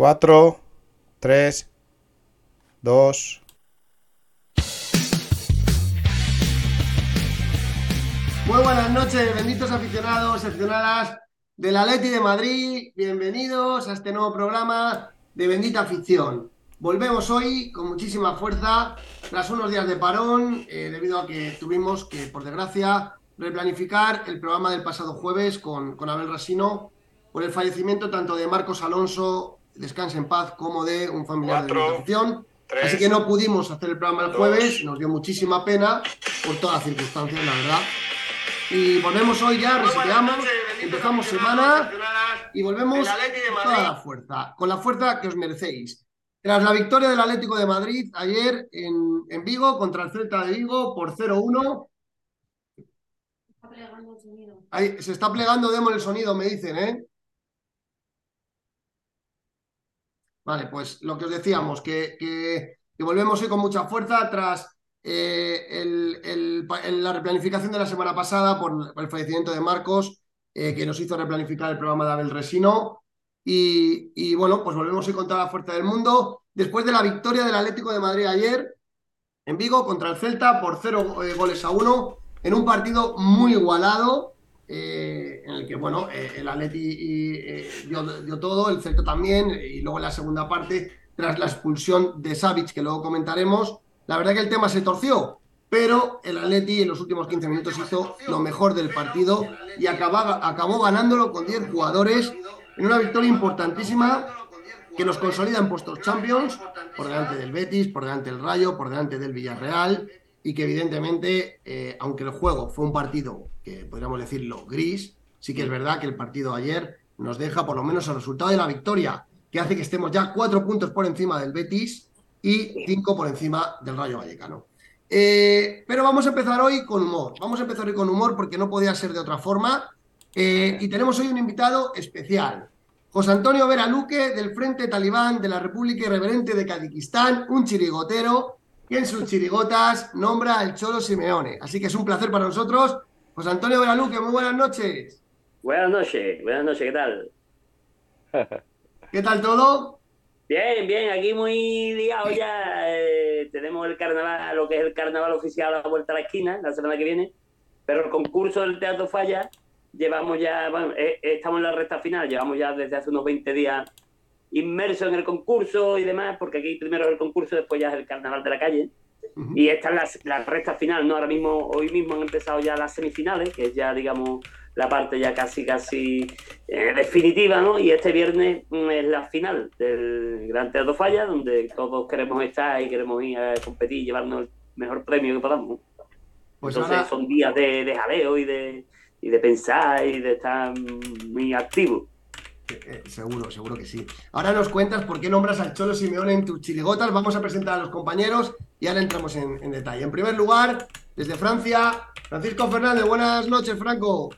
4, 3, 2. Muy buenas noches, benditos aficionados, aficionadas del Atleti de Madrid. Bienvenidos a este nuevo programa de Bendita Afición. Volvemos hoy con muchísima fuerza tras unos días de parón eh, debido a que tuvimos que, por desgracia, replanificar el programa del pasado jueves con Abel Rasino por el fallecimiento tanto de Marcos Alonso descanse en paz, como de un familiar de Cuatro, la afición. tres, Así que no pudimos hacer el programa el dos. jueves, nos dio muchísima pena por todas las circunstancias, la verdad. Y volvemos hoy ya, reseteamos, empezamos semana y volvemos con toda la fuerza, con la fuerza que os merecéis. Tras la victoria del Atlético de Madrid ayer en, en Vigo contra el Celta de Vigo por 0-1. Ahí, se está plegando demo el sonido, me dicen, ¿eh? Vale, pues lo que os decíamos, que, que- volvemos hoy con mucha fuerza tras eh, la replanificación de la semana pasada por, el fallecimiento de Marcos, eh, que nos hizo replanificar el programa de Abel Resino. Y, y bueno, pues volvemos hoy con toda la fuerza del mundo. Después de la victoria del Atlético de Madrid ayer en Vigo contra el Celta por cero eh, goles a uno, en un partido muy igualado, eh, en el que, bueno, eh, el Atleti eh, dio, todo, el Celta también, y luego en la segunda parte, tras la expulsión de Savic, que luego comentaremos, la verdad que el tema se torció, pero el Atleti en los últimos 15 minutos hizo lo mejor del partido y acabó ganándolo con 10 jugadores en una victoria importantísima que nos consolida en puestos Champions, por delante del Betis, por delante del Rayo, por delante del Villarreal, y que evidentemente, eh, aunque el juego fue un partido que podríamos decirlo gris, sí que es verdad que el partido de ayer nos deja por lo menos el resultado de la victoria, que hace que estemos ya cuatro puntos por encima del Betis y cinco por encima del Rayo Vallecano. Eh, pero vamos a empezar hoy con humor. Vamos a empezar hoy con humor porque no podía ser de otra forma. Eh, y tenemos hoy un invitado especial. José Antonio Vera Luque, del Frente Talibán de la República Irreverente de Kazajistán, un chirigotero que en sus chirigotas nombra al Cholo Simeone. Así que es un placer para nosotros. José Antonio Vera Luque, muy buenas noches. Buenas noches, buenas noches, ¿qué tal? ¿Qué tal todo? Bien, bien, aquí muy liado ya. eh, tenemos el carnaval, lo que es el carnaval oficial a la vuelta a la esquina, la semana que viene. Pero el concurso del Teatro Falla, llevamos ya, bueno, eh, estamos en la recta final, llevamos ya desde hace unos 20 días inmersos en el concurso y demás, porque aquí primero es el concurso, después ya es el carnaval de la calle. Y esta es la, la recta final, ¿no? Ahora mismo, hoy mismo han empezado ya las semifinales, que es ya, digamos, la parte ya casi, casi eh, definitiva, ¿no? Y este viernes mm, es la final del Gran Teatro Falla, donde todos queremos estar y queremos ir a competir y llevarnos el mejor premio que podamos. Pues Entonces ahora, son días de, de jaleo y de, y de pensar y de estar muy activo. Eh, seguro, seguro que sí. Ahora nos cuentas por qué nombras al Cholo Simeone en tus chirigotas. Vamos a presentar a los compañeros y ahora entramos en, en detalle. En primer lugar, desde Francia, Francisco Fernández. Buenas noches, Franco.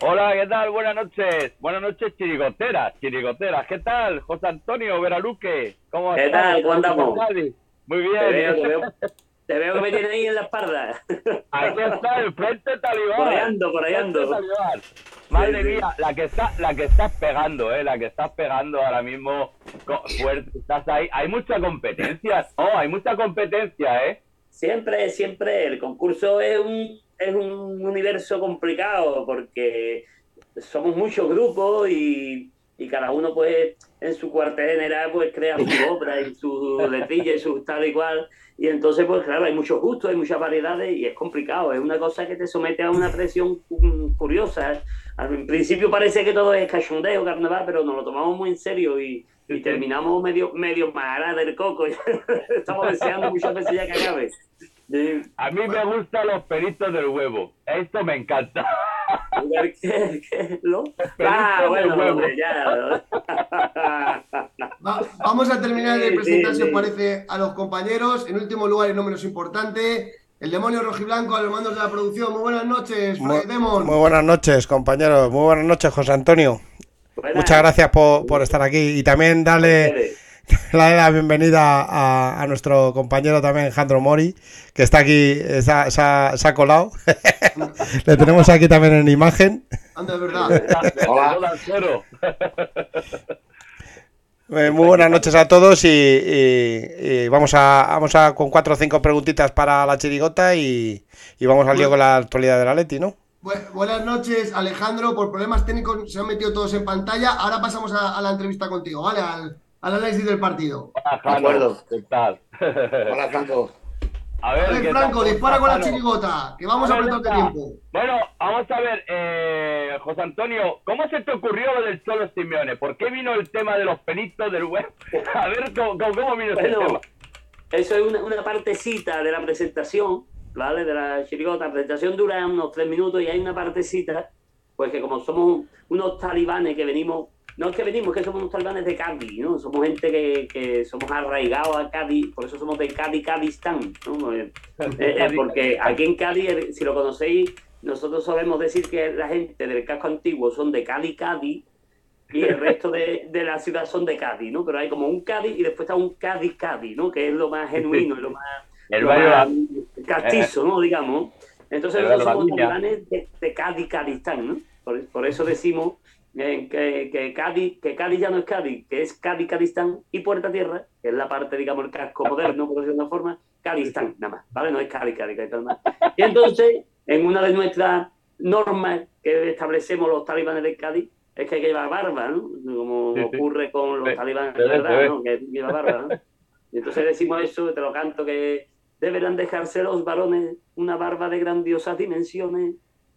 Hola, ¿qué tal? Buenas noches. Buenas noches, chirigoteras, chirigoteras. ¿Qué tal? José Antonio Veraluque. ¿Cómo ¿Qué tal? ¿Cómo andamos? Muy bien. Te veo, te veo, te veo que me tienes ahí en la espalda. Aquí está el Frente Talibán. Por ahí ando, por ahí ando. Madre mía, la que está, la que estás pegando, eh, la que estás pegando ahora mismo fuerte, estás ahí. Hay mucha competencia, oh, hay mucha competencia, eh. Siempre, siempre. El concurso es un, es un universo complicado porque somos muchos grupos y, y cada uno, pues, en su cuartel general, pues, crea su obra y su letrilla y su tal y cual. Y entonces, pues, claro, hay muchos gustos, hay muchas variedades y es complicado. Es una cosa que te somete a una presión curiosa. Al principio parece que todo es cachondeo, carnaval, pero nos lo tomamos muy en serio y, y terminamos medio, medio mara del coco. Estamos deseando muchas veces ya que acabe. Sí. A mí me gustan los pelitos del huevo. Esto me encanta. ¿Qué- qué- qué- ¿Lo? Ah, bueno, hombre, ya. Va- vamos a terminar de presentar, sí, si os parece, a los compañeros. En último lugar, y no menos importante, el demonio rojiblanco a los mandos de la producción. Muy buenas noches, Muy, muy buenas noches, compañeros. Muy buenas noches, José Antonio. Buenas. Muchas gracias por, por estar aquí y también darle, darle la bienvenida a, a nuestro compañero también, Jandro Mori, que está aquí, se ha, se ha- se ha colado. Le tenemos aquí también en imagen. Anda, es verdad. Hola. cero. Eh, muy buenas noches a todos y, y- y vamos a vamos a con cuatro o cinco preguntitas para la chirigota y, y vamos al lío con la actualidad de la Leti, ¿no? Bu- buenas noches, Alejandro. Por problemas técnicos se han metido todos en pantalla. Ahora pasamos a, a la entrevista contigo, ¿vale? Al, al análisis del partido. Hola, acuerdo. ¿Qué tal? Hola, Franco. A ver, A ver, ¿qué Franco, tal? dispara con la chirigota, que vamos A apretar de tiempo. Bueno, vamos a ver, eh, José Antonio, ¿cómo se te ocurrió lo del Cholo Simeone? ¿Por qué vino el tema de los pelitos del web? A ver, ¿cómo, cómo, vino ese Bueno, tema? eso es una, una partecita de la presentación, ¿vale? De la chirigota. La presentación dura unos tres minutos y hay una partecita, pues que como somos unos talibanes que venimos, no es que venimos, es que somos talibanes de Cádiz, ¿no? Somos gente que, que somos arraigados a Cádiz, por eso somos de Cádiz, Cadistán, ¿no? Eh, eh, porque aquí en Cádiz, eh, si lo conocéis, nosotros sabemos decir que la gente del casco antiguo son de Cádiz, Cádiz, y el resto de, de la ciudad son de Cádiz, ¿no? Pero hay como un Cádiz y después está un Cádiz, Cádiz, ¿no? Que es lo más genuino, lo más, El lo más castizo, ¿no? Digamos. Entonces nosotros somos talibanes de, de Cádiz, Cadistán, ¿no? Por, por eso decimos eh, que, que, Cádiz, que Cádiz ya no es Cádiz, que es Cádiz, Cadistán y Puerta Tierra, que es la parte, digamos, el casco moderno, por decirlo de una forma, Cadistán, nada más, ¿vale? No es Cádiz, Cádiz, Cádiz, nada más. Y entonces, en una de nuestras normas que establecemos los talibanes de Cádiz, es que hay que llevar barba, ¿no? Como Sí, sí. ocurre con los Sí, talibanes, ¿verdad? ve. ¿no? Que lleva barba, ¿no? Y entonces decimos eso, te lo canto, que deberán dejarse los varones una barba de grandiosas dimensiones,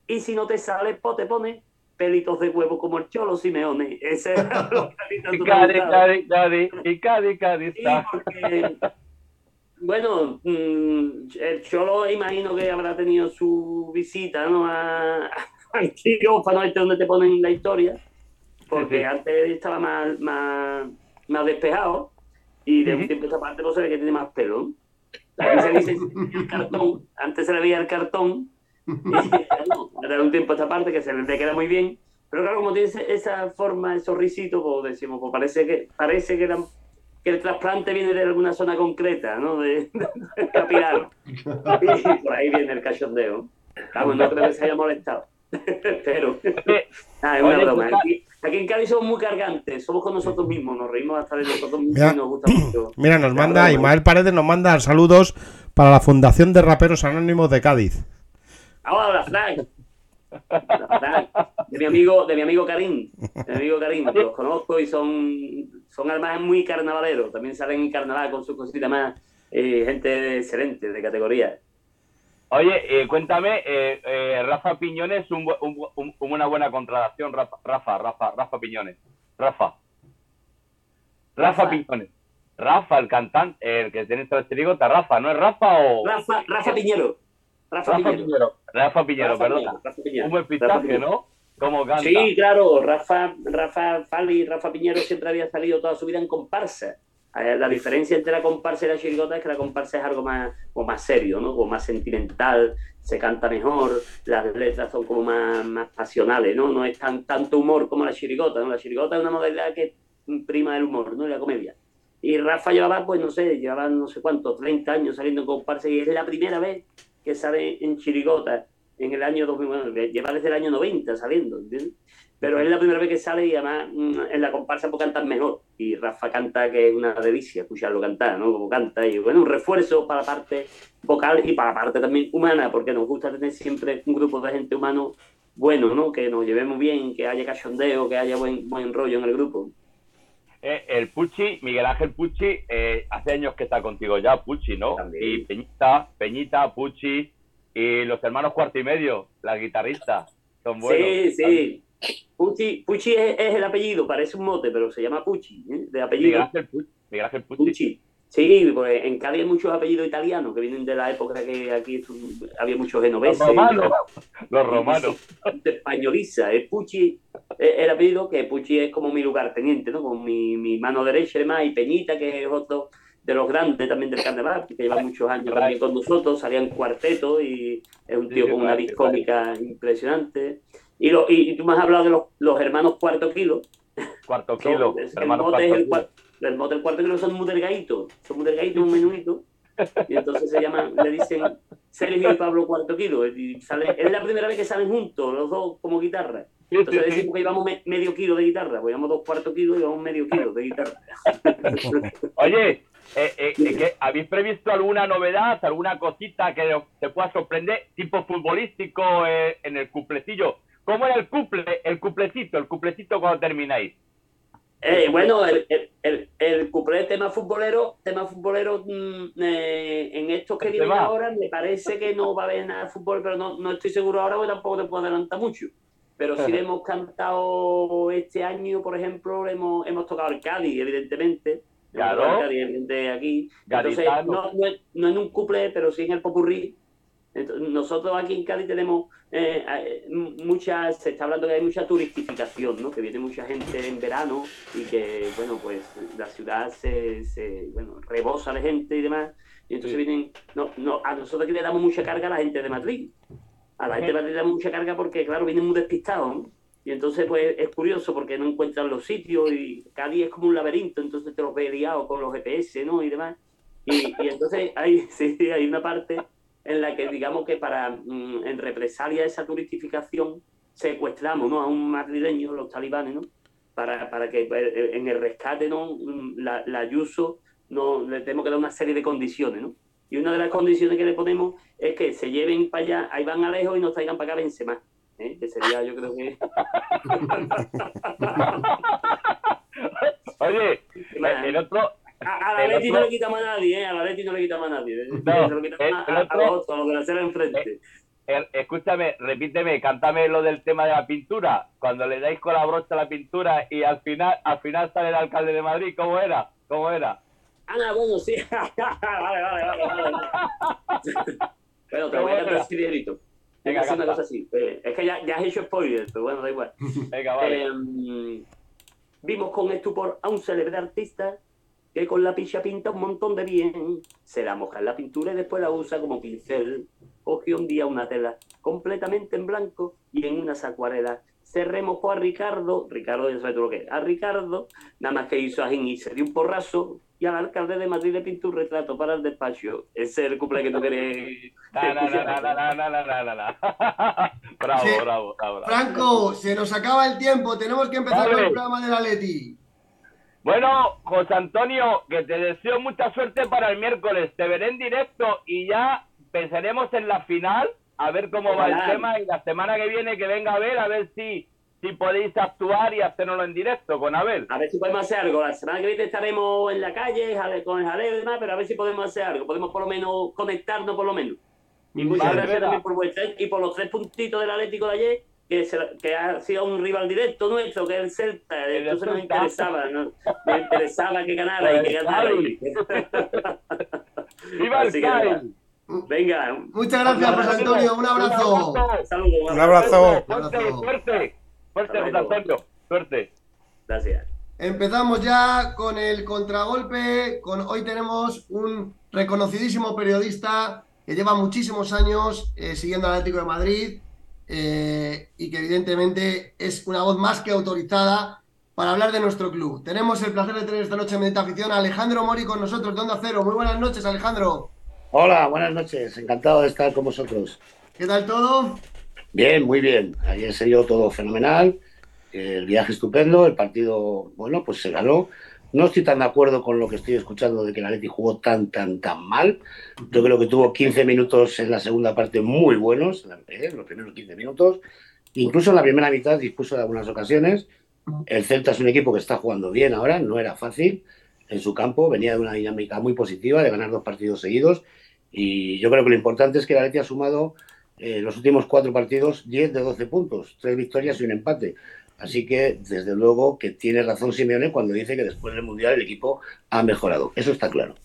y si no te sale, pues te pone pelitos de huevo como el cholo Simeone. Ese es lo que Y Cádiz. Cádiz, Cádiz, y Cádiz, Cádiz Sí, está. porque, bueno, mm, el Cholo imagino que habrá tenido su visita ¿no? a, al quirófano este donde te ponen la historia, porque Sí, antes estaba más, más, más despejado y de un tiempo a esta parte pues se ve que tiene más pelo. ¿no? Aquí se dice el cartón, antes se le veía el cartón y bueno, de un tiempo a esta parte que se le queda muy bien. Pero claro, como tiene esa forma, esos risitos, pues decimos, pues parece que parece que, el trasplante viene de alguna zona concreta, ¿no? De, de capilar. Y por ahí viene el cachondeo. Vamos, no creo que se haya molestado. Pero, ah, es una Oye, broma. Aquí, aquí en Cádiz somos muy cargantes, somos con nosotros mismos, nos reímos hasta de nosotros mismos Mira. y nos gusta mucho. Mira, nos manda, broma. Ismael Paredes nos manda saludos para la Fundación de Raperos Anónimos de Cádiz. Ahora, Frank. De mi amigo, de mi amigo Karim. De mi amigo Karim. Los conozco y son, son además muy carnavaleros. También salen en carnaval con sus cositas más. eh, gente excelente, de categoría. Oye, eh, cuéntame, eh, Rafa Piñones es un, un una buena contratación, Rafa, Rafa, Rafa, Rafa Piñones. Rafa. Rafa, Rafa. Piñones. Rafa, el cantante, el que tiene esta chirigota, Rafa, ¿no es Rafa o...? Rafa, Rafa Piñero. Rafa, Rafa Piñero. Piñero. Rafa Piñero, Rafa perdona. Piñero, Rafa Piñero. Un. ¿no? Como canta. Sí, claro, Rafa, Rafa Fali y Rafa Piñero siempre había salido toda su vida en comparsa. Eh, La diferencia entre la comparsa y la chirigota es que la comparsa es algo más, como más serio, ¿no? Como más sentimental, se canta mejor, las letras son como más, más pasionales, ¿no? No es tan, tanto humor como la chirigota, ¿no? La chirigota es una modalidad que prima el humor, ¿no? Y la comedia. Y Rafa llevaba, pues no sé, llevaba no sé cuánto, 30 años saliendo en comparsa y es la primera vez que sale en chirigota en el año 2000, bueno, lleva desde el año 90 saliendo, ¿entiendes? Pero es la primera vez que sale y además mm, en la comparsa pues cantar mejor. Y Rafa canta que es una delicia escucharlo cantar, ¿no? Como canta. Y bueno, un refuerzo para la parte vocal y para la parte también humana, porque nos gusta tener siempre un grupo de gente humano bueno, ¿no? Que nos llevemos bien, que haya cachondeo, que haya buen, buen rollo en el grupo. Eh, el Pucci, Miguel Ángel Pucci, eh, hace años que está contigo ya, Pucci, ¿no? También. Y Peñita, Peñita, Pucci y los hermanos Cuarto y Medio, las guitarristas, son buenos. sí, sí. Pucci, Pucci es, es el apellido, parece un mote, pero se llama Pucci, ¿eh? de Miguel apellido. Ángel Pucci. Miguel Ángel Pucci. Pucci. Sí, pues en Cádiz hay muchos apellidos italianos que vienen de la época que aquí había muchos genoveses. Los romanos. Los romanos. Españoliza. Es Pucci, el apellido que Pucci es como mi lugar teniente, ¿no? Con mi, mi mano derecha y demás, y Peñita, que es otro de los grandes también del carnaval, que lleva muchos años también con nosotros, salía en cuarteto y es un tío con una vis cómica impresionante. Y, lo, y, tú me has hablado de los, los hermanos cuarto kilo. Cuarto kilo. el mote es el, el mote del cuarto kilo son muy delgaditos, son muy delgaditos, un menudito. Y entonces se llaman, le dicen Sergio y Pablo cuarto kilo. Y sale, es la primera vez que salen juntos, los dos como guitarra. Entonces decimos que llevamos medio kilo de guitarra, pues llevamos dos cuartos kilos y llevamos medio kilo de guitarra. Oye, eh, eh, eh ¿habéis previsto alguna novedad, alguna cosita que te pueda sorprender, tipo futbolístico eh, en el cuplecillo? ¿Cómo era el cuple, el cuplecito, el cuplecito cuando termináis? Eh, bueno, el, el, el, cuplé tema futbolero, tema futbolero mm, eh, en estos que vienen ahora, me parece que no va a haber nada de fútbol, pero no, no estoy seguro ahora porque tampoco te puedo adelantar mucho. Pero sí le hemos cantado este año, por ejemplo, hemos, hemos tocado el Cádiz, evidentemente. Claro. El Cádiz de aquí. Entonces, no, no, no, en un cuplé, pero sí en el popurrí nosotros aquí en Cádiz tenemos eh, eh mucha, se está hablando que hay mucha turistificación, ¿no? Que viene mucha gente en verano y que, bueno, pues la ciudad se, se bueno, rebosa de gente y demás. Y entonces vienen, no, no, a nosotros aquí le damos mucha carga a la gente de Madrid. A la gente de Madrid le damos mucha carga porque, claro, vienen muy despistados, Y entonces, pues, es curioso porque no encuentran los sitios y Cádiz es como un laberinto, entonces te los ve liado con los GPS, ¿no? Y demás. Y, y entonces hay, sí, hay una parte en la que digamos que para mm, en represalia a esa turistificación secuestramos ¿no? a un madrileño, los talibanes, ¿no? para, para que eh, en el rescate ¿no? Mm, la, la Ayuso no, le tenemos que dar una serie de condiciones. ¿no? Y una de las condiciones que le ponemos es que se lleven para allá, ahí van a lejos y nos traigan para acá Benzema. ¿eh? Que sería, yo creo que... Oye, el otro, a, la Leti no le quitamos a nadie, ¿eh? A la Leti no le quitamos a nadie. ¿eh? No, se lo quitamos a, a, los otros, a los de la acera enfrente. Eh, escúchame, repíteme, cántame lo del tema de la pintura. Cuando le dais con la brocha a la pintura y al final, al final sale el alcalde de Madrid, ¿cómo era? ¿Cómo era? Ah, bueno, sí. vale, vale, vale, vale. bueno, te voy a cantar así dinerito. Venga, una cosa así. Eh, es que ya, ya has hecho spoiler, pero bueno, da igual. Venga, vale. Eh, vimos con estupor a un célebre artista que con la picha pinta un montón de bien. Se la moja en la pintura y después la usa como pincel. Cogió un día una tela completamente en blanco y en unas acuarelas se remojó a Ricardo, Ricardo ya sabes tú lo que es, a Ricardo, nada más que hizo ajín y se dio un porrazo, y al alcalde de Madrid le pintó un retrato para el despacho. Ese es el cumple que tú querés. Bravo, bravo, bravo. Franco, se nos acaba el tiempo, tenemos que empezar con el programa de la Leti. Bueno, José Antonio, que te deseo mucha suerte para el miércoles. Te veré en directo y ya pensaremos en la final, a ver cómo va el tema y la semana que viene que venga a ver, a ver si, si podéis actuar y hacernoslo en directo con Abel. A ver si podemos hacer algo. La semana que viene estaremos en la calle con el jaleo y demás, pero a ver si podemos hacer algo. Podemos por lo menos conectarnos por lo menos. Y muchas gracias también por vuestra y por los tres puntitos del Atlético de ayer que, que, ha sido un rival directo nuestro, que es el Celta. Entonces nos interesaba, ¿no? nos interesaba que ganara y que ganara. ¡Viva el Venga. Muchas gracias, José Antonio. Un abrazo. Saludos. Un abrazo. Suerte, suerte. Suerte, José Antonio. Suerte. Gracias. Empezamos ya con el contragolpe. Con, hoy tenemos un reconocidísimo periodista que lleva muchísimos años eh, siguiendo al Atlético de Madrid eh, y que evidentemente es una voz más que autorizada para hablar de nuestro club. Tenemos el placer de tener esta noche en Medita Afición a Alejandro Mori con nosotros de Onda Cero. Muy buenas noches, Alejandro. Hola, buenas noches. Encantado de estar con vosotros. ¿Qué tal todo? Bien, muy bien. Ayer se dio todo fenomenal. El viaje estupendo, el partido, bueno, pues se ganó. No estoy tan de acuerdo con lo que estoy escuchando de que la Leti jugó tan, tan, tan mal. Yo creo que tuvo 15 minutos en la segunda parte muy buenos, ¿eh? los primeros 15 minutos. Incluso en la primera mitad dispuso de algunas ocasiones. El Celta es un equipo que está jugando bien ahora, no era fácil en su campo, venía de una dinámica muy positiva, de ganar dos partidos seguidos. Y yo creo que lo importante es que la Leti ha sumado eh, los últimos cuatro partidos 10 de 12 puntos, tres victorias y un empate. Así que, desde luego, que tiene razón Simeone cuando dice que después del Mundial el equipo ha mejorado. Eso está claro.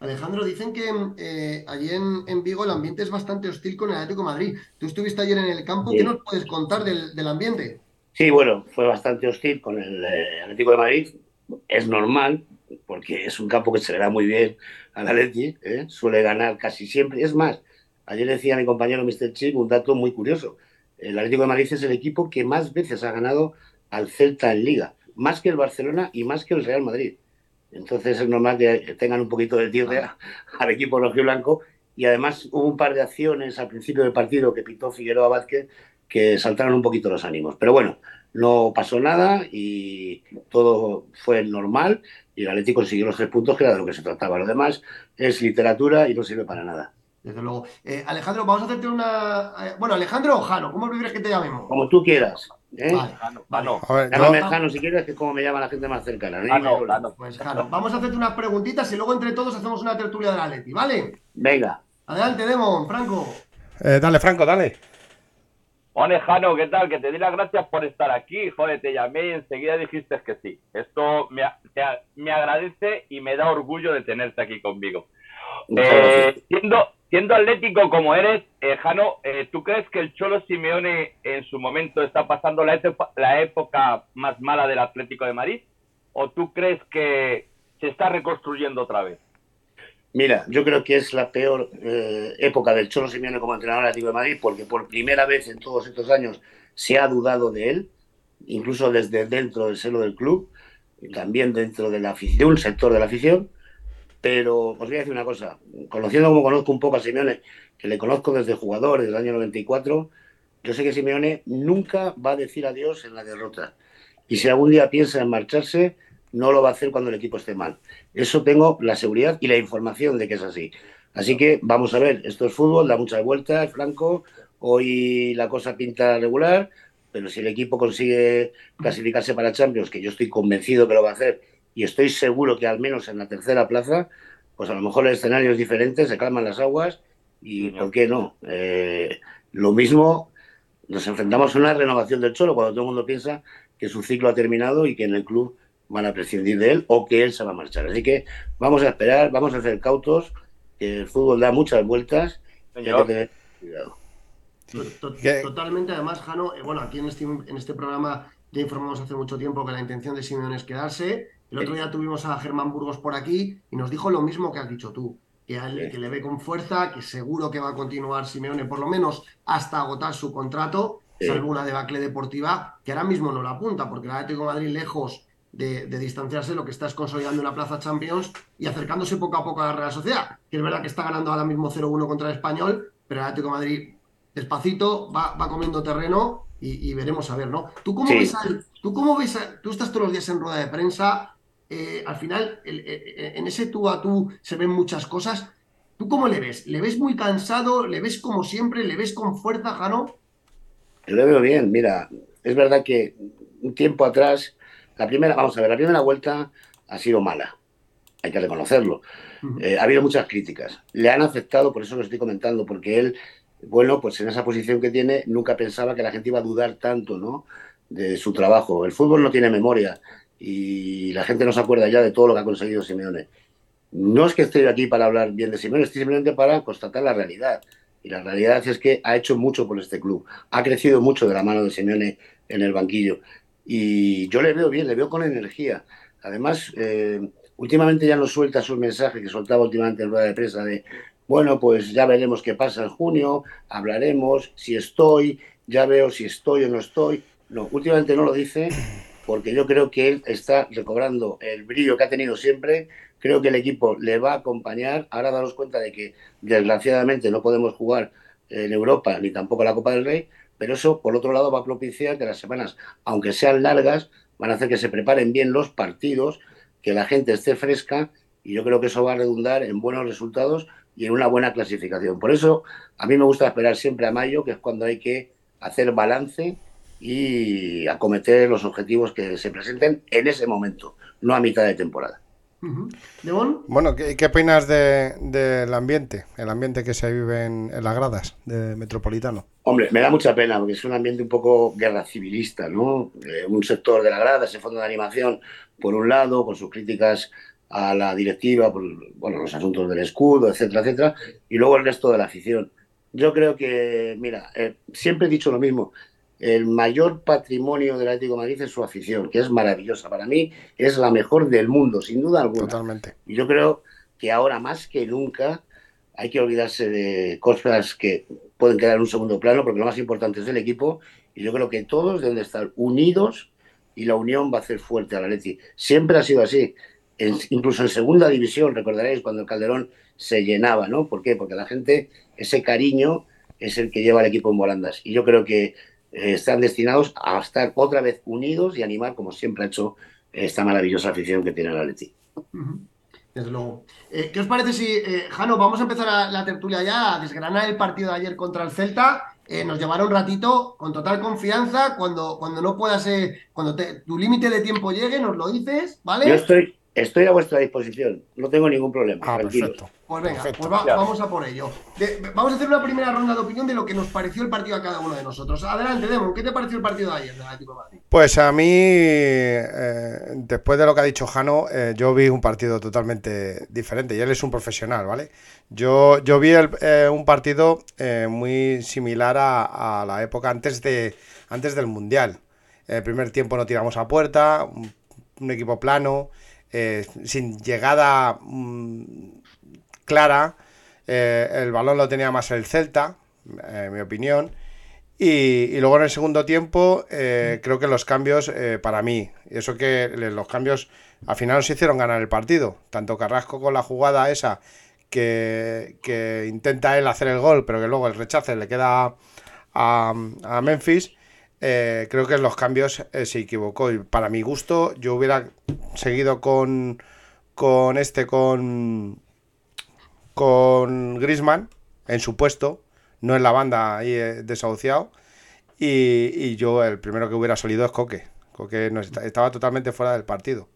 Alejandro, dicen que eh, allí en, en Vigo el ambiente es bastante hostil con el Atlético de Madrid. Tú estuviste ayer en el campo, Sí. ¿qué nos puedes contar del, del ambiente? Sí, bueno, fue bastante hostil con el eh, Atlético de Madrid. Es normal, porque es un campo que se le da muy bien al Atleti, ¿eh? suele ganar casi siempre. Es más, ayer decía mi compañero Mr. Chip un dato muy curioso. El Atlético de Madrid es el equipo que más veces ha ganado al Celta en Liga, más que el Barcelona y más que el Real Madrid. Entonces es normal que tengan un poquito de tirria al equipo rojiblanco y además hubo un par de acciones al principio del partido que pitó Figueroa Vázquez que saltaron un poquito los ánimos. Pero bueno, no pasó nada y todo fue normal y el Atleti consiguió los tres puntos, que era de lo que se trataba. Lo demás es literatura y no sirve para nada. Desde luego. Eh, Alejandro, vamos a hacerte una. eh, bueno, Alejandro o Jano, ¿cómo prefieres que te llamemos? Como tú quieras. ¿eh? Vale, Jano, vale. Jano, A ver, yo- Llámame Jano si quieres, que es como me llama la gente más cercana. ¿no? Jano, Jano. Pues Jano, vamos a hacerte unas preguntitas y luego entre todos hacemos una tertulia de la Leti, ¿vale? Venga. Adelante, Demon, Franco. Eh, dale, Franco, dale. Ole, Jano, ¿qué tal? Que te di las gracias por estar aquí. Joder, te llamé y enseguida dijiste que sí. Esto me, me agradece y me da orgullo de tenerte aquí conmigo. Eh, siendo, siendo atlético como eres, eh, Jano, eh, ¿tú crees que el Cholo Simeone en su momento está pasando la, la época más mala del Atlético de Madrid? ¿O tú crees que se está reconstruyendo otra vez? Mira, yo creo que es la peor eh, época del Cholo Simeone como entrenador del Atlético de Madrid, porque por primera vez en todos estos años se ha dudado de él, incluso desde dentro del seno del club, también dentro de, la de un sector de la afición. Pero os voy a decir una cosa, conociendo como conozco un poco a Simeone, que le conozco desde jugador, desde el año 94, yo sé que Simeone nunca va a decir adiós en la derrota. Y si algún día piensa en marcharse, no lo va a hacer cuando el equipo esté mal. Eso tengo la seguridad y la información de que es así. Así que vamos a ver, esto es fútbol, da muchas vueltas, Franco. Hoy la cosa pinta regular, pero si el equipo consigue clasificarse para Champions, que yo estoy convencido que lo va a hacer, y estoy seguro que al menos en la tercera plaza, pues a lo mejor el escenario es diferente, se calman las aguas y ¿por qué no? Eh, lo mismo, nos enfrentamos a una renovación del Cholo cuando todo el mundo piensa que su ciclo ha terminado y que en el club van a prescindir de él o que él se va a marchar. Así que vamos a esperar, vamos a ser cautos, que el fútbol da muchas vueltas y hay que tener cuidado. Totalmente, además, Jano, eh, bueno, aquí en este, en este programa ya informamos hace mucho tiempo que la intención de Simeone es quedarse. El otro día tuvimos a Germán Burgos por aquí y nos dijo lo mismo que has dicho tú, que, a él- que le ve con fuerza, que seguro que va a continuar Simeone por lo menos hasta agotar su contrato, salvo una debacle deportiva que ahora mismo no la apunta, porque el Atlético de Madrid, lejos de, de distanciarse, lo que está es consolidando una plaza Champions y acercándose poco a poco a la Real Sociedad, que es verdad que está ganando ahora mismo 0-1 contra el Español, pero el Atlético de Madrid despacito, va, va comiendo terreno y, y veremos a ver, ¿no? ¿Tú cómo Sí. ves al- tú cómo ves a- tú estás todos los días en rueda de prensa, eh, al final el- eh, en ese tú a tú se ven muchas cosas. ¿Tú cómo le ves? ¿Le ves muy cansado? ¿Le ves como siempre? ¿Le ves con fuerza, Jano? Lo veo bien, mira, es verdad que un tiempo atrás, la primera, vamos a ver, la primera vuelta ha sido mala, hay que reconocerlo. Eh, ha habido muchas críticas. Le han afectado, por eso lo estoy comentando, porque él, bueno, pues en esa posición que tiene, nunca pensaba que la gente iba a dudar tanto, ¿no? De su trabajo. El fútbol no tiene memoria y la gente no se acuerda ya de todo lo que ha conseguido Simeone. No es que esté aquí para hablar bien de Simeone, estoy simplemente para constatar la realidad. Y la realidad es que ha hecho mucho por este club. Ha crecido mucho de la mano de Simeone en el banquillo. Y yo le veo bien, le veo con energía. Además, eh, últimamente ya no suelta sus mensajes que soltaba últimamente en rueda de prensa de, bueno, pues ya veremos qué pasa en junio, hablaremos, si estoy, ya veo si estoy o no estoy. No, últimamente no lo dice porque yo creo que él está recobrando el brillo que ha tenido siempre. Creo que el equipo le va a acompañar. Ahora daros cuenta de que desgraciadamente no podemos jugar en Europa ni tampoco la Copa del Rey, pero eso por otro lado va a propiciar que las semanas, aunque sean largas, van a hacer que se preparen bien los partidos, que la gente esté fresca y yo creo que eso va a redundar en buenos resultados y en una buena clasificación. Por eso a mí me gusta esperar siempre a mayo, que es cuando hay que hacer balance y acometer los objetivos que se presenten en ese momento, no a mitad de temporada. Bueno, ¿qué, qué opinas del de, ambiente? El ambiente que se vive en, en, las gradas de Metropolitano. Hombre, me da mucha pena porque es un ambiente un poco guerra civilista, ¿no? Eh, un sector de la grada, ese fondo de animación, por un lado, con sus críticas a la directiva, por bueno, los asuntos del escudo, etcétera, etcétera, y luego el resto de la afición. Yo creo que, mira, eh, siempre he dicho lo mismo, el mayor patrimonio del Atlético de Madrid es su afición, que es maravillosa. Para mí es la mejor del mundo, sin duda alguna. Totalmente. Y yo creo que ahora más que nunca hay que olvidarse de cosas que pueden quedar en un segundo plano, porque lo más importante es el equipo. Y yo creo que todos deben estar unidos y la unión va a hacer fuerte a la Leti. Siempre ha sido así. incluso en segunda división, recordaréis cuando el Calderón se llenaba, ¿no? ¿Por qué? Porque la gente, ese cariño es el que lleva al equipo en volandas. Y yo creo que eh, están destinados a estar otra vez unidos y animar, como siempre ha hecho esta maravillosa afición que tiene el Atleti. Desde luego. Eh, ¿Qué os parece si, eh, Jano, vamos a empezar a, la tertulia ya, a desgranar el partido de ayer contra el Celta? nos llevará un ratito con total confianza. Cuando, cuando no puedas, cuando tu límite de tiempo llegue, nos lo dices, ¿vale? Yo estoy, Estoy a vuestra disposición, no tengo ningún problema. Ah, perfecto. Pues venga, pues vamos a por ello. vamos a hacer una primera ronda de opinión de lo que nos pareció el partido a cada uno de nosotros. Adelante, Demon, ¿qué te pareció el partido de ayer de Pues a mí, eh, después de lo que ha dicho Jano, eh, yo vi un partido totalmente diferente y él es un profesional, ¿vale? Yo, yo vi eh, un partido muy similar a, la época antes, de, antes del Mundial. El primer tiempo no tiramos a puerta, un equipo plano. Eh, sin llegada mm, clara. Eh, el balón lo tenía más el Celta, en mi opinión. Y, luego en el segundo tiempo, eh, creo que los cambios, para mí, eso que los cambios al final nos hicieron ganar el partido. Tanto Carrasco con la jugada esa, que, intenta él hacer el gol, pero que luego el rechace le queda a, a Memphis. Eh, creo que en los cambios eh, se equivocó. Y para mi gusto, yo hubiera seguido con, con este, con, con Grisman en su puesto, no en la banda ahí eh, desahuciado. Y, yo, el primero que hubiera salido es Coque. Coque no, estaba totalmente fuera del partido.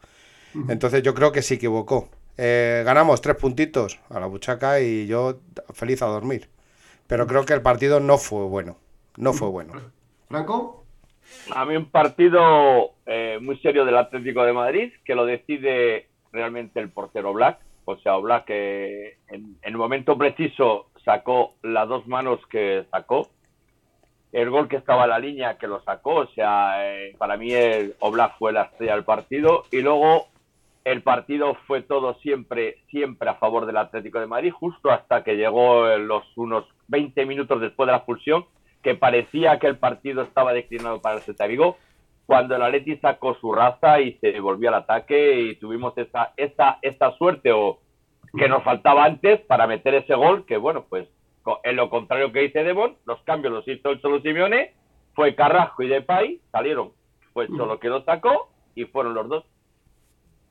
Entonces yo creo que se equivocó. ganamos tres puntitos a la buchaca y yo feliz a dormir. Pero creo que el partido no fue bueno. No fue bueno. Franco. A mí un partido eh, muy serio del Atlético de Madrid que lo decide realmente el portero Black. O sea, Black que en, el momento preciso sacó las dos manos que sacó. El gol que estaba en la línea que lo sacó. O sea, eh, para mí el Oblak fue la estrella del partido. Y luego el partido fue todo siempre, siempre a favor del Atlético de Madrid, justo hasta que llegó los unos 20 minutos después de la expulsión que parecía que el partido estaba declinado para el Celta Vigo, cuando el Atleti sacó su raza y se volvió al ataque y tuvimos esa, esa, esta suerte o que nos faltaba antes para meter ese gol, que bueno, pues en lo contrario que dice Devon, los cambios los hizo el Cholo Simeone, fue Carrasco y Depay, salieron, fue Cholo que lo sacó y fueron los dos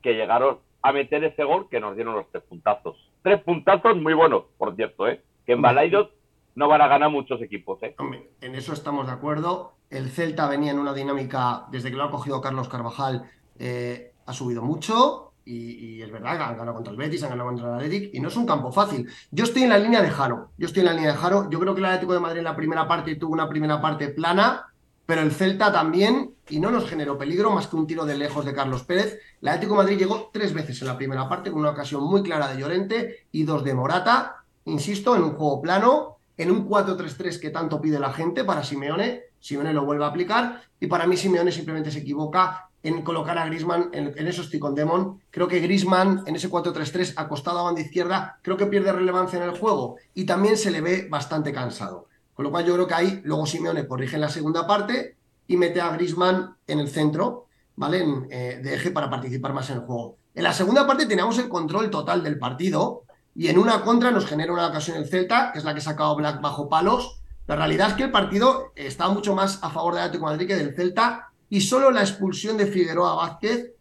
que llegaron a meter ese gol que nos dieron los tres puntazos. Tres puntazos muy buenos, por cierto, ¿eh? que en Balaidos no van a ganar muchos equipos. ¿eh? en eso estamos de acuerdo. El Celta venía en una dinámica, desde que lo ha cogido Carlos Carvajal, eh, ha subido mucho. Y, es verdad, han ganado contra el Betis, han ganado contra el Atlético y no es un campo fácil. Yo estoy en la línea de Jaro. Yo estoy en la línea de Jaro. Yo creo que el Atlético de Madrid en la primera parte tuvo una primera parte plana, pero el Celta también, y no nos generó peligro más que un tiro de lejos de Carlos Pérez. El Atlético de Madrid llegó tres veces en la primera parte, con una ocasión muy clara de Llorente y dos de Morata. Insisto, en un juego plano, en un 4-3-3 que tanto pide la gente para Simeone. Simeone lo vuelve a aplicar y para mí Simeone simplemente se equivoca en colocar a Grisman, en, eso estoy con Demon. Creo que Grisman en ese 4-3-3 acostado a banda izquierda, creo que pierde relevancia en el juego y también se le ve bastante cansado. Con lo cual yo creo que ahí luego Simeone corrige en la segunda parte y mete a Grisman en el centro, ¿vale? Eh, de eje para participar más en el juego. En la segunda parte teníamos el control total del partido, y en una contra nos genera una ocasión el Celta, que es la que ha sacado Black bajo palos. La realidad es que el partido está mucho más a favor del Atlético de Madrid que del Celta y solo la expulsión de Figueroa Vázquez,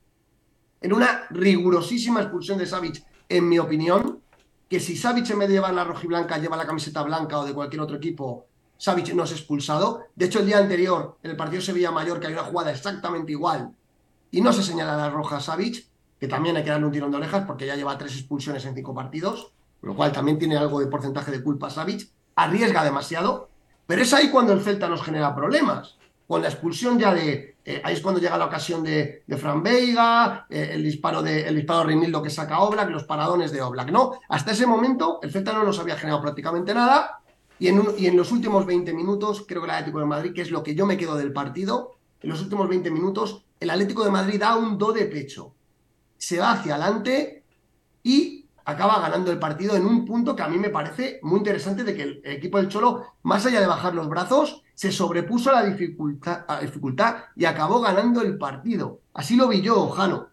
en una rigurosísima expulsión de Savic, en mi opinión, que si Savic en vez de llevar la rojiblanca lleva la camiseta blanca o de cualquier otro equipo, Savic no es expulsado. De hecho, el día anterior, en el partido Sevilla-Mayor, que hay una jugada exactamente igual y no se señala la roja a Savic, que también hay que darle un tirón de orejas porque ya lleva tres expulsiones en cinco partidos, lo cual también tiene algo de porcentaje de culpa Savic, arriesga demasiado, pero es ahí cuando el Celta nos genera problemas. Con la expulsión ya de. eh, ahí es cuando llega la ocasión de, de Fran Veiga, eh, el disparo de el disparo de que saca Oblak, los paradones de Oblak. No, hasta ese momento el Celta no nos había generado prácticamente nada. Y en, y en los últimos 20 minutos, creo que el Atlético de Madrid, que es lo que yo me quedo del partido, en los últimos 20 minutos, el Atlético de Madrid da un do de pecho. Se va hacia adelante y acaba ganando el partido en un punto que a mí me parece muy interesante de que el equipo del Cholo, más allá de bajar los brazos, se sobrepuso a la dificultad, dificultad y acabó ganando el partido. Así lo vi yo, Jano.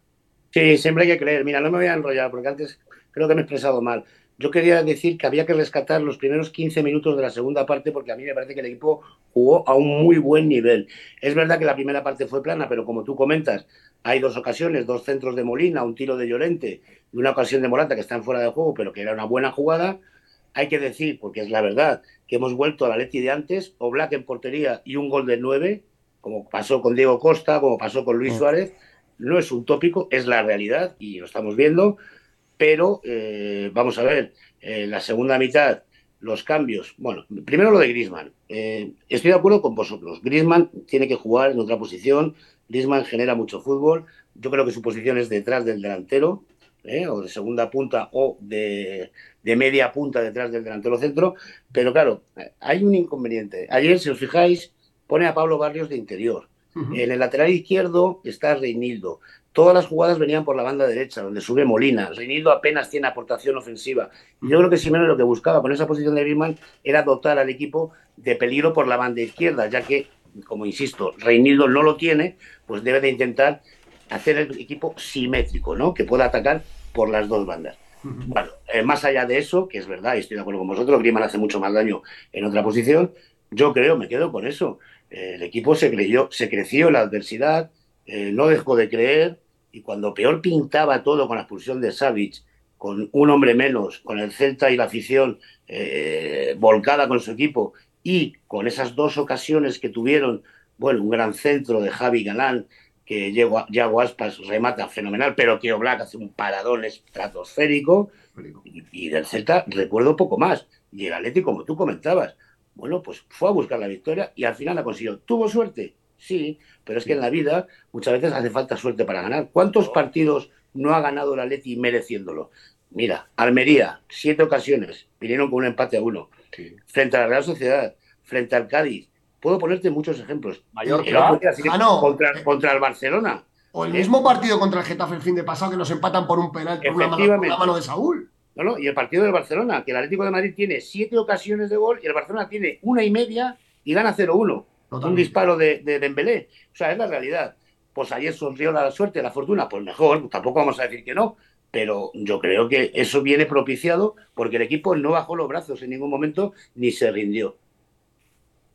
Sí, siempre hay que creer. Mira, no me voy a enrollar porque antes creo que me he expresado mal. Yo quería decir que había que rescatar los primeros 15 minutos de la segunda parte porque a mí me parece que el equipo jugó a un muy buen nivel. Es verdad que la primera parte fue plana, pero como tú comentas, hay dos ocasiones, dos centros de Molina, un tiro de Llorente y una ocasión de Morata que están fuera de juego, pero que era una buena jugada. Hay que decir, porque es la verdad, que hemos vuelto a la Leti de antes, o Black en portería y un gol de 9, como pasó con Diego Costa, como pasó con Luis Mm. Suárez. No es un tópico, es la realidad y lo estamos viendo. Pero eh, vamos a ver, en la segunda mitad, los cambios. Bueno, primero lo de Grisman. estoy de acuerdo con vosotros. Grisman tiene que jugar en otra posición. Grisman genera mucho fútbol. Yo creo que su posición es detrás del delantero, ¿eh? o de segunda punta, o de, de media punta detrás del delantero centro. Pero claro, hay un inconveniente. Ayer, si os fijáis, pone a Pablo Barrios de interior. En el lateral izquierdo está Reinildo. Todas las jugadas venían por la banda derecha, donde sube Molina. Reinildo apenas tiene aportación ofensiva. Y yo creo que Simeone lo que buscaba con esa posición de Griezmann era dotar al equipo de peligro por la banda izquierda, ya que, como insisto, Reinildo no lo tiene, pues debe de intentar hacer el equipo simétrico, ¿no? Que pueda atacar por las dos bandas. Bueno, eh, más allá de eso, que es verdad, y estoy de acuerdo con vosotros, Griezmann hace mucho más daño en otra posición, yo creo, me quedo con eso. Eh, el equipo se creyó, se creció en la adversidad, eh, no dejó de creer, y cuando peor pintaba todo con la expulsión de Savic, con un hombre menos, con el Celta y la afición volcada con su equipo, y con esas dos ocasiones que tuvieron, bueno, un gran centro de Javi Galán, que Yago Aspas remata fenomenal, pero que Oblak hace un paradón estratosférico, y, y del Celta recuerdo poco más. Y el Atlético, como tú comentabas, bueno, pues fue a buscar la victoria y al final la consiguió. ¿Tuvo suerte? Sí, pero es que en la vida muchas veces hace falta suerte para ganar. ¿Cuántos partidos no ha ganado el Atleti mereciéndolo? Mira, Almería, siete ocasiones, vinieron con un empate a uno. Frente a la Real Sociedad, frente al Cádiz. Puedo ponerte muchos ejemplos. Mallorca. Ah, no. contra, contra el Barcelona. O el ¿Eh? mismo partido contra el Getafe el fin de pasado que nos empatan por un penal por una, mano, por de Saúl. No, no, y el partido del Barcelona, que el Atlético de Madrid tiene siete ocasiones de gol y el Barcelona tiene una y media y gana 0-1. Un disparo de, de Dembélé. O sea, es la realidad. Pues ayer sonrió la suerte, la fortuna, pues mejor, tampoco vamos a decir que no, pero yo creo que eso viene propiciado porque el equipo no bajó los brazos en ningún momento ni se rindió.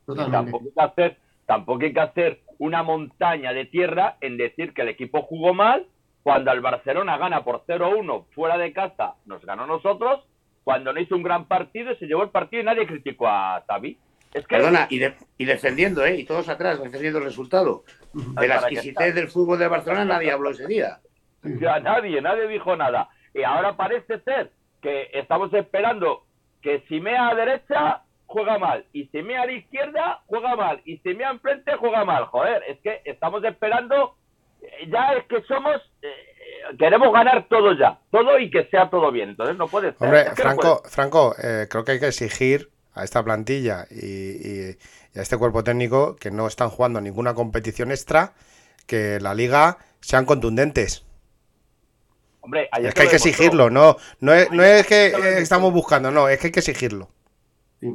Tampoco hay que hacer, tampoco hay que hacer una montaña de tierra en decir que el equipo jugó mal cuando el Barcelona gana por 0-1 fuera de casa, nos ganó nosotros, cuando no hizo un gran partido, se llevó el partido y nadie criticó a Xavi. Es que Perdona, y, de- y defendiendo, ¿eh? Y todos atrás, defendiendo el resultado. De la exquisitez del fútbol de Barcelona nadie habló ese día. Ya nadie, nadie dijo nada. Y ahora parece ser que estamos esperando que si mea a derecha juega mal y si mea a la izquierda juega mal y si mea enfrente juega mal. Joder, es que estamos esperando, eh, ya es que somos, eh, queremos ganar todo ya, todo y que sea todo bien. Entonces no puede ser. Hombre, Es que no Franco, Franco eh, creo que hay que exigir a esta plantilla y, y- y a este cuerpo técnico que no están jugando ninguna competición extra, que la liga sean contundentes. Hombre, ayer Es que hay que demostró. exigirlo, no, no es, no es que estamos buscando, no, es que hay que exigirlo.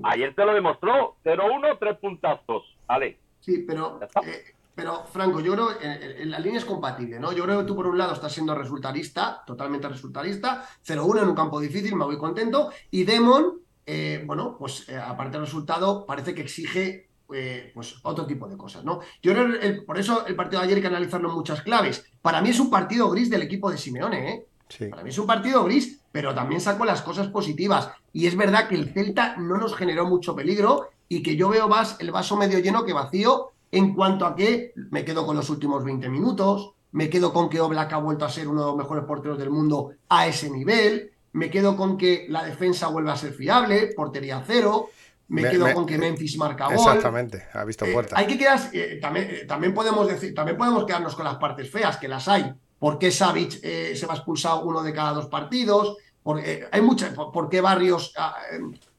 Ayer te lo demostró, 0-1, tres puntazos. Vale. Sí, pero, eh, pero Franco, yo creo que en la línea es compatible, ¿no? Yo creo que tú por un lado estás siendo resultarista, totalmente resultarista, 0-1 en un campo difícil, me voy contento, y Demon, eh, bueno, pues eh, aparte del resultado, parece que exige eh, pues otro tipo de cosas, ¿no? Yo creo que el- por eso el partido de ayer hay que analizarlo en muchas claves. Para mí es un partido gris del equipo de Simeone, ¿eh? Sí. Para mí es un partido gris, pero también saco las cosas positivas. Y es verdad que el Celta no nos generó mucho peligro y que yo veo más el vaso medio lleno que vacío en cuanto a que me quedo con los últimos 20 minutos, me quedo con que Oblak ha vuelto a ser uno de los mejores porteros del mundo a ese nivel, me quedo con que la defensa vuelve a ser fiable, portería cero, me, Me- quedo me- con que Memphis marca gol. Exactamente, ha visto Eh, puerta. hay que quedar, eh, también, eh, también podemos decir, también podemos quedarnos con las partes feas, que las hay. ¿Por qué Savic eh, se va expulsado uno de cada dos partidos? Por, hay muchas. Por, por qué Barrios ah,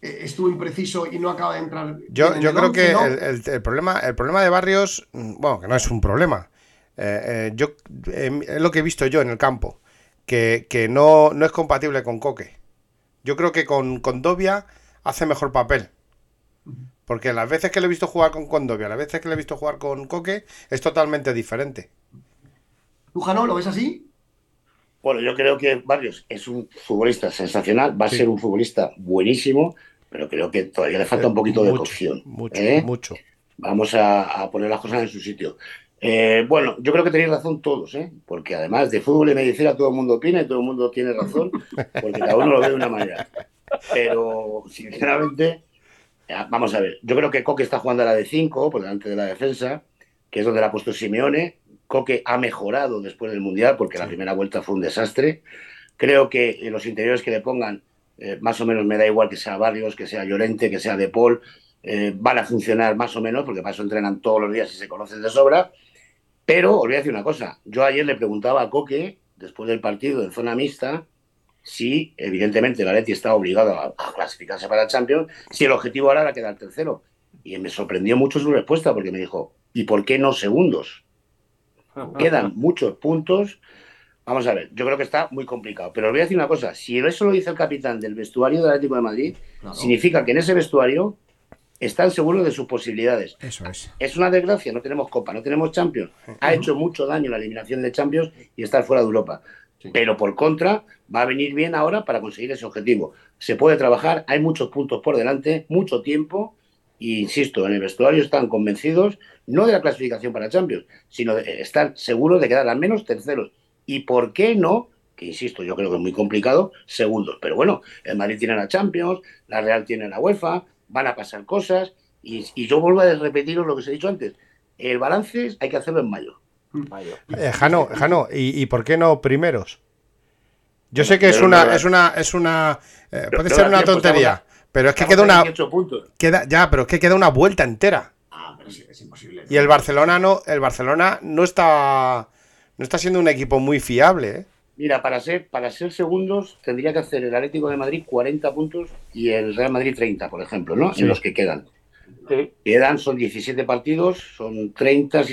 estuvo impreciso y no acaba de entrar? Yo, en yo creo once, que ¿no? el, el- el problema, el problema de Barrios, mm, bueno, que no es un problema. yo eh, es lo que he visto yo en el campo, que, que no, no es compatible con Coque. Yo creo que con Condovia hace mejor papel. Porque las veces que le he visto jugar con Condovia, las veces que le he visto jugar con Coque, es totalmente diferente. ¿Tú, Jano, lo ves así? Bueno, yo creo que Barrios es un futbolista sensacional, va a Sí. ser un futbolista buenísimo, pero creo que todavía le falta un poquito de cocción. Mucho, ¿eh? mucho. Vamos a, a poner las cosas en su sitio. Eh, bueno, yo creo que tenéis razón todos, ¿eh? porque además de fútbol y medicina todo el mundo opina y todo el mundo tiene razón, porque cada uno lo ve de una manera. Pero, sinceramente, vamos a ver, yo creo que Coque está jugando a la de 5 por delante de la defensa, que es donde la ha puesto Simeone. Coque ha mejorado después del Mundial, porque la primera vuelta fue un desastre. Creo que eh, los interiores que le pongan, eh, más o menos me da igual que sea Barrios, que sea Llorente, que sea De Paul, eh, van a funcionar más o menos, porque para eso entrenan todos los días y se conocen de sobra. Pero os voy a decir una cosa. Yo ayer le preguntaba a Coque, después del partido en zona mixta, si evidentemente el Atleti está obligado a, clasificarse para el Champions, si el objetivo ahora era quedar tercero. Y me sorprendió mucho su respuesta, porque me dijo, ¿y por qué no segundos? Quedan muchos puntos. Vamos a ver, yo creo que está muy complicado. Pero os voy a decir una cosa, si eso lo dice el capitán del vestuario del Atlético de Madrid, Claro. significa que en ese vestuario están seguros de sus posibilidades. Eso es. Es una desgracia, no tenemos Copa, no tenemos Champions. Ha hecho mucho daño la eliminación de Champions y estar fuera de Europa. Pero por contra, va a venir bien ahora para conseguir ese objetivo. Se puede trabajar, hay muchos puntos por delante, mucho tiempo. Y insisto, en el vestuario están convencidos no de la clasificación para Champions, sino de estar seguros de quedar al menos terceros. ¿Y por qué no? Que insisto, yo creo que es muy complicado, segundos. Pero bueno, el Madrid tiene la Champions, la Real tiene la UEFA, van a pasar cosas. Y, y yo vuelvo a repetiros lo que os he dicho antes. El balance hay que hacerlo en mayo. Eh, Jano, Jano, ¿y, y por qué no primeros? Yo sé que es una, es una, es una, eh, puede ser una tontería, pero es que queda una, 18 puntos. queda, ya, pero es que queda una vuelta entera. Ah, pero sí, es imposible. Y el Barcelona no, el Barcelona no está, no está siendo un equipo muy fiable, ¿eh? Mira, para ser, para ser segundos tendría que hacer el Atlético de Madrid 40 puntos y el Real Madrid 30, por ejemplo, ¿no? Sí. En los que quedan. Sí. Quedan, son 17 partidos, son 30,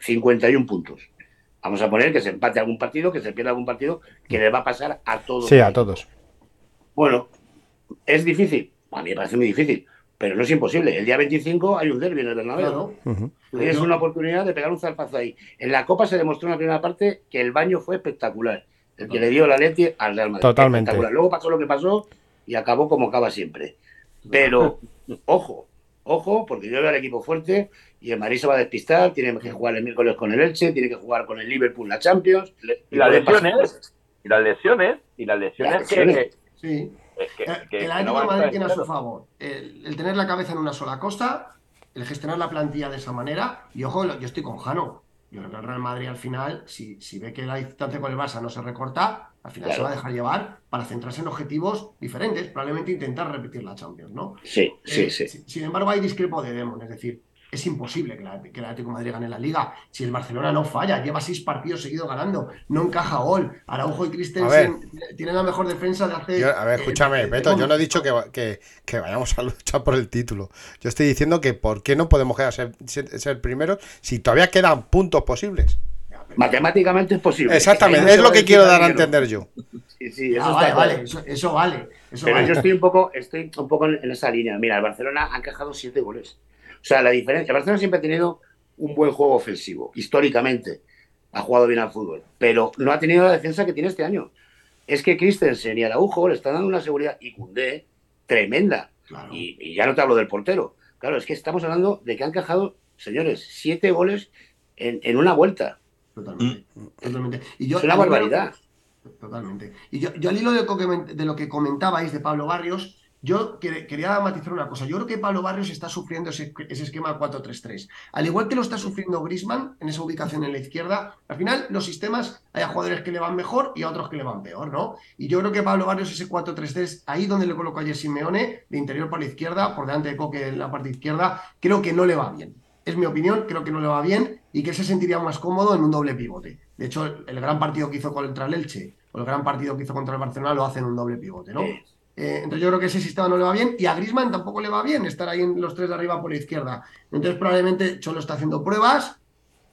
51 puntos. Vamos a poner que se empate algún partido, que se pierda algún partido, que le va a pasar a todos. Sí, a todos. Bueno, ¿es difícil? A mí me parece muy difícil, pero no es imposible. El día 25 hay un derbi en el Bernabéu. Claro. Ujú. Tienes una oportunidad de pegar un zarpazo ahí. En la Copa se demostró en la primera parte que el baño fue espectacular. El que le dio la Leti al Real Madrid. Totalmente. Espectacular. Luego pasó lo que pasó y acabó como acaba siempre. Pero, ojo, ojo, porque yo veo al equipo fuerte y el Madrid se va a despistar, tiene que jugar el miércoles con el Elche, tiene que jugar con el Liverpool la Champions. Y las lesiones, y las lesiones, y las lesiones, Las lesiones. que, Sí. que, que- que- el Atlético de a Madrid tiene a su favor el, el tener la cabeza en una sola costa, el gestionar la plantilla de esa manera. Y ojo, yo estoy con Jano. Yo creo que el Real Madrid al final, si, si ve que la distancia con el Barça no se recorta, al final Claro. se va a dejar llevar para centrarse en objetivos diferentes, probablemente intentar repetir la Champions, ¿no? Sí, sí, Eh, sí. si- Sin embargo, hay discrepo de Demon, es decir, es imposible que, la, que el Atlético de Madrid gane la Liga. Si el Barcelona no falla, lleva seis partidos seguidos ganando, no encaja gol. Araujo y Christensen tienen la mejor defensa de hace. Yo- a ver, eh, escúchame, Beto, yo no he dicho que, que, que vayamos a luchar por el título. Yo estoy diciendo que por qué no podemos quedar ser, ser- ser primeros si todavía quedan puntos posibles. Matemáticamente es posible. Exactamente, es lo que quiero dar a entender yo. Sí, sí, eso Ah, está vale, claro. vale, eso, eso vale. Eso Pero vale. yo estoy un poco, estoy un poco en en esa línea. Mira, el Barcelona ha encajado siete goles. O sea, la diferencia. El Barcelona siempre ha tenido un buen juego ofensivo, históricamente. Ha jugado bien al fútbol, pero no ha tenido la defensa que tiene este año. Es que Christensen y Araujo le están dando una seguridad y Cundé tremenda. Claro. Y, y ya no te hablo del portero. Claro, es que estamos hablando de que han encajado, señores, siete goles en, en una vuelta. Totalmente. totalmente. Y yo, Es una barbaridad. Totalmente. Y yo, yo al hilo de, lo que comentabais de Pablo Barrios, yo quería matizar una cosa. Yo creo que Pablo Barrios está sufriendo ese, esquema 4-3-3. Al igual que lo está sufriendo Grisman en esa ubicación en la izquierda, al final los sistemas hay a jugadores que le van mejor y a otros que le van peor, ¿no? Y yo creo que Pablo Barrios ese 4-3-3, ahí donde le colocó ayer Simeone, de interior para la izquierda, por delante de Coque en la parte izquierda, creo que no le va bien. Es mi opinión, creo que no le va bien y que se sentiría más cómodo en un doble pivote. De hecho, el, gran partido que hizo contra el Elche o el gran partido que hizo contra el Barcelona lo hace en un doble pivote, ¿no? Eh, entonces yo creo que ese sistema no le va bien y a Grisman tampoco le va bien estar ahí en los tres de arriba por la izquierda. Entonces probablemente Cholo está haciendo pruebas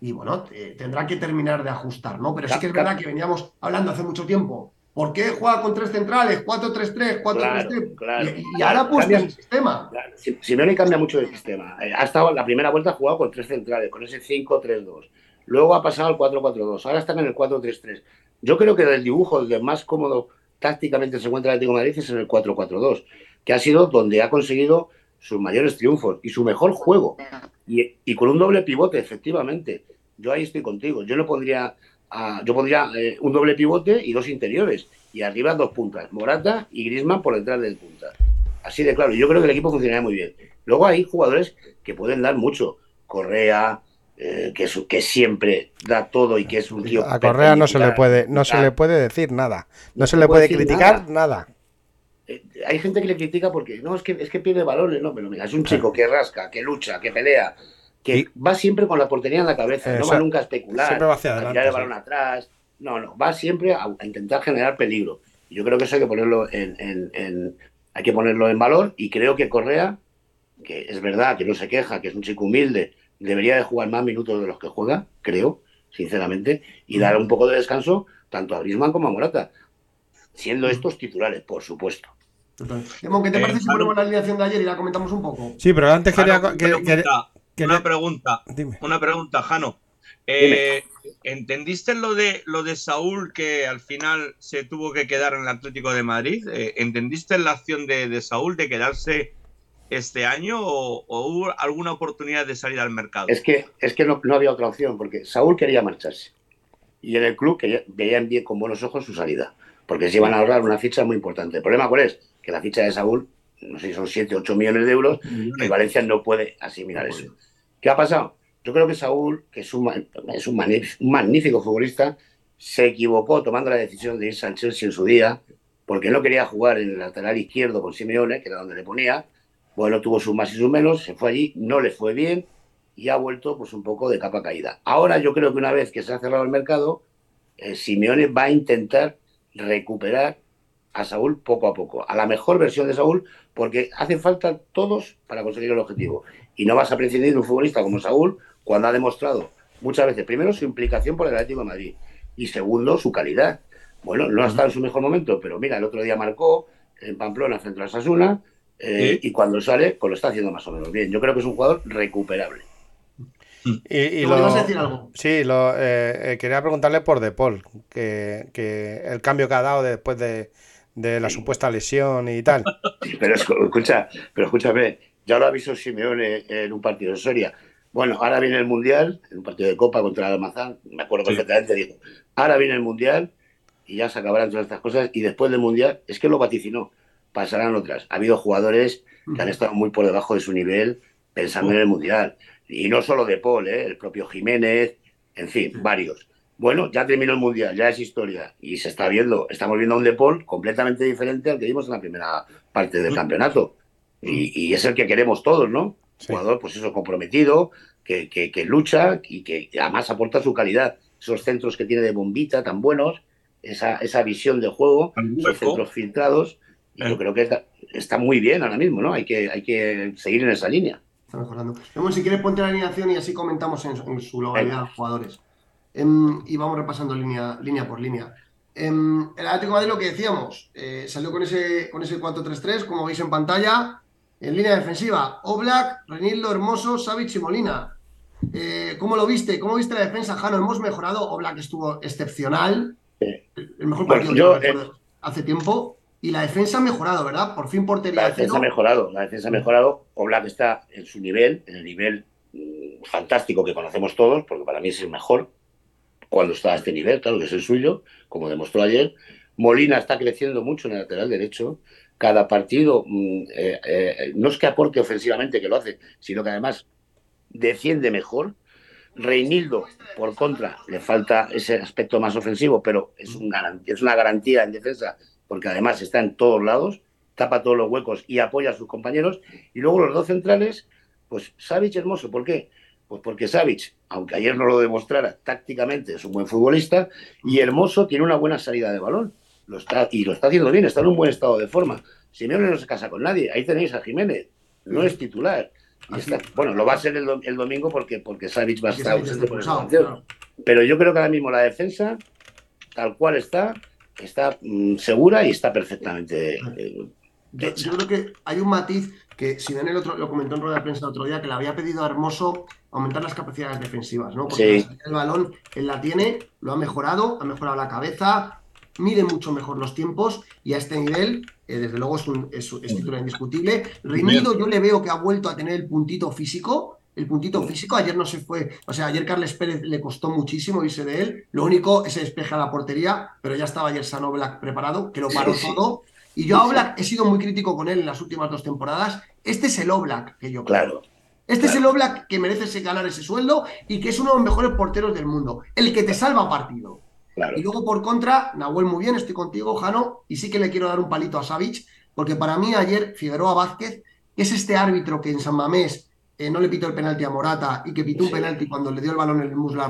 y bueno, tendrá que terminar de ajustar, ¿no? Pero sí que es verdad que veníamos hablando hace mucho tiempo. ¿Por qué juega con tres centrales? 4-3-3, 4-3-3. y, ahora ha puesto el sistema. Claro. Simeone cambia mucho el sistema. Eh, ha estado la primera vuelta ha jugado con tres centrales, con ese 5-3-2. Luego ha pasado al 4-4-2. Ahora están en el 4-3-3. Yo creo que del dibujo, el de más cómodo tácticamente se encuentra el Atlético de Madrid es en el 4-4-2, que ha sido donde ha conseguido sus mayores triunfos y su mejor juego. Y, con un doble pivote, efectivamente. Yo ahí estoy contigo. Yo no pondría, yo pondría eh, un doble pivote y dos interiores. Y arriba dos puntas, Morata y Grisman por detrás del punta. Así de claro. Yo creo que el equipo funcionaría muy bien. Luego hay jugadores que pueden dar mucho. Correa, eh, que, que siempre da todo y que es un tío. A Correa no se le puede, no se le puede decir nada. No, se, le puede, criticar nada. Eh, hay gente que le critica porque no es que es que pierde valores, no, pero mira, es un chico que rasca, que lucha, que pelea, que va siempre con la portería en la cabeza, no va nunca a especular, siempre va hacia adelante, a tirar el balón atrás. No, no, va siempre a, intentar generar peligro. Yo creo que eso hay que ponerlo en, en, hay que ponerlo en valor y creo que Correa, que es verdad que no se queja, que es un chico humilde, debería de jugar más minutos de los que juega, creo, sinceramente, y dar un poco de descanso tanto a Griezmann como a Morata, siendo estos titulares, por supuesto. ¿qué te eh, parece si ponemos la alineación de ayer y la comentamos un poco? Sí, pero antes quería... una pregunta, una pregunta, Jano. Eh, ¿Entendiste lo de lo de Saúl que al final se tuvo que quedar en el Atlético de Madrid? Eh, ¿Entendiste la acción de, de Saúl de quedarse este año o, hubo alguna oportunidad de salir al mercado? Es que, es que no, había otra opción, porque Saúl quería marcharse. Y en el club que veían bien con buenos ojos su salida, porque se iban a ahorrar una ficha muy importante. ¿El problema cuál es? Que la ficha de Saúl, no sé si son 7, 8 millones de euros, y Valencia no puede asimilar eso. ¿Qué ha pasado? Yo creo que Saúl, que es un, magnífico futbolista, se equivocó tomando la decisión de irse al Chelsea en su día, porque no quería jugar en el lateral izquierdo con Simeone, que era donde le ponía, bueno, tuvo sus más y sus menos, se fue allí, no le fue bien y ha vuelto pues un poco de capa caída. Ahora yo creo que una vez que se ha cerrado el mercado, eh, Simeone va a intentar recuperar a Saúl poco a poco, a la mejor versión de Saúl, porque hacen falta todos para conseguir el objetivo. Y no vas a prescindir de un futbolista como Saúl cuando ha demostrado muchas veces, primero, su implicación por el Atlético de Madrid y segundo, su calidad. Bueno, no ha estado en su mejor momento, pero mira, el otro día marcó en Pamplona frente a Sasuna, eh, y cuando sale, pues lo está haciendo más o menos bien. Yo creo que es un jugador recuperable. Y, lo, a decir algo? Sí, lo, eh, eh, quería preguntarle por De Paul, que, el cambio que ha dado después de, la supuesta lesión y tal. pero escucha, pero escúchame, ya lo avisó Simeone en un partido de Soria. Bueno, ahora viene el Mundial, en un partido de Copa contra el Almazán, me acuerdo perfectamente, dijo, ahora viene el Mundial y ya se acabarán todas estas cosas y después del Mundial, es que lo vaticinó, pasarán otras. Ha habido jugadores que han estado muy por debajo de su nivel pensando en el Mundial. Y no solo de Paul, ¿eh? el propio Jiménez, en fin, varios. Bueno, ya terminó el Mundial, ya es historia. Y se está viendo, estamos viendo a un De Paul completamente diferente al que vimos en la primera parte del campeonato. Y, es el que queremos todos, ¿no? Jugador, pues eso, comprometido, que, que, lucha y que además aporta su calidad. Esos centros que tiene de bombita tan buenos, esa, esa visión de juego, esos centros filtrados yo eh. creo que está, muy bien ahora mismo, ¿no? Hay que, hay que seguir en esa línea. Está mejorando. Vamos, si quieres ponte la alineación y así comentamos en, su globalidad los jugadores. Em, y vamos repasando línea, línea por línea. Em, el Atlético de Madrid, lo que decíamos, eh, salió con ese, con ese 4-3-3, como veis en pantalla. En línea defensiva, Oblak, Renildo, Hermoso, Savic y Molina. Eh, ¿Cómo lo viste? ¿Cómo viste la defensa, Jano? Hemos mejorado. Oblak estuvo excepcional. El mejor partido yo, hace tiempo. Y la defensa ha mejorado, ¿verdad? Por fin portería. La defensa ha mejorado, la defensa ha mejorado. Oblak está en su nivel, en el nivel mm, fantástico que conocemos todos, porque para mí es el mejor cuando está a este nivel, claro que es el suyo, como demostró ayer. Molina está creciendo mucho en el lateral derecho. Cada partido mm, eh, eh, no es que aporte ofensivamente, que lo hace, sino que además defiende mejor. Reinildo, por contra, le falta ese aspecto más ofensivo, pero es, un es una garantía en defensa, porque además está en todos lados, tapa todos los huecos y apoya a sus compañeros. Y luego los dos centrales, pues Savic hermoso. ¿Por qué? Pues porque Savic, aunque ayer no lo demostrara tácticamente, es un buen futbolista y Hermoso tiene una buena salida de balón. Lo está, y lo está haciendo bien, está en un buen estado de forma. Simeone no se casa con nadie. Ahí tenéis a Jiménez, no es titular bueno, lo va a ser el, domingo porque, porque Savic va a estar ausente por esa Pero yo creo que ahora mismo la defensa, tal cual está, está mm, segura y está perfectamente. Eh, yo, creo que hay un matiz que si ven el otro, lo comentó en rueda de prensa el otro día, que le había pedido a Hermoso aumentar las capacidades defensivas, ¿no? Porque el balón él la tiene, lo ha mejorado, ha mejorado la cabeza, mide mucho mejor los tiempos y a este nivel, eh, desde luego, es, un, es, titular indiscutible. Reinildo, yo le veo que ha vuelto a tener el puntito físico. El puntito físico, ayer no se fue, o sea, ayer Carles Pérez le costó muchísimo irse de él. Lo único, ese despeje a la portería, pero ya estaba ayer Sano Black preparado, que lo paró todo. Y yo a Oblak he sido muy crítico con él en las últimas dos temporadas. Este es el Oblak que yo creo. Claro. Este es el Oblak que merece ganar ese sueldo y que es uno de los mejores porteros del mundo. El que te salva partido. Y luego por contra, Nahuel muy bien, estoy contigo, Jano, y sí que le quiero dar un palito a Savic, porque para mí ayer Figueroa Vázquez, que es este árbitro que en San Mamés eh, no le pitó el penalti a Morata y que pitó un penalti cuando le dio el balón en el muslo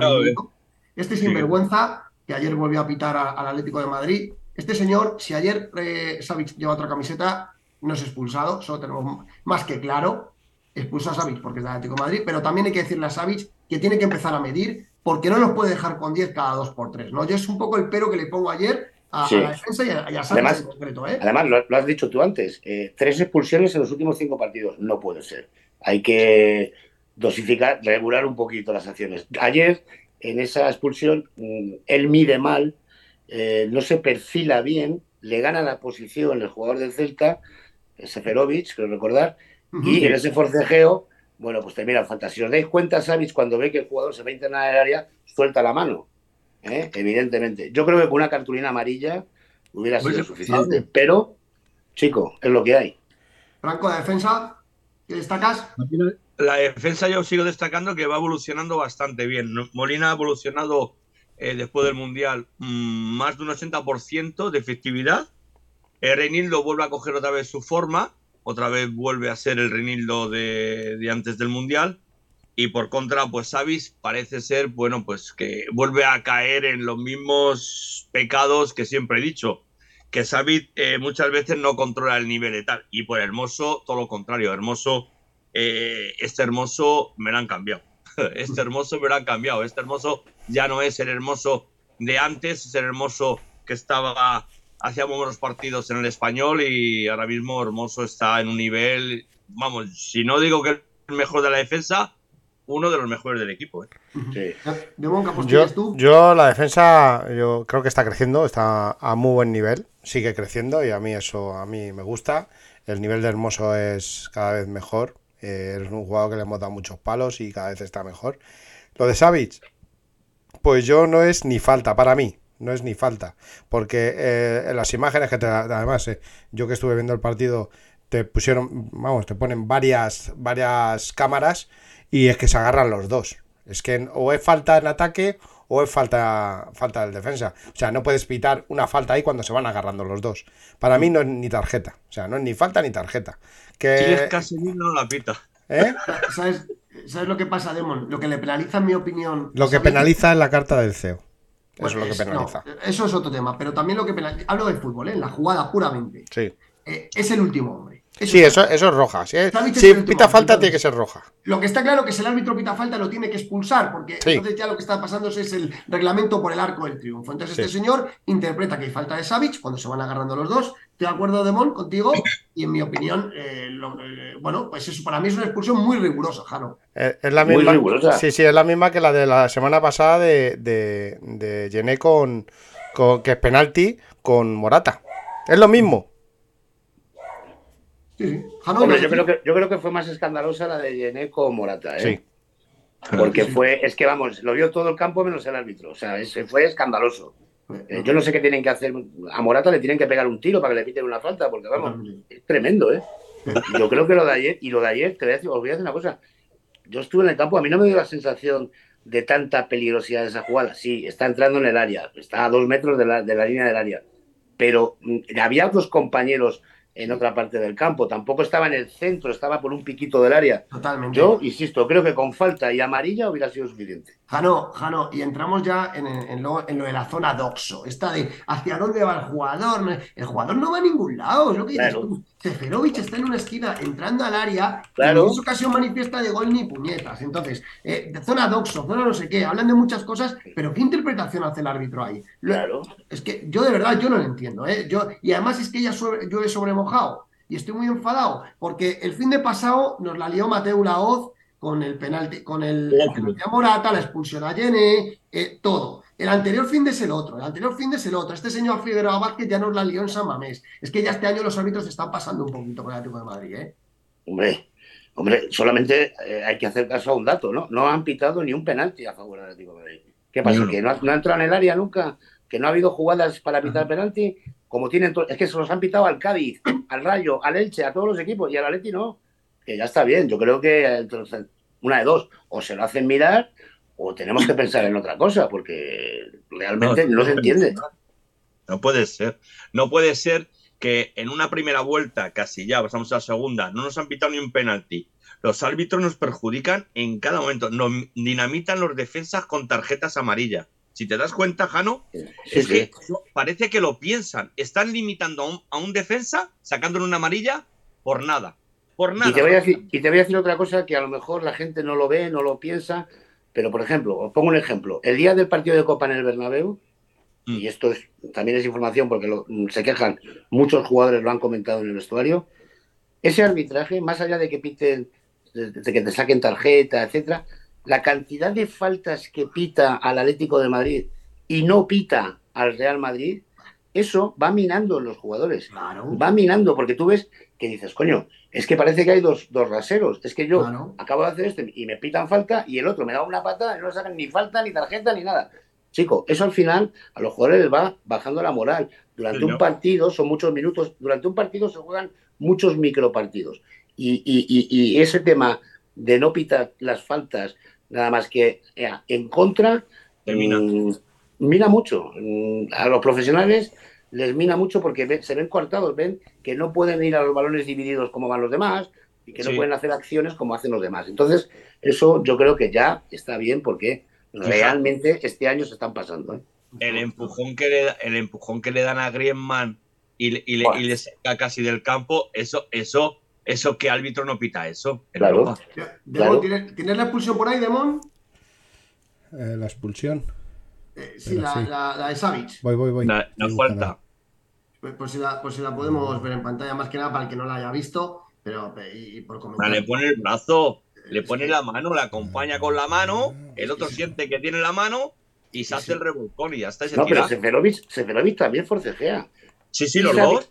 Este sinvergüenza, que ayer volvió a pitar al Atlético de Madrid. Este señor, si ayer eh, Savic lleva otra camiseta, no es expulsado, solo tenemos más que claro. Expulsa a Savic porque es del Atlético de Madrid, pero también hay que decirle a Savic que tiene que empezar a medir porque no los puede dejar con 10 cada 2 por 3 ¿no? Yo es un poco el pero que le pongo ayer a, la defensa y a, a además, en concreto. ¿eh? Además, lo, has dicho tú antes, eh, tres expulsiones en los últimos cinco partidos. No puede ser. Hay que dosificar, regular un poquito las acciones. Ayer, en esa expulsión, mm, él mide mal, eh, no se perfila bien, le gana la posición el jugador del Celta, Seferovic, creo recordar, y en ese forcejeo bueno, pues termina falta. Si os dais cuenta, Savic, cuando ve que el jugador se va a internar en el área, suelta la mano. ¿eh? Evidentemente. Yo creo que con una cartulina amarilla hubiera sido suficiente. Pero, chico, es lo que hay. Franco, la defensa, ¿qué destacas? La defensa yo sigo destacando que va evolucionando bastante bien. Molina ha evolucionado eh, después del Mundial mm, más de un 80% de efectividad. El lo vuelve a coger otra vez su forma otra vez vuelve a ser el Renildo de, antes del Mundial. Y por contra, pues Savis parece ser, bueno, pues que vuelve a caer en los mismos pecados que siempre he dicho. Que Savis eh, muchas veces no controla el nivel de tal. Y por Hermoso, todo lo contrario. Hermoso, eh, este Hermoso me lo han cambiado. Este Hermoso me lo han cambiado. Este Hermoso ya no es el Hermoso de antes, es el Hermoso que estaba hacíamos buenos partidos en el español y ahora mismo Hermoso está en un nivel, vamos, si no digo que el mejor de la defensa, uno de los mejores del equipo. ¿eh? yo, yo, la defensa, yo creo que está creciendo, está a muy buen nivel, sigue creciendo y a mí eso a mí me gusta. El nivel de Hermoso es cada vez mejor. Eh, es un jugador que le hemos dado muchos palos y cada vez está mejor. Lo de Savic, pues yo no es ni falta para mí no es ni falta. Porque eh, en las imágenes que te además, eh, yo que estuve viendo el partido, te pusieron, vamos, te ponen varias, varias cámaras y es que se agarran los dos. Es que o es falta en ataque o es falta, falta del defensa. O sea, no puedes pitar una falta ahí cuando se van agarrando los dos. Para mí no es ni tarjeta. O sea, no es ni falta ni tarjeta. Que... Si es casi no la pita. ¿Eh? ¿Sabes, ¿Sabes lo que pasa, Demon? Lo que le penaliza, en mi opinión. Lo que penaliza es la carta del CEO. Eso es lo que penaliza. eso es otro tema, pero también lo que penaliza. Hablo del fútbol, ¿eh? la jugada puramente. Sí. Eh, es el último sí, eso, eso es roja. Si, pita falta, tiene que ser roja. Lo que está claro es que si el árbitro pita falta, lo tiene que expulsar, porque entonces ya lo que está pasando es el reglamento por el arco del triunfo. Entonces, este señor interpreta que hay falta de Savic cuando se van agarrando los dos. Estoy de acuerdo, Demón, contigo, y en mi opinión, eh, eh, bueno, pues eso para mí es una expulsión muy rigurosa, Jano. Eh, es la misma, Sí, sí, es la misma que la de la semana pasada de, de, de con, que es penalti con Morata. Es lo mismo. Yo, creo que, yo creo que fue más escandalosa la de Yené con Morata, ¿eh? Sí. Porque fue, es que vamos, lo vio todo el campo menos el árbitro. O sea, ese fue escandaloso. Eh, yo no sé qué tienen que hacer. A Morata le tienen que pegar un tiro para que le piten una falta, porque vamos, es tremendo, ¿eh? Yo creo que lo de ayer, y lo de ayer, te voy a decir, os voy a decir una cosa. Yo estuve en el campo, a mí no me dio la sensación de tanta peligrosidad esa jugada. Sí, está entrando en el área, está a dos metros de la, de la línea del área, pero mm, había otros compañeros en otra parte del campo. Tampoco estaba en el centro, estaba por un piquito del área. Totalmente. Yo, insisto, creo que con falta y amarilla hubiera sido suficiente. Jano, Jano, y entramos ya en, lo, de la zona doxo, esta de hacia dónde va el jugador. El jugador no va a ningún lado, es lo que dices tú. Seferovic está en una esquina entrando al área claro. y en esa ocasión manifiesta de gol ni puñetas. Entonces, eh, zona doxo, zona no sé qué, hablan de muchas cosas, pero ¿qué interpretación hace el árbitro ahí? Claro. Es que yo de verdad yo no lo entiendo. ¿eh? Yo, y además es que ya yo he sobremojado y estoy muy enfadado porque el fin de pasado nos la lió Mateo Laoz con el penalti, con el, penalti a Morata, la expulsión a Yene, eh, todo. El anterior fin de es el otro, el anterior fin de es el otro. Este señor Figueroa Vázquez ya nos la lió en San Mamés. Es que ya este año los árbitros están pasando un poquito con el Atlético de Madrid, ¿eh? Hombre, hombre, solamente eh, hay que hacer caso a un dato, ¿no? No han pitado ni un penalti a favor del Atlético de Madrid. ¿Qué pasa? ¿Que no ha, entrado en el área nunca? ¿Que no ha habido jugadas para pitar penalti? Como tienen es que se los han pitado al Cádiz, al Rayo, al Elche, a todos los equipos y al Atleti no que ya está bien. Yo creo que una de dos, o se lo hacen mirar o tenemos que pensar en otra cosa, porque realmente no, se entiende. No puede ser. No puede ser que en una primera vuelta, casi ya, pasamos a la segunda, no nos han pitado ni un penalti. Los árbitros nos perjudican en cada momento. Nos dinamitan los defensas con tarjetas amarillas. Si te das cuenta, Jano, es que parece que lo piensan. Están limitando a un, a un defensa, sacándole una amarilla por nada. Y te, voy a decir, otra cosa que a lo mejor la gente no lo ve, no lo piensa, pero por ejemplo, os pongo un ejemplo. El día del partido de Copa en el Bernabéu, mm. y esto es, también es información porque se quejan, muchos jugadores lo han comentado en el vestuario, ese arbitraje, más allá de que piten, de, que te saquen tarjeta, etcétera, la cantidad de faltas que pita al Atlético de Madrid y no pita al Real Madrid, eso va minando los jugadores. Va minando, porque tú ves que dices, coño, es que parece que hay dos, dos raseros. Es que yo acabo de hacer este y me pitan falta y el otro me da una pata y no le sacan ni falta, ni tarjeta, ni nada. Chico, eso al final a los jugadores les va bajando la moral. Durante un partido son muchos minutos, durante un partido se juegan muchos micropartidos. Y, y, y, ese tema de no pitar las faltas, nada más que eh, en contra, mm, mira mucho. Mm, a los profesionales les mina mucho porque se ven cortados, ven que no pueden ir a los balones divididos como van los demás y que no pueden hacer acciones como hacen los demás. Entonces, eso yo creo que ya está bien porque realmente este año se están pasando. ¿eh? El empujón que le, el empujón que le dan a Griezmann y, y, le, saca casi del campo, eso, eso, eso que árbitro no pita eso. Claro. ¿tienes, la expulsión por ahí, Demon? Eh, la expulsión. Eh, sí, la, de Savage. Voy, voy, voy. La, falta. Pues, pues, si la, pues si la podemos ver en pantalla, más que nada para el que no la haya visto, pero y, por comentar. Le pone el brazo, le pone la mano, la acompaña con la mano, el otro siente que tiene la mano y se hace el revolcón y ya está. no, pero Seferovic, también forcejea. Sí, sí, los dos.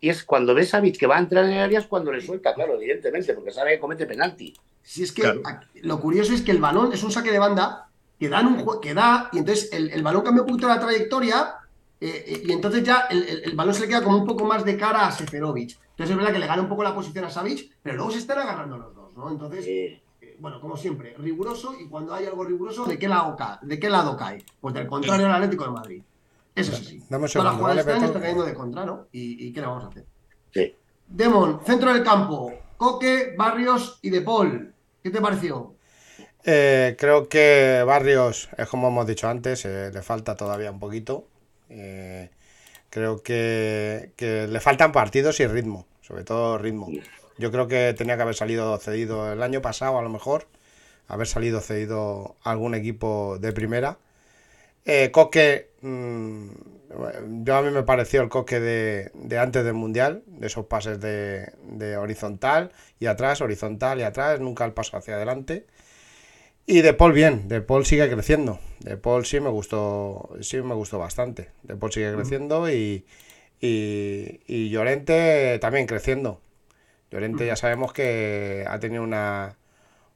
y, es cuando ve Savic que va a entrar en el área es cuando le suelta, claro, evidentemente, porque sabe que comete penalti. Si es que lo curioso es que el balón es un saque de banda que, dan un, que da, y entonces el, balón cambia un poquito la trayectoria, eh, eh, y entonces ya el, balón se le queda como un poco más de cara a Seferovic. Entonces es verdad que le gana un poco la posición a Savic, pero luego se están agarrando los dos, ¿no? Entonces, eh, bueno, como siempre, riguroso, y cuando hay algo riguroso, ¿de qué lado cae? ¿De qué lado cae? Pues del contrario al Atlético de Madrid. Eso sí, sí. Todas las jugadas están cayendo de contra, ¿no? ¿Y, qué le vamos a hacer? Sí. Demon, centro del campo, Coque, Barrios y De Paul. ¿Qué te pareció? Eh, creo que Barrios, es como hemos dicho antes, eh, le falta todavía un poquito. Eh, creo que, le faltan partidos y ritmo, sobre todo ritmo. Yo creo que tenía que haber salido cedido el año pasado, a lo mejor, haber salido cedido algún equipo de primera. Coque, mm, yo a mí me pareció el Coque de, antes del Mundial, de esos pases de, de horizontal y atrás, horizontal y atrás, nunca el paso hacia adelante. Y De Paul bien, De Paul sigue creciendo. De Paul sí me gustó, sí me gustó bastante. De Paul sigue creciendo y, y, Llorente también creciendo. Llorente ya sabemos que ha tenido una,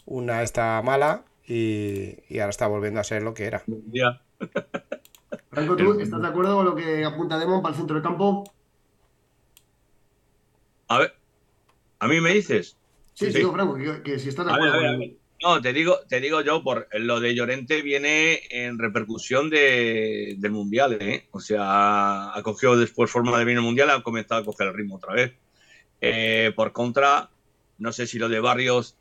una esta mala y, ahora está volviendo a ser lo que era. Franco, ¿tú estás de acuerdo con lo que apunta Demon para el centro del campo? A ver, ¿a mí me dices? Sí, sí, Franco, que, si estás de acuerdo. No, te digo, te digo yo, por lo de Llorente viene en repercusión de, del Mundial, ¿eh? O sea, ha cogido después forma de el Mundial, ha comenzado a coger el ritmo otra vez. Eh, por contra, no sé si lo de Barrios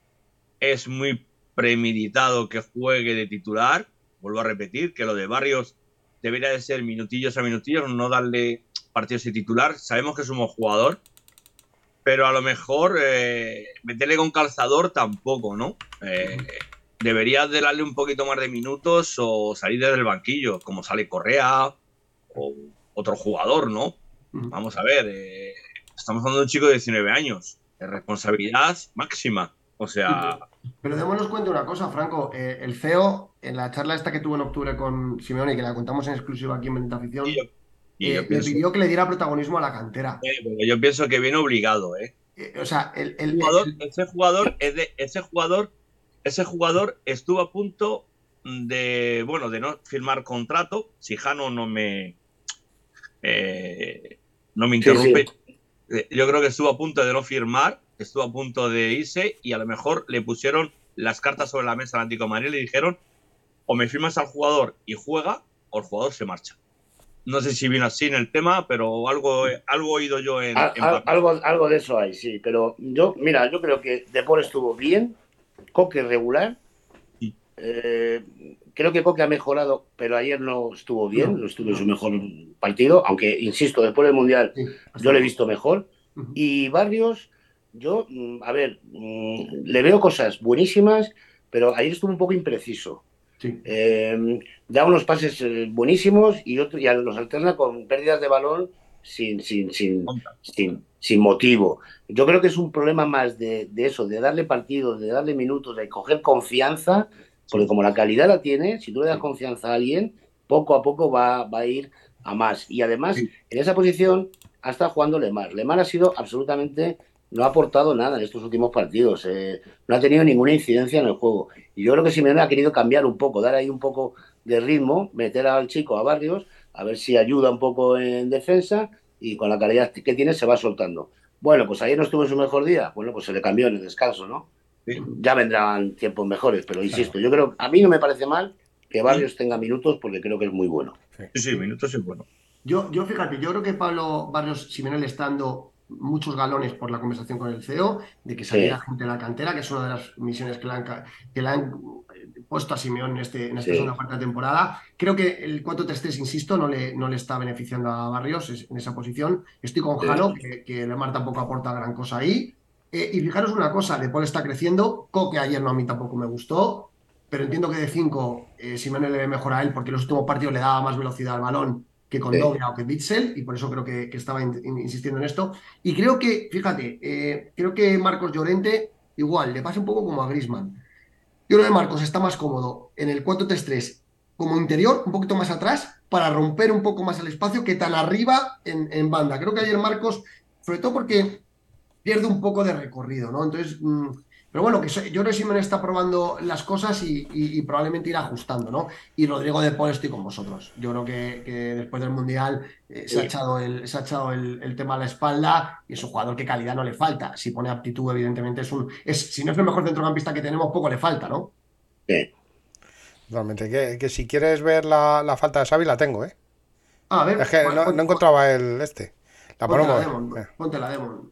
es muy premeditado que juegue de titular. Vuelvo a repetir que lo de Barrios debería de ser minutillos a minutillos, no darle partidos de titular. Sabemos que un jugador, pero a lo mejor eh, meterle con calzador tampoco, ¿no? Eh, deberías de darle un poquito más de minutos o salir desde el banquillo, como sale Correa o otro jugador, ¿no? Vamos a ver, eh, estamos hablando de un chico de 19 años, de responsabilidad máxima. O sea. Pero démonos cuenta una cosa, Franco. el CEO, en la charla esta que tuvo en octubre con Simeone, que la contamos en exclusiva aquí en Bendita Afición, le pidió que le diera protagonismo a la cantera. yo pienso que viene obligado, ¿eh? o sea, el, el, ese jugador, ese jugador, ese jugador estuvo a punto de, bueno, de no firmar contrato. Si Jano no me, eh, no me interrumpe, eh, yo creo que estuvo a punto de no firmar, estuvo a punto de irse y a lo mejor le pusieron las cartas sobre la mesa al Atlético Madrid y le dijeron o me firmas al jugador y juega o el jugador se marcha. No sé si vino así en el tema, pero algo, algo he oído yo en, algo, algo de eso hay, sí. Pero yo, mira, yo creo que Depor estuvo bien, Coque regular. Eh, creo que Coque ha mejorado, pero ayer no estuvo bien, no, estuvo en su mejor partido, aunque, insisto, después del Mundial yo lo he visto mejor. Y Barrios, yo, mm, a ver, mm, le veo cosas buenísimas, pero ayer estuvo un poco impreciso. Eh, da unos pases eh, buenísimos y, otro, y los alterna con pérdidas de balón sin, sin, sin, sin, motivo. Yo creo que es un problema más de, eso, de darle partidos, de darle minutos, de coger confianza, porque como la calidad la tiene, si tú le das confianza a alguien, poco a poco va, va a ir a más. Y además, en esa posición ha estado jugando Lemar. Lemar ha sido absolutamente no ha aportado nada en estos últimos partidos. Eh, no ha tenido ninguna incidencia en el juego. Y yo creo que Simeone ha querido cambiar un poco, dar ahí un poco de ritmo, meter al chico a Barrios, a ver si ayuda un poco en defensa y con la calidad que tiene se va soltando. Bueno, pues ayer no estuvo en su mejor día. Bueno, pues se le cambió en el descanso, ¿no? Ya vendrán tiempos mejores, pero insisto, yo creo, a mí no me parece mal que Barrios tenga minutos porque creo que es muy bueno. Sí, sí, minutos es bueno. Yo, yo fíjate, yo creo que Pablo Barrios Simeone estando muchos galones por la conversación con el CEO, de que saliera gente de la cantera, que es una de las misiones que le han, que han eh, puesto a Simeón en, este, en esta segunda parte de temporada. Creo que el 4-3-3, insisto, no le, no le está beneficiando a Barrios en esa posición. Estoy con Jano, que, que Lemar tampoco aporta gran cosa ahí. Eh, y fijaros una cosa, De Paul está creciendo, Coque ayer no a mí tampoco me gustó, pero entiendo que de 5 eh, Simeone le ve mejor a él porque en los últimos partidos le daba más velocidad al balón que con Doria o que Bitzel, y por eso creo que, estaba insistiendo en esto. Y creo que, fíjate, eh, creo que Marcos Llorente igual, le pasa un poco como a Grisman. Yo creo que Marcos está más cómodo en el 4-3-3 como interior, un poquito más atrás, para romper un poco más el espacio que tan arriba en, en banda. Creo que ayer Marcos, sobre todo porque pierde un poco de recorrido, ¿no? Entonces, mm, pero bueno, que yo creo que Simón está probando las cosas y, probablemente irá ajustando, ¿no? Y Rodrigo de Paul estoy con vosotros. Yo creo que, después del Mundial eh, se, ha echado, el, se ha echado el, tema a la espalda y es un jugador que calidad no le falta. Si pone aptitud, evidentemente es un... Es, si no es el mejor centrocampista que tenemos, poco le falta, ¿no? Sí. Realmente, que, si quieres ver la, falta de Xavi, la tengo, ¿eh? Ah, a ver. Es que no, encontraba el este. La ponte la Demon, ponte la Demon.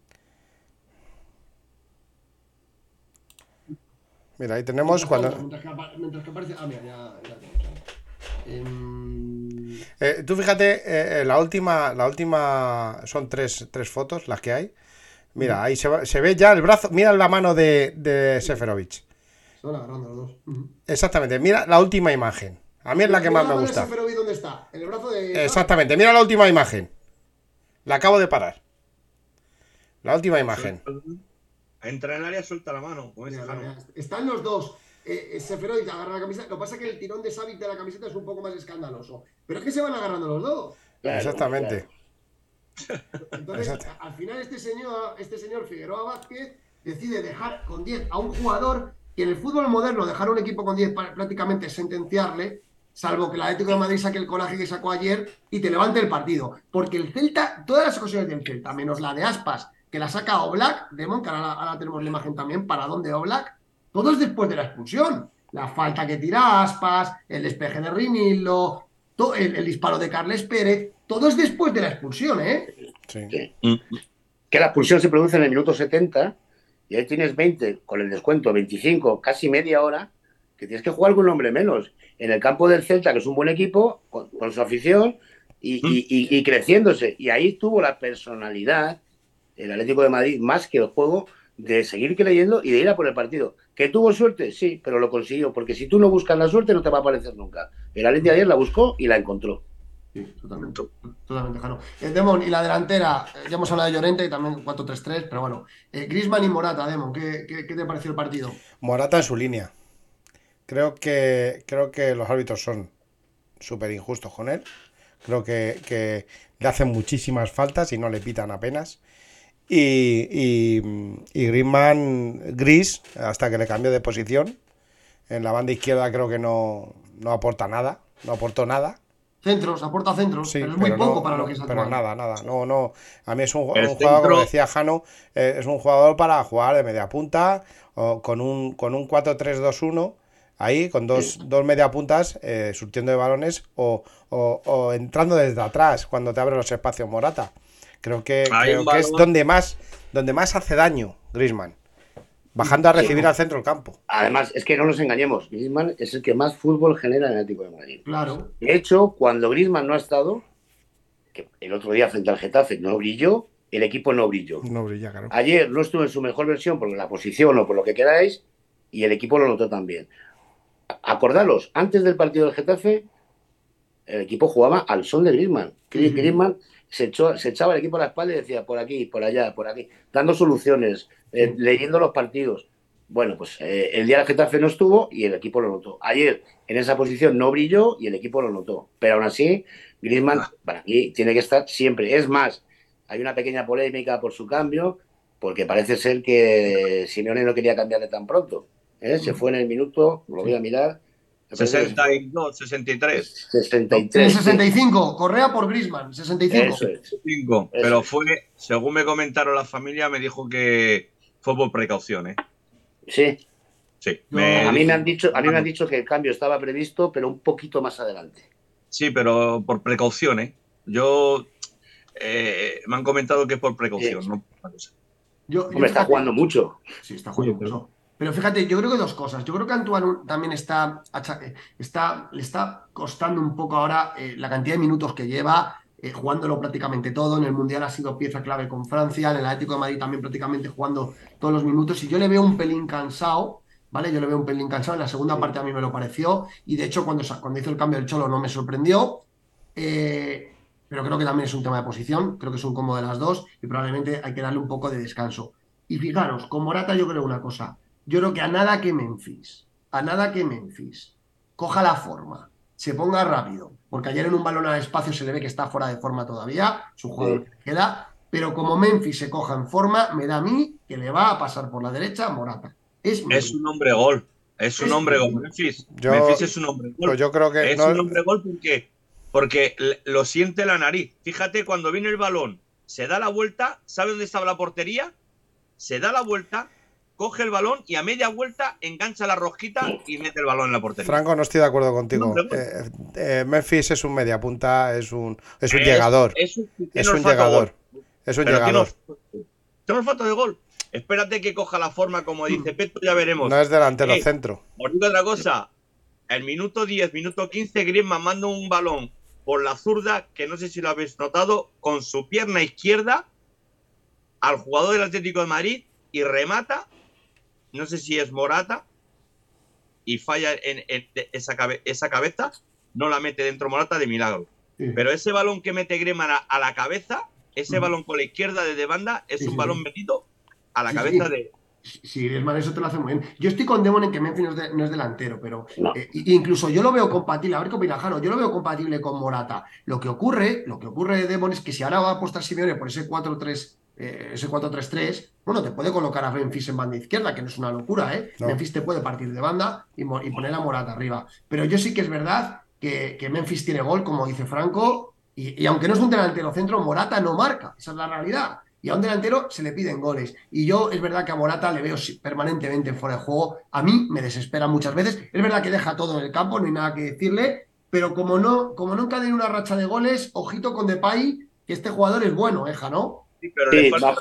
Mira, ahí tenemos cuando... Mientras que, aparece... Ah, mira, ya, em, eh, tú fíjate, eh, la última, la última son tres, tres, fotos las que hay. Mira, ahí se, se, ve ya el brazo. Mira la mano de, de Seferovic. agarrando los dos. Exactamente, mira la última imagen. A mí es la que más me gusta. ¿dónde está? En el brazo de. Exactamente, mira la última imagen. La acabo de parar. La última imagen. Entra en el área, suelta la mano. Están los dos. Eh, eh agarra la camiseta. Lo que pasa es que el tirón de Savic de la camiseta es un poco más escandaloso. Pero es que se van agarrando los dos. Exactamente. Entonces, al final, este señor, este señor Figueroa Vázquez decide dejar con 10 a un jugador que en el fútbol moderno dejar un equipo con 10 para prácticamente sentenciarle. salvo que el Atlético de Madrid saque el coraje que sacó ayer y te levante el partido. Porque el Celta, todas las ocasiones del Celta, menos la de Aspas, que la saca Oblak, de que ahora, tenemos la imagen también, para dónde Oblak, todo es después de la expulsión. La falta que tira Aspas, el despeje de Rinillo, el, disparo de Carles Pérez, todo es después de la expulsión, ¿eh? Sí. Que la expulsión se produce en el minuto 70 y ahí tienes 20 con el descuento, 25, casi media hora, que tienes que jugar con un hombre menos en el campo del Celta, que es un buen equipo, con, su afición y, creciéndose. Y ahí tuvo la personalidad, el Atlético de Madrid, más que el juego, de seguir creyendo y de ir a por el partido. ¿Que tuvo suerte? Sí, pero lo consiguió, porque si tú no buscas la suerte no te va a aparecer nunca. El Atlético ayer la buscó y la encontró. Sí, totalmente. Totalmente, Jano. Eh, Demon, y la delantera, eh, ya hemos hablado de Llorente y también 4-3-3, pero bueno. Eh, Grisman y Morata, Demon, ¿qué, ¿qué, qué, te pareció el partido? Morata en su línea. Creo que, creo que los árbitros son súper injustos con él. Creo que, le hacen muchísimas faltas y no le pitan apenas. Y, y, y Griezmann gris, hasta que le cambió de posición. En la banda izquierda creo que no, no aporta nada. No aportó nada. Centros, aporta centros, pero es muy poco para lo que es Pero nada, nada. No, no. A mí es un, jugador, como decía Jano, eh, es un jugador para jugar de media punta o con un, con un 4-3-2-1 ahí con dos, dos media puntas eh, surtiendo de balones o, entrando desde atrás cuando te abre los espacios Morata. Creo que, es donde más, donde más hace daño Grisman. Bajando a recibir al centro del campo. Además, es que no nos engañemos, Grisman es el que más fútbol genera en el Atlético de Madrid. Claro. De hecho, cuando Grisman no ha estado, que el otro día frente al Getafe no brilló, el equipo no brilló. No brilla, claro. Ayer no estuvo en su mejor versión por la posición o por lo que queráis, y el equipo lo notó también acordaros, antes del partido del Getafe, el equipo jugaba al son de Griezmann. Griezmann se, echaba el equipo a la espalda y decía por aquí, por allá, por aquí, dando soluciones, eh, leyendo los partidos. Bueno, pues eh, el día del Getafe no estuvo y el equipo lo notó. Ayer en esa posición no brilló y el equipo lo notó. Pero aún así, Griezmann ah. para aquí tiene que estar siempre. Es más, hay una pequeña polémica por su cambio, porque parece ser que Simeone no quería cambiarle tan pronto. ¿eh? Se fue en el minuto, lo voy a mirar. 62, 63. 63. 65, Correa por Grisman, 65. Pero fue, según me comentaron la familia, me dijo que fue por precaución, ¿eh? Sí. Sí. a, mí me han dicho, a mí me han dicho que el cambio estaba previsto, pero un poquito más adelante. Sí, pero por precaución, ¿eh? Yo. Eh, me han comentado que es por precaución, no Yo, Hombre, está jugando mucho. Sí, está jugando mucho. Pero fíjate, yo creo que dos cosas. Yo creo que Antoine también está, está le está costando un poco ahora eh, la cantidad de minutos que lleva, eh, jugándolo prácticamente todo. En el Mundial ha sido pieza clave con Francia, en el Atlético de Madrid también prácticamente jugando todos los minutos. Y yo le veo un pelín cansado, ¿vale? Yo le veo un pelín cansado. En la segunda parte a mí me lo pareció. Y de hecho, cuando, cuando hizo el cambio del Cholo no me sorprendió. Eh, pero creo que también es un tema de posición. Creo que es un combo de las dos. Y probablemente hay que darle un poco de descanso. Y fijaros, con Morata yo creo una cosa yo creo que a nada que Memphis, a nada que Memphis coja la forma, se ponga rápido, porque ayer en un balón al espacio se le ve que está fuera de forma todavía, su jugador queda, pero como Memphis se coja en forma, me da a mí que le va a pasar por la derecha Morata. Es, es un hombre gol. Es un hombre gol. Memphis. Memphis es un hombre gol. Pues yo creo que es un hombre gol porque, porque lo siente la nariz. Fíjate, cuando viene el balón, se da la vuelta, sabe dónde estaba la portería, se da la vuelta, coge el balón y a media vuelta engancha la rosquita y mete el balón en la portería. Franco, no estoy de acuerdo contigo. Eh, eh, Memphis es un media punta, es un, es un llegador. Es, un, llegador. Es un llegador. Tenemos falta de gol. Espérate que coja la forma como dice Peto, ya veremos. No es delantero, eh, centro. Os digo otra cosa. El minuto 10, minuto 15, Griezmann manda un balón por la zurda, que no sé si lo habéis notado, con su pierna izquierda al jugador del Atlético de Madrid y remata no sé si es Morata, y falla en, esa, esa, cabeza, no la mete dentro Morata de milagro. Pero ese balón que mete Grema a, la cabeza, ese balón con la izquierda de banda, es un balón metido a la cabeza de. Sí, Griezmann eso te lo hace muy bien. Yo estoy con Demon en que Memphis no es, delantero, pero eh, incluso yo lo veo compatible, a ver qué opina Jano, yo lo veo compatible con Morata. Lo que ocurre, lo que ocurre Demon es que si ahora va a apostar Simeone por ese 4-3 eh, ese 4-3-3, bueno, te puede colocar a Memphis en banda izquierda, que no es una locura, ¿eh? Memphis te puede partir de banda y, poner a Morata arriba. Pero yo sí que es verdad que, Memphis tiene gol, como dice Franco, y, aunque no es un delantero centro, Morata no marca, esa es la realidad. Y a un delantero se le piden goles. Y yo es verdad que a Morata le veo permanentemente fuera de juego. A mí me desespera muchas veces. Es verdad que deja todo en el campo, no hay nada que decirle. Pero como no, como no en una racha de goles, ojito con Depay, que este jugador es bueno, ¿eh, ¿no? Sí, pero le falta...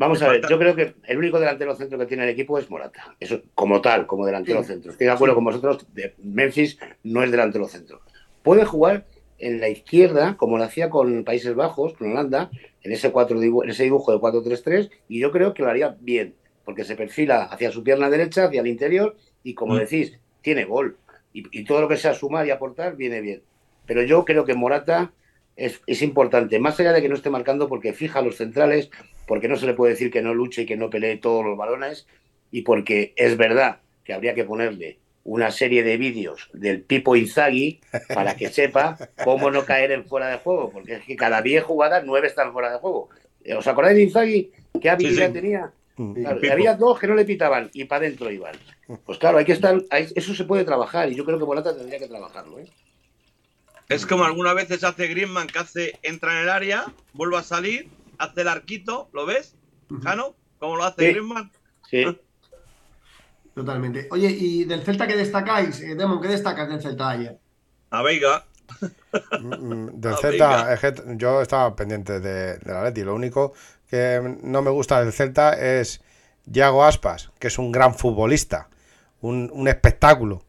Vamos a ver, yo creo que el único delantero centro que tiene el equipo es Morata. Eso, como tal, como delantero centro. Estoy de acuerdo con vosotros, de Memphis no es delantero centro. Puede jugar en la izquierda, como lo hacía con Países Bajos, con Holanda, en ese, cuatro en ese dibujo de 4-3-3, y yo creo que lo haría bien, porque se perfila hacia su pierna derecha, hacia el interior, y como mm. decís, tiene gol. Y, todo lo que sea sumar y aportar viene bien. Pero yo creo que Morata es, es importante, más allá de que no esté marcando, porque fija los centrales, porque no se le puede decir que no luche y que no pelee todos los balones, y porque es verdad que habría que ponerle una serie de vídeos del Pipo Inzaghi para que sepa cómo no caer en fuera de juego, porque es que cada 10 jugadas, 9 están fuera de juego. ¿Os acordáis de Inzaghi? ¿Qué habilidad tenía? Mm. había dos que no le pitaban y para adentro iban. Pues claro, hay que estar, eso se puede trabajar y yo creo que Morata tendría que trabajarlo. ¿eh? Es como algunas veces hace Griezmann que hace, entra en el área, vuelve a salir hace el arquito, ¿lo ves? Jano, ¿cómo lo hace Griezmann? Sí. Totalmente. Oye, ¿y del Celta qué destacáis? Eh, Demon, ¿qué destacas del Celta ayer? A Veiga. Mm, mm, del Celta, yo estaba pendiente de, la Leti. Lo único que no me gusta del Celta es Yago Aspas, que es un gran futbolista, un, espectáculo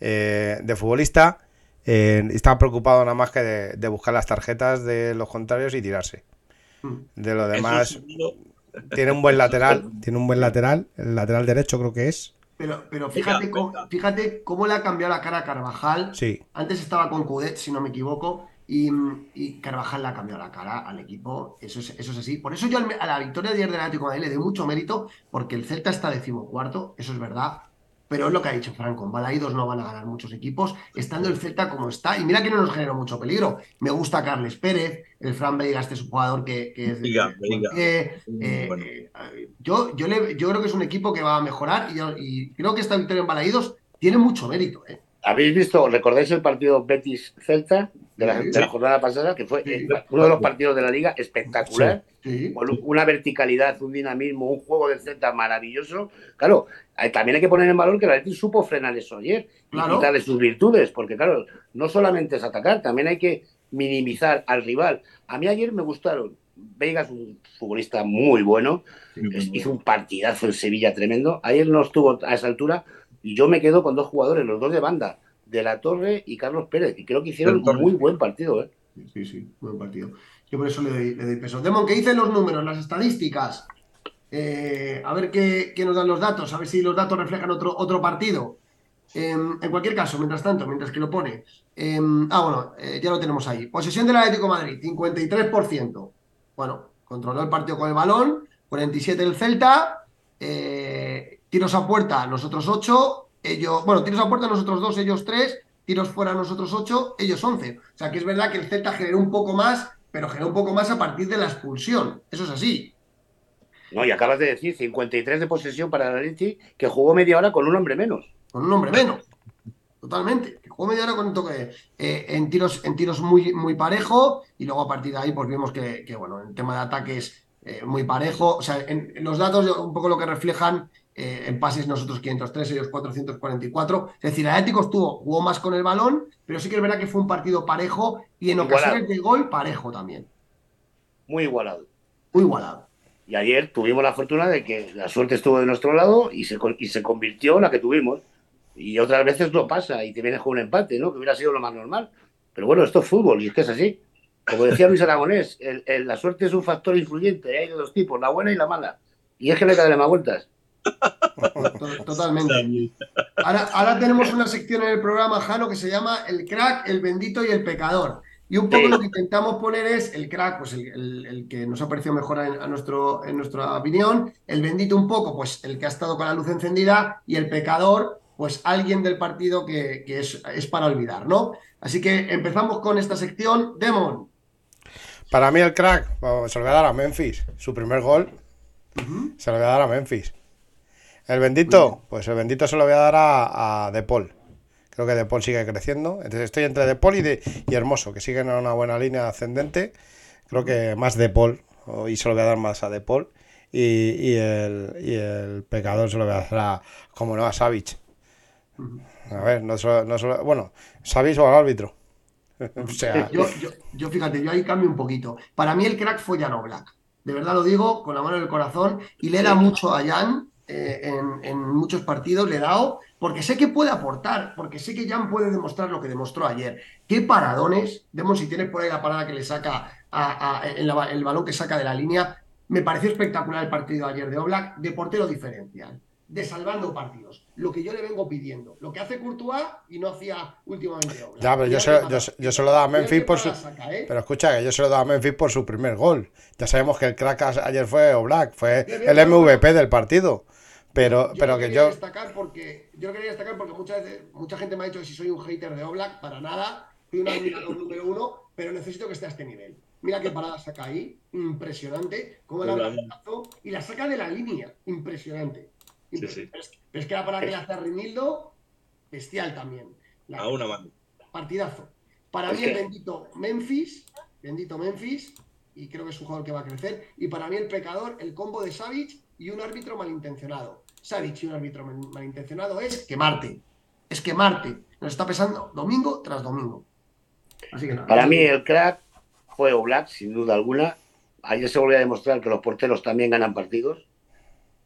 eh, de futbolista. Eh, está preocupado nada más que de buscar las tarjetas de los contrarios y tirarse. Mm. De lo demás, tiene un buen lateral, tiene un buen lateral, el lateral derecho creo que es. Pero, pero fíjate, cómo, fíjate cómo le ha cambiado la cara a Carvajal. Sí. Antes estaba con Cudet, si no me equivoco, y, Carvajal le ha cambiado la cara al equipo. Eso es, eso es así. Por eso yo a la victoria de ayer del Atlético de Madrid le doy mucho mérito, porque el Celta está decimocuarto, eso es verdad. Pero es lo que ha dicho Franco, en Balaídos no van a ganar muchos equipos, estando el Celta como está. Y mira que no nos generó mucho peligro. Me gusta Carles Pérez, el Fran Veiga, este es un jugador que, es... Eh, eh, yo, yo, yo creo que es un equipo que va a mejorar y, creo que esta victoria en Balaídos tiene mucho mérito. ¿eh? ¿Habéis visto, recordáis el partido Betis-Celta de, la, jornada pasada, que fue uno de los partidos de la liga espectacular? Con una verticalidad, un dinamismo, un juego de Celta maravilloso. Claro, también hay que poner en valor que la Betis supo frenar eso ayer y de sus virtudes, porque claro, no solamente es atacar, también hay que minimizar al rival. A mí ayer me gustaron. Veiga es un futbolista muy bueno, hizo un partidazo en Sevilla tremendo. Ayer no estuvo a esa altura, y yo me quedo con dos jugadores, los dos de banda, De la Torre y Carlos Pérez, y creo que hicieron un muy buen partido. ¿eh? Sí, sí, buen partido. Yo por eso le doy, peso. Demon, ¿qué dicen los números, las estadísticas? Eh, a ver qué, nos dan los datos, a ver si los datos reflejan otro, otro partido. Em, en cualquier caso, mientras tanto, mientras que lo pone. Em, ah, bueno, eh, ya lo tenemos ahí. Posesión del Atlético Madrid, 53%. Bueno, controló el partido con el balón, 47 el Celta, eh, Tiros a puerta, nosotros 8, ellos, bueno, tiros a puerta nosotros 2, ellos 3, tiros fuera nosotros 8, ellos 11. O sea que es verdad que el Celta generó un poco más, pero generó un poco más a partir de la expulsión. Eso es así. No, y acabas de decir 53 de posesión para la Leti, que jugó media hora con un hombre menos. Con un hombre menos. Totalmente. Que jugó media hora con un toque eh, en tiros, en tiros muy, muy parejo, y luego a partir de ahí, pues vimos que, bueno, en tema de ataques eh, muy parejo. O sea, en, los datos un poco lo que reflejan eh, en pases nosotros 503, ellos 444. Es decir, Atlético estuvo, jugó más con el balón, pero sí que es verdad que fue un partido parejo y en ocasiones de gol parejo también. Muy igualado. Muy igualado. Y ayer tuvimos la fortuna de que la suerte estuvo de nuestro lado y se, y se convirtió en la que tuvimos. Y otras veces no pasa y te vienes con un empate, ¿no? Que hubiera sido lo más normal. Pero bueno, esto es fútbol y es que es así. Como decía Luis Aragonés, la suerte es un factor influyente. Hay de dos tipos, la buena y la mala. Y es que que darle más vueltas. Totalmente. Ahora, tenemos una sección en el programa, Jano, que se llama El crack, el bendito y el pecador. Y un poco lo que intentamos poner es el crack, pues el, que nos ha parecido mejor a, nuestro, en nuestra opinión, el bendito un poco, pues el que ha estado con la luz encendida, y el pecador, pues alguien del partido que, es, es, para olvidar, ¿no? Así que empezamos con esta sección. Demon. Para mí el crack, se lo voy a dar a Memphis. Su primer gol se lo voy a dar a Memphis. El bendito, pues el bendito se lo voy a dar a, a De Paul. Creo que De Paul sigue creciendo. Entonces estoy entre De Paul y, de, y Hermoso, que siguen en una buena línea ascendente. Creo que más De Paul, y se lo voy a dar más a De Paul. Y, el, y el pecador se lo voy a dar a, como no, a Savage. A ver, no solo, no solo, bueno, Savage o al árbitro. o sea... yo, yo, yo, fíjate, yo ahí cambio un poquito. Para mí el crack fue Jan Black. De verdad lo digo, con la mano en el corazón. Y le da mucho a Jan eh, en, en, muchos partidos, le he dado, porque sé que puede aportar, porque sé que Jan puede demostrar lo que demostró ayer. ¿Qué paradones? Vemos si tienes por ahí la parada que le saca a, el balón que saca de la línea. Me pareció espectacular el partido ayer de Oblak, de portero diferencial, de salvando partidos. Lo que yo le vengo pidiendo, lo que hace Courtois y no hacía últimamente Oblak. Ya, pero yo se, yo, se, lo daba a Memphis por su. ¿eh? Pero escucha, que yo se lo daba a Memphis por su primer gol. Ya sabemos que el crack ayer fue Oblak, fue el MVP del partido. Pero, yo pero que yo. Destacar porque, yo quería destacar porque muchas veces, mucha gente me ha dicho que si soy un hater de Oblak, para nada. Soy un admirador número uno, pero necesito que esté a este nivel. Mira qué parada saca ahí, impresionante. Cómo la y la saca de la línea, impresionante. Pero, es, que la parada que le hace a Rinildo, bestial también. a una mano. Partidazo. Para mí el bendito Memphis, bendito Memphis, y creo que es un jugador que va a crecer. Y para mí el pecador, el combo de Savic y un árbitro malintencionado. Savic y un árbitro malintencionado es quemarte. Es quemarte. Nos está pesando domingo tras domingo. Así que Para mí el crack fue Oblak, sin duda alguna. Ayer se volvió a demostrar que los porteros también ganan partidos.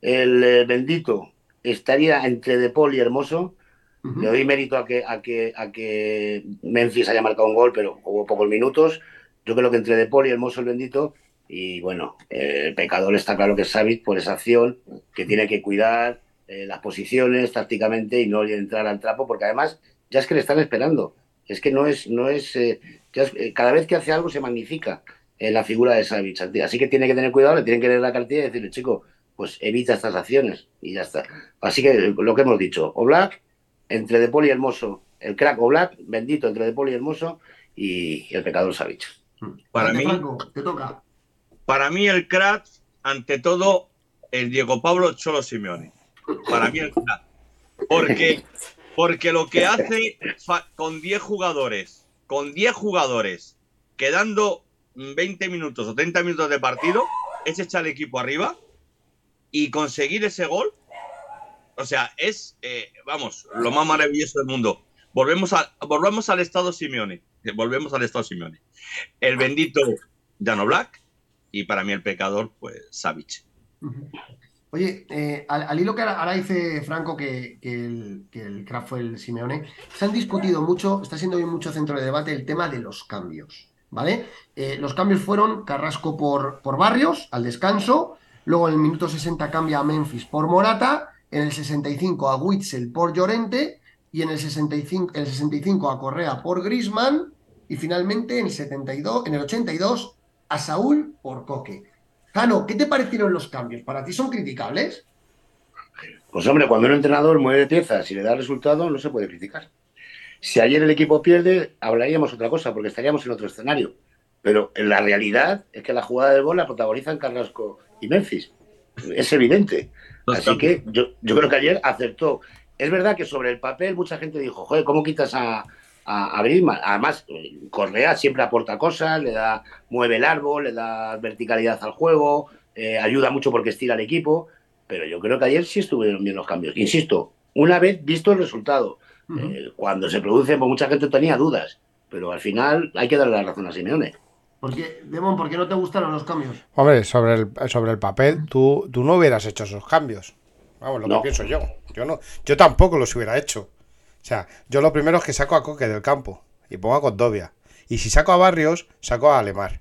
El eh, bendito estaría entre De Paul y Hermoso. Le doy mérito a que, a, que, a que Memphis haya marcado un gol, pero hubo pocos minutos. Yo creo que entre De Paul y Hermoso el bendito. Y bueno, el pecador está claro que es Savit por esa acción, que tiene que cuidar eh, las posiciones tácticamente y no entrar al trapo, porque además ya es que le están esperando. Es que no es, no es, eh, eh, cada vez que hace algo se magnifica en eh, la figura de Savic. Así que tiene que tener cuidado, le tienen que leer la cartilla y decirle, chico, pues evita estas acciones y ya está. Así que lo que hemos dicho, Oblak, entre De Poli y Hermoso, el crack Oblak, bendito entre De Poli y Hermoso y, el pecador Savic. Para mí, para mí el crack, ante todo, el Diego Pablo Cholo Simeone. Para mí el crack. Porque, porque lo que hace con 10 jugadores con 10 jugadores, quedando 20 minutos o 30 minutos de partido, es echar el equipo arriba y conseguir ese gol. O sea, es, eh, vamos, lo más maravilloso del mundo. Volvemos, a, volvemos al estado Simeone. Volvemos al estado Simeone. El bendito Jano Black y para mí el pecador, pues Savic. Oye, eh, al, hilo que ahora, dice Franco que, el, que craft fue el Simeone, se han discutido mucho, está siendo hoy mucho centro de debate el tema de los cambios, ¿vale? Eh, los cambios fueron Carrasco por, por Barrios al descanso, luego en el minuto 60 cambia a Memphis por Morata, en el 65 a Witzel por Llorente y en el 65, el 65 a Correa por Grisman y finalmente en el 72, en el 82 a Saúl por Coque. Jano, ¿qué te parecieron los cambios? ¿Para ti son criticables? Pues hombre, cuando un entrenador mueve piezas y le da resultado, no se puede criticar. Si ayer el equipo pierde, hablaríamos otra cosa, porque estaríamos en otro escenario. Pero en la realidad es que la jugada de bola protagonizan Carrasco y Memphis. Es evidente. Así que yo, yo creo que ayer acertó. Es verdad que sobre el papel mucha gente dijo, joder, ¿cómo quitas a, a, Además, Correa siempre aporta cosas, le da, mueve el árbol, le da verticalidad al juego, eh, ayuda mucho porque estira el equipo. Pero yo creo que ayer sí estuvieron bien los cambios. Insisto, una vez visto el resultado, eh, cuando se produce, pues mucha gente tenía dudas, pero al final hay que darle la razón a Simeone. ¿Por qué, Demon, ¿por qué no te gustaron los cambios? Hombre, sobre el, sobre el papel, tú, tú no hubieras hecho esos cambios. Vamos, lo que pienso yo. Yo no, yo tampoco los hubiera hecho. O sea, yo lo primero es que saco a Coque del campo y pongo a Condovia. Y si saco a Barrios, saco a Alemar.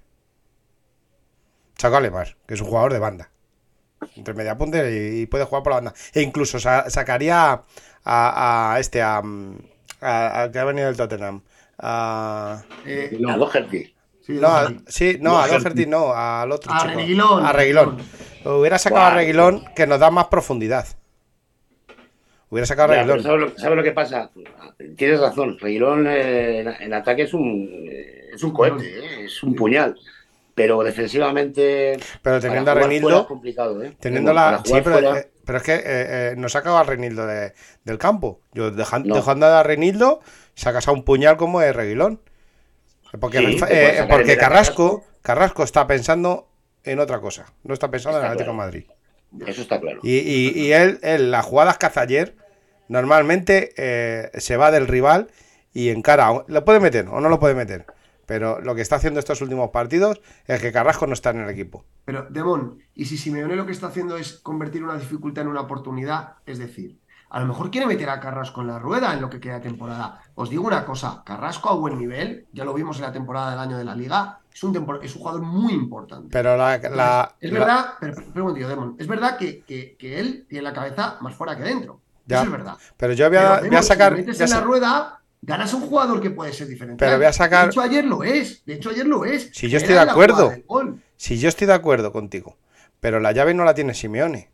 Saco a Alemar, que es un jugador de banda. Entre media punta y, puede jugar por la banda. E incluso sacaría a, este, a, que ha venido del Tottenham. A, eh, a Doherty. Sí, no, a, sí, no, a Doherty no, al otro. A Reguilón. A Reguilón. Hubiera sacado a Reguilón que nos da más profundidad. Hubiera sacado a Reguilón. ¿Sabes lo, que pasa? Tienes razón. Reguilón eh, en, ataque es un, eh, es un cohete, eh, es un puñal. pero defensivamente. Pero teniendo a Renildo. complicado, ¿eh? Teniendo la. Sí, pero, eh, pero, es que eh, eh, nos ha a Renildo del campo. Yo dejando, dejando a Renildo, sacas a un puñal como de Reguilón. Porque, porque Carrasco, Carrasco está pensando en otra cosa. No está pensando en el Atlético de Madrid. Eso está claro. Y, y, él, él, las jugadas que hace ayer, normalmente se va del rival y encara. ¿Lo puede meter o no lo puede meter? Pero lo que está haciendo estos últimos partidos es que Carrasco no está en el equipo. Pero, Demón, ¿y si Simeone lo que está haciendo es convertir una dificultad en una oportunidad? Es decir, a lo mejor quiere meter a Carrasco en la rueda en lo que queda de temporada. Os digo una cosa, Carrasco a buen nivel, ya lo vimos en la temporada del año de la liga, es un, es un jugador muy importante. Pero la... es verdad, pero, Demón, es verdad que, él tiene la cabeza más fuera que dentro. Eso es verdad. Pero yo voy a, sacar... Si metes en la rueda, ganas un jugador que puede ser diferente. Pero voy a sacar. De hecho, ayer lo es. De hecho, ayer lo es. Si yo estoy de acuerdo. Si yo estoy de acuerdo contigo. Pero la llave no la tiene Simeone.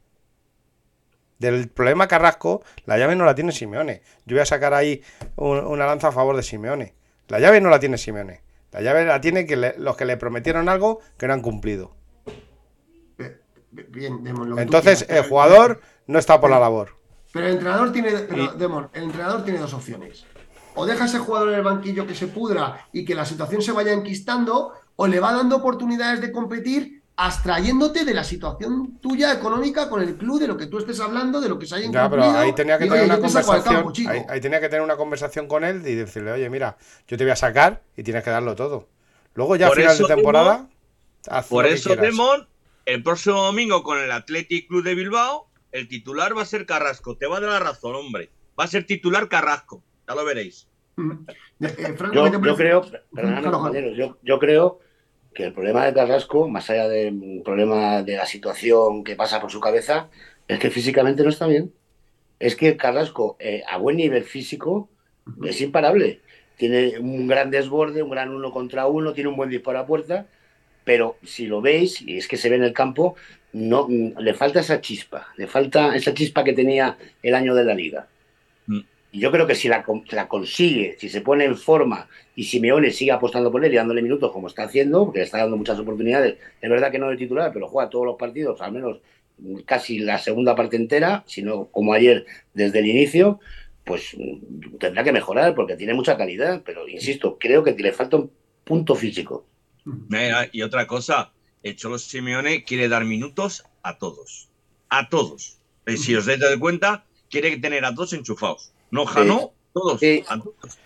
Del problema Carrasco, la llave no la tiene Simeone. Yo voy a sacar ahí una lanza a favor de Simeone. La llave no la tiene Simeone. La llave la tiene que los que le prometieron algo que no han cumplido. Bien, Entonces, el jugador no está por la labor. Pero el entrenador tiene, pero, el entrenador tiene dos opciones o deja a ese jugador en el banquillo que se pudra y que la situación se vaya enquistando, o le va dando oportunidades de competir abstrayéndote de la situación tuya económica con el club, de lo que tú estés hablando, de lo que se haya. Ya, pero ahí tenía que tener una conversación. ahí, tenía que tener una conversación con él y decirle, oye, mira, yo te voy a sacar y tienes que darlo todo. Luego ya a final de temporada. por eso, Demon, el próximo domingo con el Athletic Club de Bilbao, el titular va a ser Carrasco. Te va a dar la razón, hombre. Va a ser titular Carrasco. Ya lo veréis. Mm. Eh, yo, creo, yo, creo que el problema de Carrasco, más allá del problema de la situación que pasa por su cabeza, es que físicamente no está bien. Es que Carrasco, eh, a buen nivel físico, es imparable. Tiene un gran desborde, un gran uno contra uno, tiene un buen disparo a puerta, pero si lo veis, y es que se ve en el campo, no, le falta esa chispa, le falta esa chispa que tenía el año de la liga. Y yo creo que si la, consigue, si se pone en forma y Simeone sigue apostando por él y dándole minutos como está haciendo, porque le está dando muchas oportunidades, es verdad que no de titular, pero juega todos los partidos, al menos casi la segunda parte entera, sino como ayer desde el inicio, pues tendrá que mejorar porque tiene mucha calidad, pero insisto, creo que le falta un punto físico. y otra cosa, el Cholo Simeone quiere dar minutos a todos, a todos. Si os dais cuenta, quiere tener a todos enchufados. No, Jano, todos.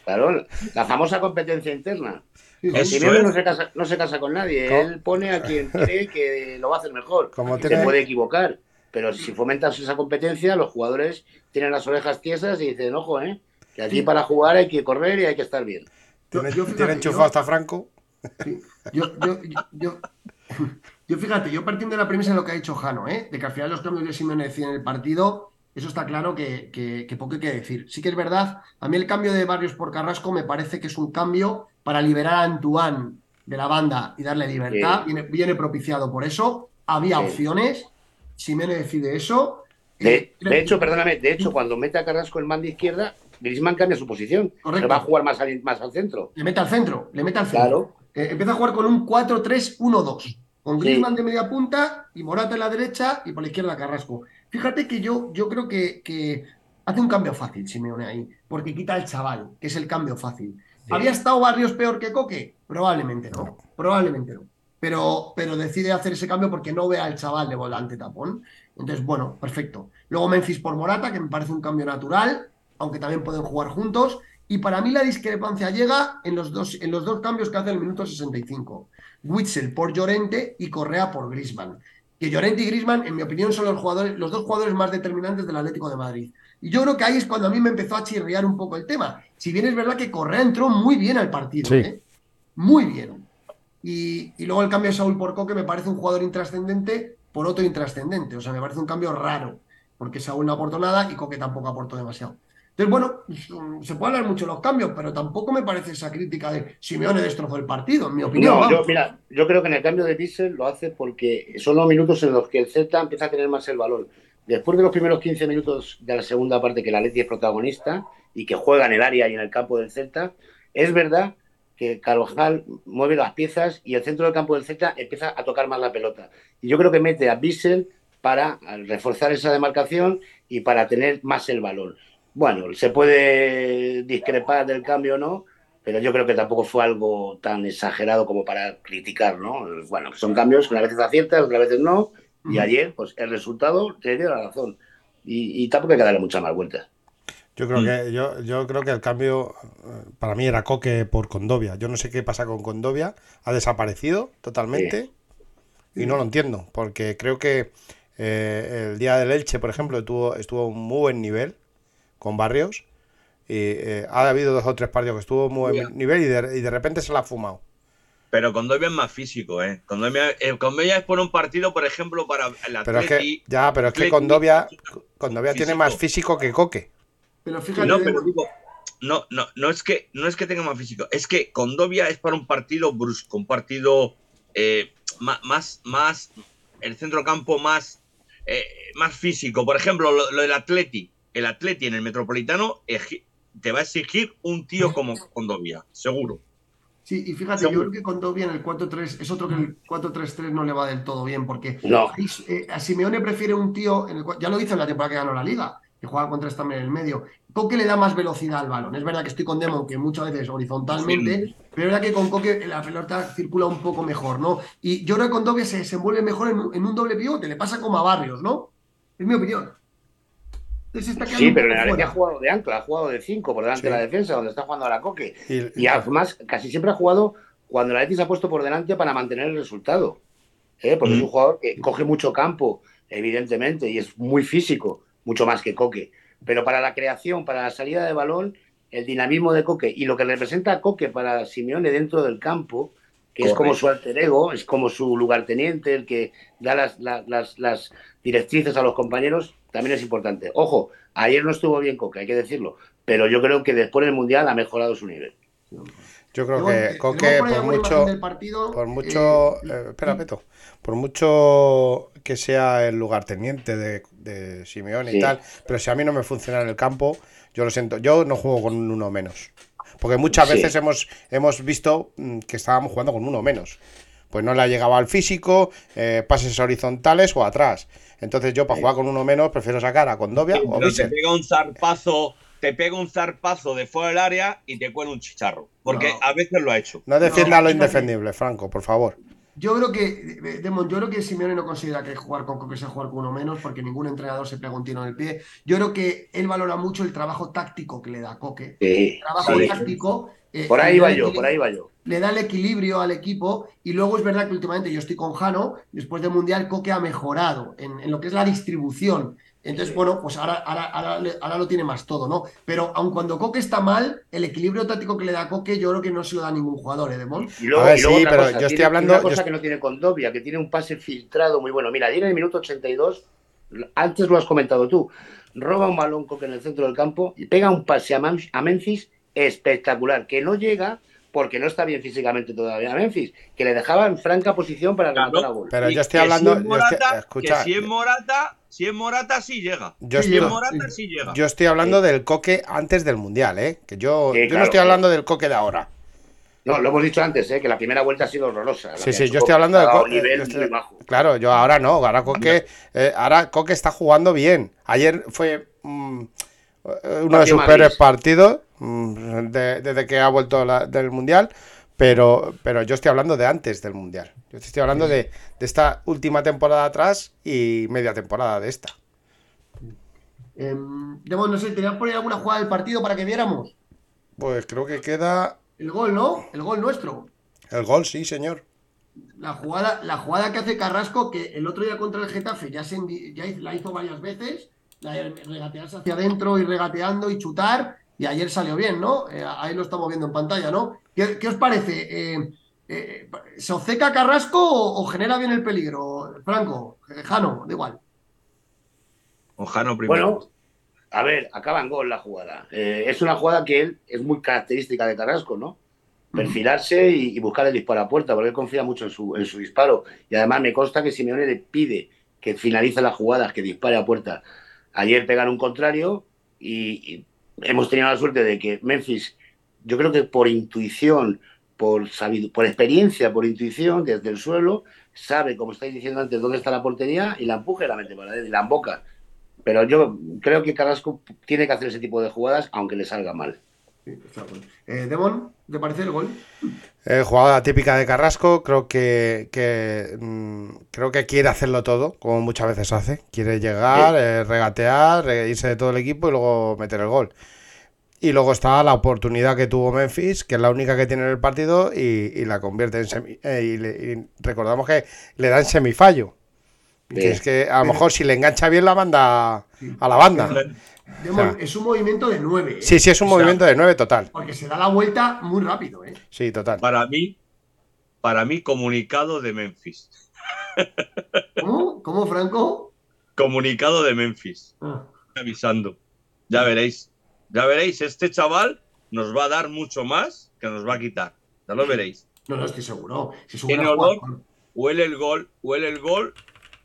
Claro, la famosa competencia interna. El Simeone no, se casa, no se casa con nadie, él pone a quien cree que lo va a hacer mejor. Se puede equivocar, pero si fomentas esa competencia, los jugadores tienen las orejas tiesas y dicen, ojo, ¿eh? que aquí para jugar hay que correr y hay que estar bien. ¿Tiene enchufado hasta Franco? Yo, yo, yo, yo, fíjate, yo partiendo de la premisa de lo que ha dicho Jano, ¿eh? de que al final los cambios de Simeone deciden el partido, eso está claro que, que, poco hay que decir. Sí que es verdad, a mí el cambio de Barrios por Carrasco me parece que es un cambio para liberar a Antoine de la banda y darle libertad. Viene, propiciado por eso. Había opciones. Si me decide eso. De, eh, hecho, perdóname, de hecho, cuando mete a Carrasco el man de izquierda, Griezmann cambia su posición. Correcto. va a jugar más al, más al centro. Le mete al centro, le mete al centro. Eh, empieza a jugar con un 4-3-1-2. Con Griezmann de media punta y Morata en la derecha y por la izquierda Carrasco. Fíjate que yo, yo creo que, hace un cambio fácil Simeone ahí, porque quita al chaval, que es el cambio fácil. ¿Había estado Barrios peor que Coque? Probablemente no, probablemente no. Pero, pero decide hacer ese cambio porque no ve al chaval de volante tapón. Entonces, bueno, perfecto. Luego Memphis por Morata, que me parece un cambio natural, aunque también pueden jugar juntos. Y para mí la discrepancia llega en los dos, en los dos cambios que hace el minuto 65. Witzel por Llorente y Correa por Grisman que Llorente y Grisman, en mi opinión, son los, jugadores, los dos jugadores más determinantes del Atlético de Madrid. Y yo creo que ahí es cuando a mí me empezó a chirriar un poco el tema. Si bien es verdad que Correa entró muy bien al partido, ¿eh? muy bien. Y, luego el cambio de Saúl por Coque me parece un jugador intrascendente por otro intrascendente. O sea, me parece un cambio raro, porque Saúl no aportó nada y Coque tampoco aportó demasiado. Entonces, bueno, mm, se puede hablar mucho de los cambios, pero tampoco me parece esa crítica de Simeone destrozó el partido, en mi opinión. No, yo, mira, yo creo que en el cambio de Bissell lo hace porque son los minutos en los que el Celta empieza a tener más el balón. Después de los primeros 15 minutos de la segunda parte que la Leti es protagonista y que juega en el área y en el campo del Celta, es verdad que Carvajal mueve las piezas y el centro del campo del Z empieza a tocar más la pelota. Y yo creo que mete a Bissell para reforzar esa demarcación y para tener más el balón. Bueno, se puede discrepar del cambio o no, pero yo creo que tampoco fue algo tan exagerado como para criticar, ¿no? Bueno, son cambios que a veces aciertas, otras veces no, y ayer, pues el resultado te dio la razón. Y, tampoco hay que darle muchas más vueltas. Yo creo, mm. que, yo, yo creo que el cambio eh, para mí era Coque por Condovia. Yo no sé qué pasa con Condovia. Ha desaparecido totalmente y no lo entiendo. Porque creo que eh, el día del Elche, por ejemplo, estuvo, estuvo a un muy buen nivel con Barrios. Y eh, ha habido dos o tres partidos que estuvo muy buen nivel y de, y de repente se la ha fumado. Pero Condovia es más físico, ¿eh? Condovia, eh, es por un partido, por ejemplo, para el Atleti. Pero es que, ya, pero es que Condovia, Condovia tiene más físico que Coque. Pero fíjate. No, pero digo, no, no, no es que no es que tenga más físico, es que Condovia es para un partido brusco, un partido eh, más, más, el centrocampo más, eh, más físico. Por ejemplo, lo, del Atleti. El Atleti en el Metropolitano te va a exigir un tío como Condovia, seguro. Sí, y fíjate, yo creo que con Dobia en el 4-3 es otro que el 4-3-3 no le va del todo bien, porque eh, a Simeone prefiere un tío, en el, ya lo hizo en la temporada que ganó la liga, que juega con tres también en el medio. Coque le da más velocidad al balón. Es verdad que estoy con Demon, que muchas veces horizontalmente, pero es verdad que con Coque la pelota circula un poco mejor, ¿no? Y yo creo que con Dobia se desenvuelve mejor en, en un doble pivote, le pasa como a Barrios, ¿no? Es mi opinión. Sí, pero en el ha jugado de ancla, ha jugado de 5 por delante de la defensa, donde está jugando a la coque. Y, además, casi siempre ha jugado cuando la Leti se ha puesto por delante para mantener el resultado. ¿eh? Porque es un mm. jugador que coge mucho campo, evidentemente, y es muy físico, mucho más que Coque. Pero para la creación, para la salida de balón, el dinamismo de Coque y lo que representa a Coque para Simeone dentro del campo, que es como su alter ego, es como su lugarteniente, el que da las, las, las directrices a los compañeros, también es importante. Ojo, ayer no estuvo bien Coque, hay que decirlo, pero yo creo que después del Mundial ha mejorado su nivel. Yo creo que Coque, por mucho, por mucho, eh, eh, espera, Peto, por mucho que sea el lugarteniente de, de Simeone y tal, pero si a mí no me funciona en el campo, yo lo siento, yo no juego con un uno menos. Porque muchas veces hemos, hemos visto mm, que estábamos jugando con uno menos. Pues no le ha llegado al físico, eh, pases horizontales o atrás. Entonces yo para jugar con uno menos prefiero sacar a Condovia o Te pega un zarpazo, te pega un zarpazo de fuera del área y te cuela un chicharro. Porque a veces lo ha hecho. No defienda lo indefendible, Franco, por favor. Yo creo que, Demon, yo creo que Simeone no considera que jugar con que sea jugar con uno menos, porque ningún entrenador se pega un tiro en el pie. Yo creo que él valora mucho el trabajo táctico que le da Coque. el trabajo táctico. Eh, por ahí va yo, por ahí va yo le da el equilibrio al equipo y luego es verdad que últimamente yo estoy con Jano, después del Mundial Coque ha mejorado en, lo que es la distribución. Entonces, bueno, pues ahora, ahora, lo tiene más todo, ¿no? Pero aun cuando Coque está mal, el equilibrio táctico que le da Coque yo creo que no se lo da ningún jugador, ¿eh? Y luego, sí, pero yo estoy hablando... Una cosa que no tiene Condovia, que tiene un pase filtrado muy bueno. Mira, ayer en el minuto 82, antes lo has comentado tú, roba un balón Coque en el centro del campo y pega un pase a Memphis espectacular, que no llega porque no está bien físicamente todavía Memphis, que le dejaba en franca posición para ganar la gol. Pero yo estoy hablando. Si Morata, escucha, si es Morata, si es Morata, sí llega. Yo estoy, Morata, sí llega. Yo estoy hablando del coque antes del mundial, ¿eh? Que yo, yo no estoy hablando del coque de ahora. No, lo hemos dicho antes, ¿eh? que la primera vuelta ha sido horrorosa. Sí, sí, yo estoy hablando de Coque. Claro, yo ahora no, ahora Coque, eh, ahora Coque está jugando bien. Ayer fue mm, uno de sus peores partidos Mm, desde que ha vuelto del Mundial, pero, pero yo estoy hablando de antes del Mundial. Yo estoy hablando de, esta última temporada atrás y media temporada de esta. Eh, no sé, ¿tenías por ahí alguna jugada del partido para que viéramos? Pues creo que queda. El gol, ¿no? El gol nuestro. El gol, sí, señor. La jugada, la jugada que hace Carrasco, que el otro día contra el Getafe ya, se, ya la hizo varias veces, regatearse hacia adentro y regateando y chutar, y ayer salió bien, ¿no? Eh, ahí lo estamos viendo en pantalla, ¿no? ¿Qué, os parece? Eh, eh, ¿Se oceca Carrasco o, genera bien el peligro? Franco, Jano, da igual. O Jano primero. Bueno, a ver, acaba en gol la jugada. es una jugada que él es muy característica de Carrasco, ¿no? Perfilarse y, buscar el disparo a puerta, porque él confía mucho en su, en su disparo. Y además me consta que Simeone le pide que finalice las jugadas, que dispare a puerta. Ayer pegaron un contrario y hemos tenido la suerte de que Memphis, yo creo que por intuición, por, por experiencia, por intuición, desde el suelo, sabe, como estáis diciendo antes, dónde está la portería y la empuja y la mete para y la emboca. Pero yo creo que Carrasco tiene que hacer ese tipo de jugadas, aunque le salga mal. Eh, Demon, ¿te parece el gol? Eh, jugada típica de Carrasco, creo que, mm, creo que quiere hacerlo todo, como muchas veces hace. Quiere llegar, eh, regatear, irse de todo el equipo y luego meter el gol. Y luego está la oportunidad que tuvo Memphis, que es la única que tiene en el partido, y, la convierte en semi. y, recordamos que le dan semifallo. Que es que a lo mejor si le engancha bien la manda a la banda es un movimiento de 9. ¿eh? Sí, sí, es un movimiento de 9 total. Porque se da la vuelta muy rápido. ¿eh? Sí, total. Para mí, para mí, comunicado de Memphis. ¿Cómo? ¿Cómo, Franco? Comunicado de Memphis. Ah. Avisando. Ya veréis. Ya veréis, este chaval nos va a dar mucho más que nos va a quitar. Ya lo veréis. No, no, estoy seguro. Si es un huele el gol, huele el gol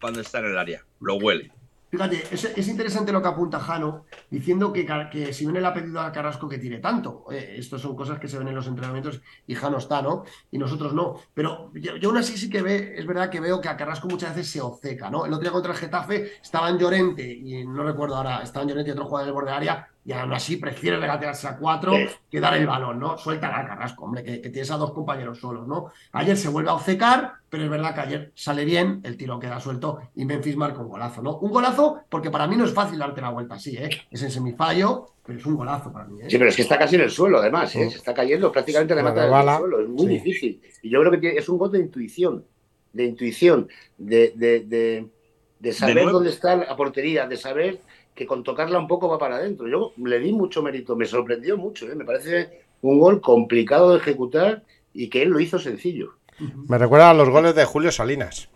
cuando está en el área. Lo huele. Fíjate, es, interesante lo que apunta Jano, diciendo que, si le ha pedido a Carrasco que tire tanto. Estas son cosas que se ven en los entrenamientos y Jano está, ¿no? Y nosotros no. Pero yo, aún así sí que ve, es verdad que veo que a Carrasco muchas veces se oceca, ¿no? El otro día contra el Getafe estaba en Llorente, y no recuerdo ahora, estaba en Llorente y otro jugador del borde de área, y aún así prefiere regatearse a cuatro que dar el balón, ¿no? Suelta a Carrasco, hombre, que, tienes a dos compañeros solos, ¿no? Ayer se vuelve a obcecar, pero es verdad que ayer sale bien, el tiro queda suelto y Memphis marca un golazo, ¿no? Un golazo porque para mí no es fácil darte la vuelta así, ¿eh? Es en semifallo, pero es un golazo para mí. ¿eh? Sí, pero es que está casi en el suelo, además, ¿eh? Se está cayendo prácticamente de mata en el suelo, es muy difícil. Y yo creo que es un gol de intuición, de intuición, de, de, de saber dónde está la portería, de saber que con tocarla un poco va para adentro. Yo le di mucho mérito, me sorprendió mucho, ¿eh? me parece un gol complicado de ejecutar y que él lo hizo sencillo. Me recuerda a los goles de Julio Salinas.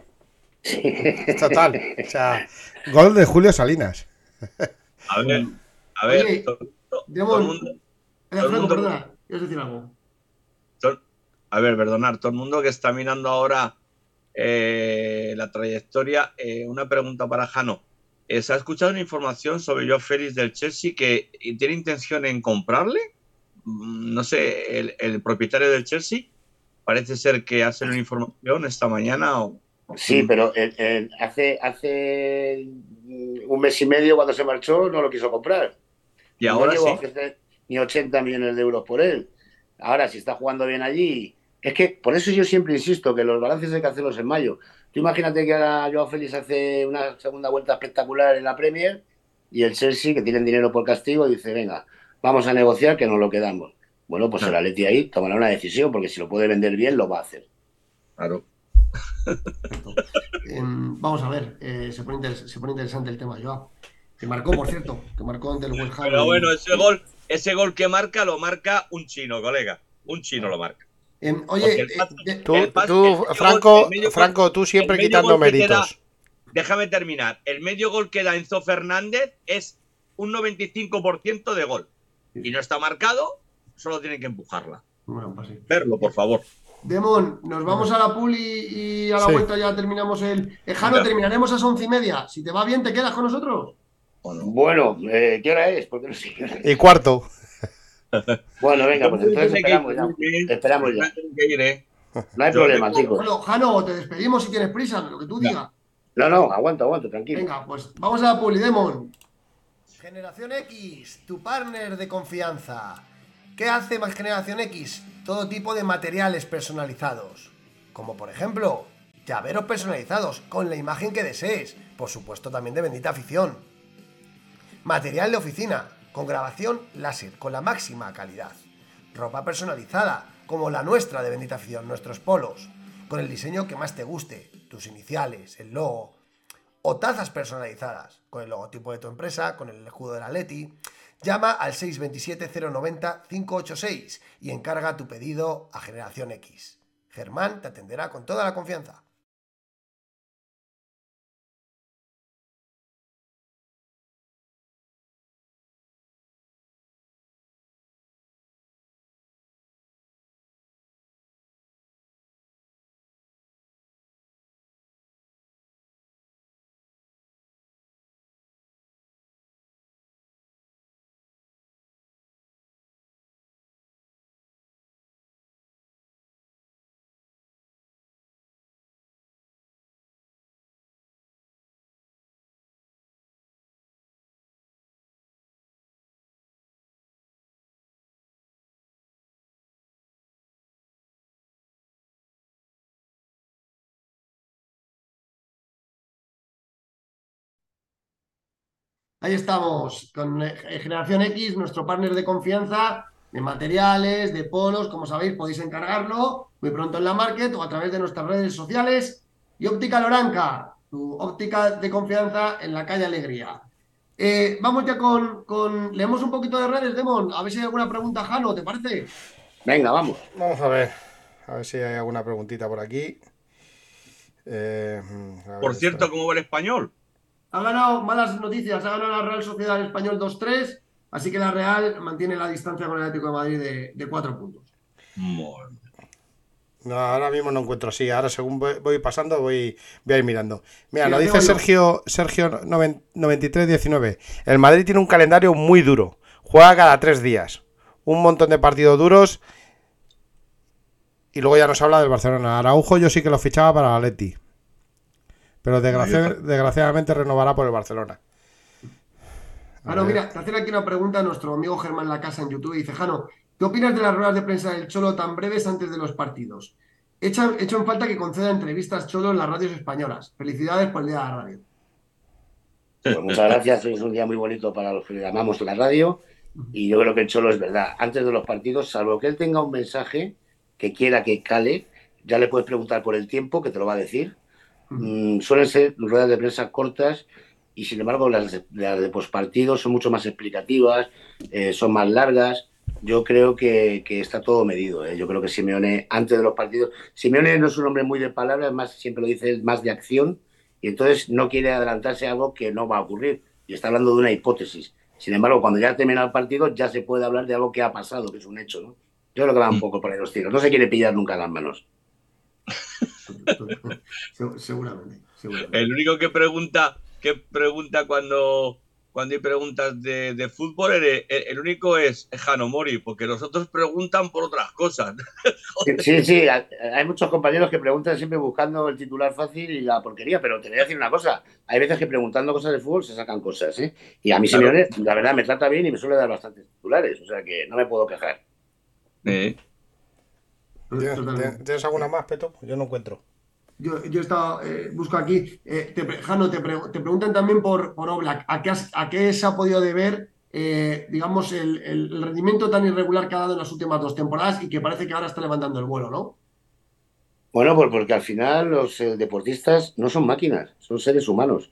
Total. O sea, gol de Julio Salinas. A ver, a ver. a ver, perdonar, todo el mundo que está mirando ahora eh, la trayectoria, eh, una pregunta para Jano. Eh, ¿Se ha escuchado una información sobre Joe Félix del Chelsea que tiene intención en comprarle? Mm, no sé, el, propietario del Chelsea parece ser que hace una información esta mañana. O... Sí, pero hace, hace un mes y medio cuando se marchó no lo quiso comprar. Y ahora sí. Ni 80 millones de euros por él. Ahora, si está jugando bien allí. Es que por eso yo siempre insisto que los balances hay que hacerlos en mayo. Tú imagínate que ahora Joao Félix hace una segunda vuelta espectacular en la Premier y el Chelsea, que tienen dinero por castigo, dice, venga, vamos a negociar que nos lo quedamos. Bueno, pues el Atleti ahí tomará una decisión, porque si lo puede vender bien, lo va a hacer. Claro. vamos a ver, eh, se, pone interesante el tema, Joao. Que marcó, por cierto, que marcó ante el West Pero bueno, ese gol, ese gol que marca lo marca un chino, colega. Un chino lo marca oye, eh, tú, Franco, Franco, tú siempre quitando méritos. déjame terminar. El medio gol que da Enzo Fernández es un 95% de gol. Y no está marcado, solo tienen que empujarla. Pues Verlo, por favor. Demon, nos vamos a la pool y, a la vuelta ya terminamos el. Ejano, terminaremos a las once y media. Si te va bien, ¿te quedas con nosotros? Bueno, eh, ¿qué hora es? Porque no sé Y cuarto. Bueno, venga, pues entonces esperamos ya. Esperamos ya. No hay problema, chicos. Bueno, Jano, te despedimos si tienes prisa, lo que tú digas. No, no, aguanta, aguanta, tranquilo. Venga, pues vamos a la Polidemon. Generación X, tu partner de confianza. ¿Qué hace más Generación X? Todo tipo de materiales personalizados. Como por ejemplo, llaveros personalizados con la imagen que desees. Por supuesto también de bendita afición. Material de oficina, con grabación láser, con la máxima calidad. Ropa personalizada, como la nuestra de Bendita Afición, nuestros polos, con el diseño que más te guste, tus iniciales, el logo, o tazas personalizadas, con el logotipo de tu empresa, con el escudo de la Leti. Llama al 627-090-586 y encarga tu pedido a Generación X. Germán te atenderá con toda la confianza. Ahí estamos, con eh, Generación X, nuestro partner de confianza de materiales, de polos, como sabéis, podéis encargarlo muy pronto en la market o a través de nuestras redes sociales. Y Óptica Loranca, tu óptica de confianza en la calle Alegría. Eh, vamos ya con, con, Leemos un poquito de redes, Demon. A ver si hay alguna pregunta, Jano, ¿te parece? Venga, vamos. Vamos a ver. A ver si hay alguna preguntita por aquí. Eh, por cierto, ¿cómo va el español? Ha ganado, malas noticias, ha ganado la Real Sociedad del Español 2-3, así que la Real mantiene la distancia con el Atlético de Madrid de, de 4 puntos. No, ahora mismo no encuentro así. Ahora, según voy, pasando, voy, voy a ir mirando. Mira, lo dice Sergio, Sergio 9319. El Madrid tiene un calendario muy duro. Juega cada tres días. Un montón de partidos duros. Y luego ya nos habla del Barcelona. Araujo yo sí que lo fichaba para la Leti. Pero desgraciadamente renovará por el Barcelona. Jano, mira, te hacen aquí una pregunta a nuestro amigo Germán La Casa en YouTube. Dice, Jano, ¿qué opinas de las ruedas de prensa del Cholo tan breves antes de los partidos? He hecho, en falta que conceda entrevistas Cholo en las radios españolas. Felicidades por el día de la radio. Pues muchas gracias, es un día muy bonito para los que llamamos la radio y yo creo que el Cholo es verdad. Antes de los partidos, salvo que él tenga un mensaje que quiera que cale, ya le puedes preguntar por el tiempo, que te lo va a decir. Mm, suelen ser ruedas de prensa cortas y sin embargo las de, las de pospartido son mucho más explicativas, eh, son más largas. Yo creo que, está todo medido. ¿eh? Yo creo que Simeone, antes de los partidos, Simeone no es un hombre muy de palabras, más siempre lo dice, es más de acción y entonces no quiere adelantarse a algo que no va a ocurrir. Y está hablando de una hipótesis. Sin embargo, cuando ya termina el partido, ya se puede hablar de algo que ha pasado, que es un hecho. ¿no? Yo creo que va un mm. poco por ahí los tiros. No se quiere pillar nunca las manos. seguramente, El único que pregunta, que pregunta cuando, cuando hay preguntas de, fútbol, el, único es Jano Mori, porque los otros preguntan por otras cosas. sí, sí, hay muchos compañeros que preguntan siempre buscando el titular fácil y la porquería, pero te voy a decir una cosa, hay veces que preguntando cosas de fútbol se sacan cosas, ¿eh? Y a mí Simeone, la verdad, me trata bien y me suele dar bastantes titulares, o sea que no me puedo quejar. ¿Tienes alguna más, Peto? Yo no encuentro. Yo, yo estaba, eh, busco aquí. Eh, te, Jano, te, preguntan también por, por Oblak. ¿A qué, ¿A qué se ha podido deber, eh, digamos, el, rendimiento tan irregular que ha dado en las últimas dos temporadas y que parece que ahora está levantando el vuelo, ¿no? Bueno, pues porque al final los deportistas no son máquinas, son seres humanos.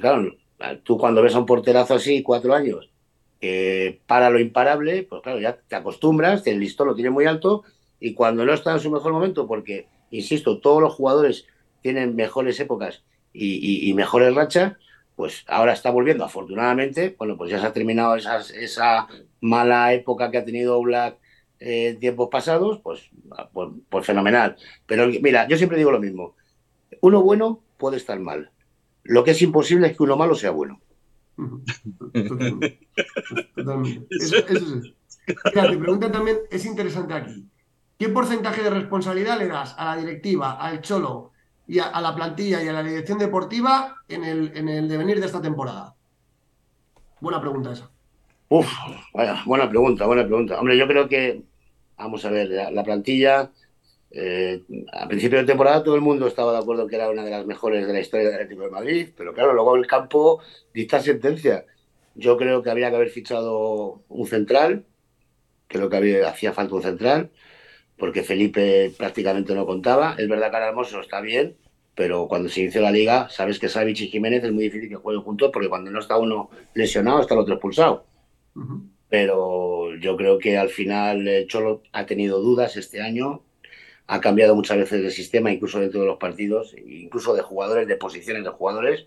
claro, tú cuando ves a un porterazo así, cuatro años, para lo imparable, pues claro, ya te acostumbras, el listón lo tiene muy alto y cuando no está en su mejor momento, porque, insisto, todos los jugadores tienen mejores épocas y, mejores rachas, pues ahora está volviendo, afortunadamente, bueno, pues ya se ha terminado esa mala época que ha tenido Black en eh, tiempos pasados, pues, pues, pues, fenomenal. Pero mira, yo siempre digo lo mismo, uno bueno puede estar mal, lo que es imposible es que uno malo sea bueno. Totalmente. Eso, Mira, te preguntan también, es interesante aquí. ¿Qué porcentaje de responsabilidad le das a la directiva, al Cholo y a, la plantilla y a la dirección deportiva en el, en el devenir de esta temporada? Buena pregunta esa. Uf, buena pregunta, buena pregunta. Hombre, yo creo que, vamos a ver, la, plantilla, eh, a principio de temporada todo el mundo estaba de acuerdo que era una de las mejores de la historia del Atlético de Madrid, pero claro, luego el campo dicta sentencia. Yo creo que habría que haber fichado un central, creo que había, hacía falta un central porque Felipe prácticamente no contaba. Es verdad que ahora Hermoso está bien, pero cuando se inició la liga, sabes que Savic y Jiménez es muy difícil que jueguen juntos porque cuando no está uno lesionado, está el otro expulsado. Pero yo creo que al final el Cholo ha tenido dudas este año, ha cambiado muchas veces el sistema, incluso dentro de los partidos, incluso de jugadores, de posiciones de jugadores.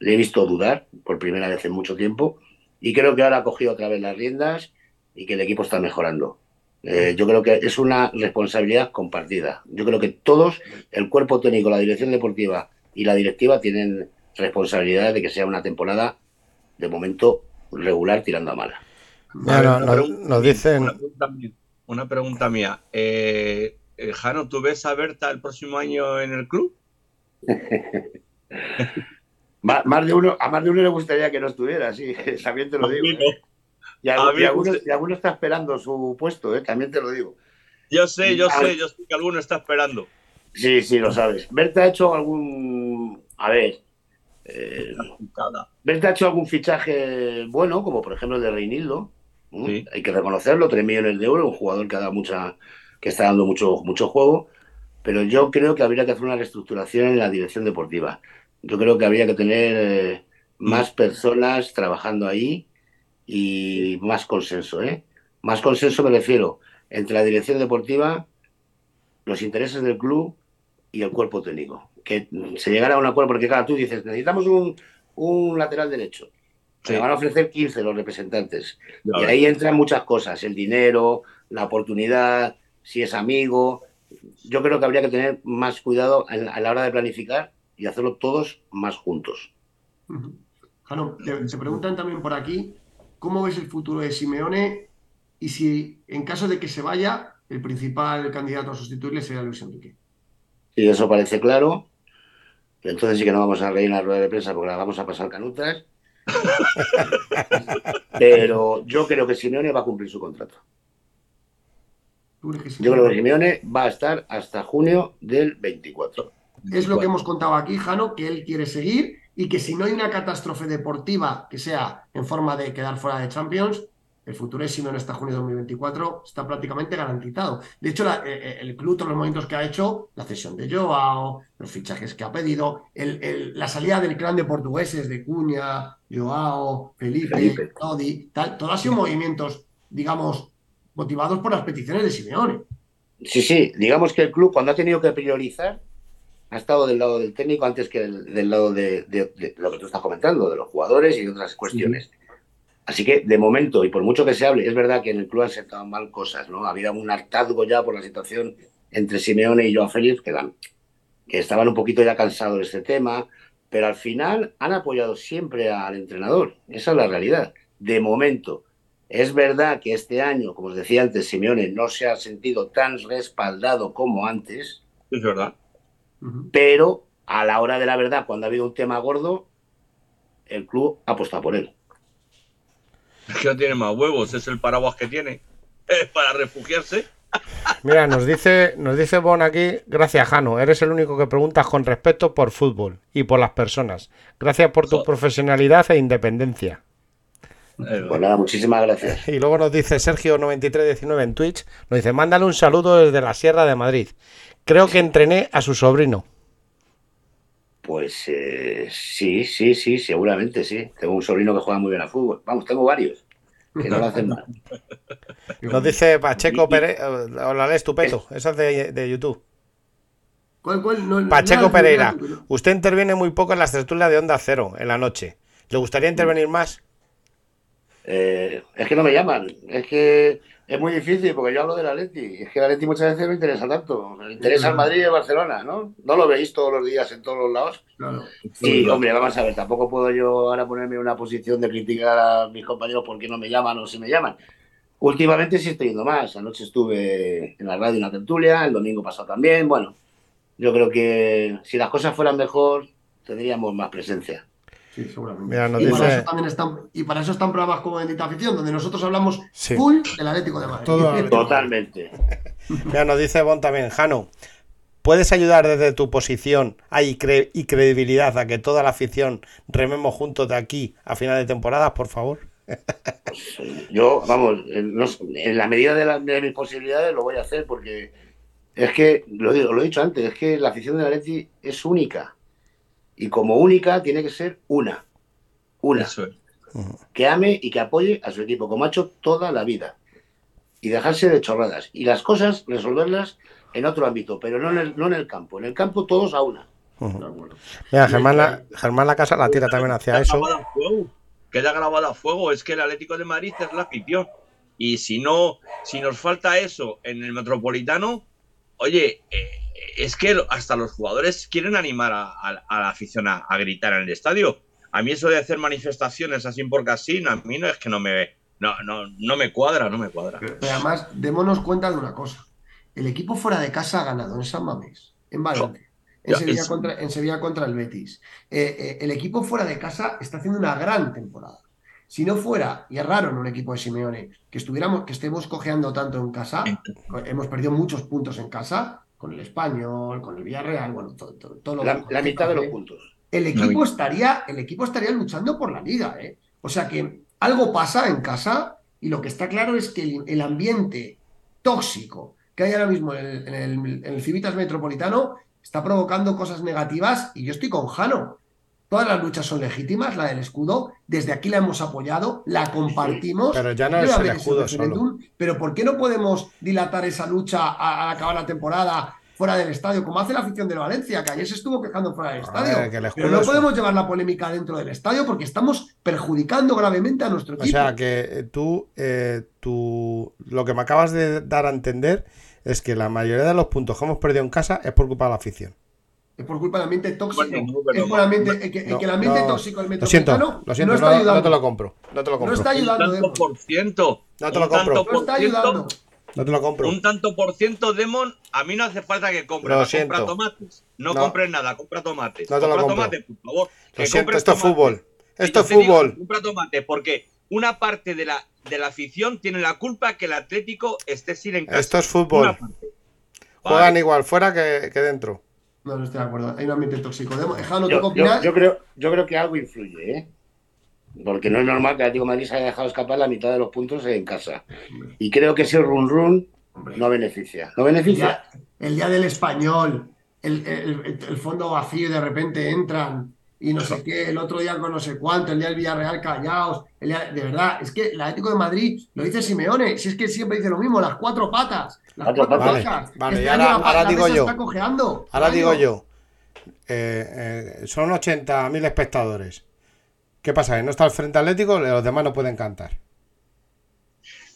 Le he visto dudar por primera vez en mucho tiempo y creo que ahora ha cogido otra vez las riendas y que el equipo está mejorando. Eh, yo creo que es una responsabilidad compartida. Yo creo que todos, el cuerpo técnico, la dirección deportiva y la directiva tienen responsabilidad de que sea una temporada de momento regular tirando a mala. nos dicen... Una pregunta, mía. Eh, eh, Jano, ¿tú ves a Berta el próximo año en el club? más, de uno, a más de uno le gustaría que no estuviera, sí, también te lo digo. Y, alguno, está esperando su puesto, ¿eh? también te lo digo. Yo sé, yo sé, yo sé que alguno está esperando. Sí, sí, lo sabes. Berta ha hecho algún. A ver, Eh, ha hecho algún fichaje bueno, como por ejemplo el de Reinildo. Hay que reconocerlo, 3 millones de euros, un jugador que, ha mucha, que está dando mucho, mucho juego. Pero yo creo que habría que hacer una reestructuración en la dirección deportiva. Yo creo que habría que tener eh, más personas trabajando ahí y más consenso. ¿eh? Más consenso me refiero entre la dirección deportiva, los intereses del club y el cuerpo técnico. Que se llegara a un acuerdo, porque claro, tú dices, necesitamos un, un lateral derecho. Se van a ofrecer 15 los representantes. Y ahí entran muchas cosas, el dinero, la oportunidad, si es amigo. Yo creo que habría que tener más cuidado a la hora de planificar y hacerlo todos más juntos. se preguntan también por aquí, ¿cómo ves el futuro de Simeone y si en caso de que se vaya, el principal candidato a sustituirle sería Luis Enrique? Sí, eso parece claro. Entonces sí que no vamos a reír en la rueda de prensa porque la vamos a pasar canutas. Pero yo creo que Simeone va a cumplir su contrato. Yo creo que Simeone va a estar hasta junio del 24. Es lo que hemos contado aquí, Jano, que él quiere seguir y que si no hay una catástrofe deportiva que sea en forma de quedar fuera de Champions, el futuro es en esta junio de 2024 está prácticamente garantizado. De hecho, eh, eh, el club, todos los movimientos que ha hecho, la cesión de Joao, los fichajes que ha pedido, la salida del clan de portugueses de Cuña, Joao, Felipe, Todi, tal, todo ha sido movimientos, digamos, motivados por las peticiones de Simeone. Sí, sí, digamos que el club cuando ha tenido que priorizar ha estado del lado del técnico antes que del, lado de, lo que tú estás comentando, de los jugadores y de otras cuestiones. Así que, de momento, y por mucho que se hable, es verdad que en el club han sentado mal cosas, ¿no? Había un hartazgo ya por la situación entre Simeone y Joao Félix, que, que estaban un poquito ya cansados de este tema, pero al final han apoyado siempre al entrenador. Esa es la realidad. De momento, es verdad que este año, como os decía antes, Simeone no se ha sentido tan respaldado como antes. Es verdad. Pero a la hora de la verdad, cuando ha habido un tema gordo, el club ha apostado por él. Es que no tiene más huevos, es el paraguas que tiene para refugiarse. Mira, nos dice, nos dice Bon aquí, gracias Jano, eres el único que preguntas con respeto por fútbol y por las personas. Gracias por tu profesionalidad e independencia. Pues nada, muchísimas gracias. Y luego nos dice Sergio9319 en Twitch, nos dice, mándale un saludo desde la Sierra de Madrid. Creo que entrené a su sobrino. Pues eh, sí, sí, sí, seguramente sí. Tengo un sobrino que juega muy bien a fútbol. Vamos, tengo varios que no lo hacen mal. Nos dice Pacheco Pereira, hola, estupendo, eso es de, YouTube. Pacheco Pereira, usted interviene muy poco en las tertulias de Onda Cero en la noche. ¿Le gustaría intervenir más? Eh, es que no me llaman, es que es muy difícil porque yo hablo de la Leti. Es que la Leti muchas veces no interesa tanto. Le interesa el Madrid y el Barcelona, ¿no? No lo veis todos los días en todos los lados. Sí, hombre, vamos a ver. Tampoco puedo yo ahora ponerme en una posición de criticar a mis compañeros porque no me llaman o si me llaman. Últimamente sí estoy yendo más. Anoche estuve en la radio en la tertulia, el domingo pasado también. Bueno, yo creo que si las cosas fueran mejor, tendríamos más presencia. Sí, seguramente. y, para eso también están, y para eso están programas como Bendita Afición, donde nosotros hablamos full del Atlético de Madrid. Totalmente. Mira, nos dice Bon también, Jano, ¿puedes ayudar desde tu posición y, credibilidad a que toda la afición rememos juntos de aquí a final de temporada, por favor? Yo, vamos, en, la medida de, de, mis posibilidades lo voy a hacer porque es que, lo, lo he dicho antes, es que la afición de Atleti es única. Y como única tiene que ser una. Una. Que ame y que apoye a su equipo, como ha hecho toda la vida. Y dejarse de chorradas. Y las cosas, resolverlas en otro ámbito, pero no en el, no en el campo. En el campo todos a una. Mira, Germán la, Germán la Casa la tira también hacia eso. Queda grabado a fuego. Es que el Atlético de Madrid es la afición. Y si no, si nos falta eso en el Metropolitano, oye, eh, es que hasta los jugadores quieren animar a, la afición a, gritar en el estadio. A mí eso de hacer manifestaciones así por casino, a mí no es que no me, no, no, no me cuadra, no me cuadra. Pero además, démonos cuenta de una cosa. El equipo fuera de casa ha ganado en San Mamés, en Valencia. En, Sevilla contra, en, Sevilla contra, el Betis. Eh, eh, el equipo fuera de casa está haciendo una gran temporada. Si no fuera, y es raro en un equipo de Simeone, que estuviéramos, que estemos cojeando tanto en casa, hemos perdido muchos puntos en casa, con el español, con el Villarreal, bueno, todo, todo, la, mitad de los puntos. el equipo, estaría, el equipo estaría luchando por la liga. ¿eh? O sea que algo pasa en casa y lo que está claro es que el, ambiente tóxico que hay ahora mismo en el, en el Civitas Metropolitano está provocando cosas negativas y yo estoy con Jano. Todas las luchas son legítimas, la del escudo, desde aquí la hemos apoyado, la compartimos. Pero ya no es el escudo solo. Pero ¿por qué no podemos dilatar esa lucha al acabar la temporada fuera del estadio, como hace la afición de Valencia, que ayer se estuvo quejando fuera del estadio. Pero no podemos llevar la polémica dentro del estadio porque estamos perjudicando gravemente a nuestro equipo. O sea, que eh, tú, eh, tú, lo que me acabas de dar a entender es que la mayoría de los puntos que hemos perdido en casa es por culpa de la afición. Es por culpa del ambiente tóxico. es por el ambiente, que, el ambiente tóxico del metropolitano lo siento, no, está ayudando. no, te lo compro. No te lo compro. No está ayudando. Un tanto por ciento. No te lo compro. No está ayudando. No te lo compro. Un tanto por ciento, Demon, a mí no hace falta que compres. Compra tomates. No, compres nada, compra tomates. No te compra lo compro. tomates, por favor. Lo siento, esto es fútbol. Esto es fútbol. compra tomates, porque una parte de la, de la afición tiene la culpa que el Atlético esté sin en casa. Esto es fútbol. Juegan igual fuera que, que, dentro. No, no estoy de acuerdo. Hay un ambiente tóxico. Jano, yo, yo, creo, yo creo que algo influye, ¿eh? Porque no es normal que el Atlético de Madrid se haya dejado escapar la mitad de los puntos en casa. Y creo que ese run run no beneficia. No beneficia. El día, del español, el, fondo vacío y de repente entran y no sé qué, el otro día con no sé cuánto, el día del Villarreal callaos, de verdad, es que el Atlético de Madrid, lo dice Simeone, si es que siempre dice lo mismo, las cuatro patas, las cuatro, patas. Vale, este ahora, digo yo, ahora digo yo, son 80.000 espectadores. ¿Qué pasa? ¿Que no está el Frente Atlético? Los demás no pueden cantar.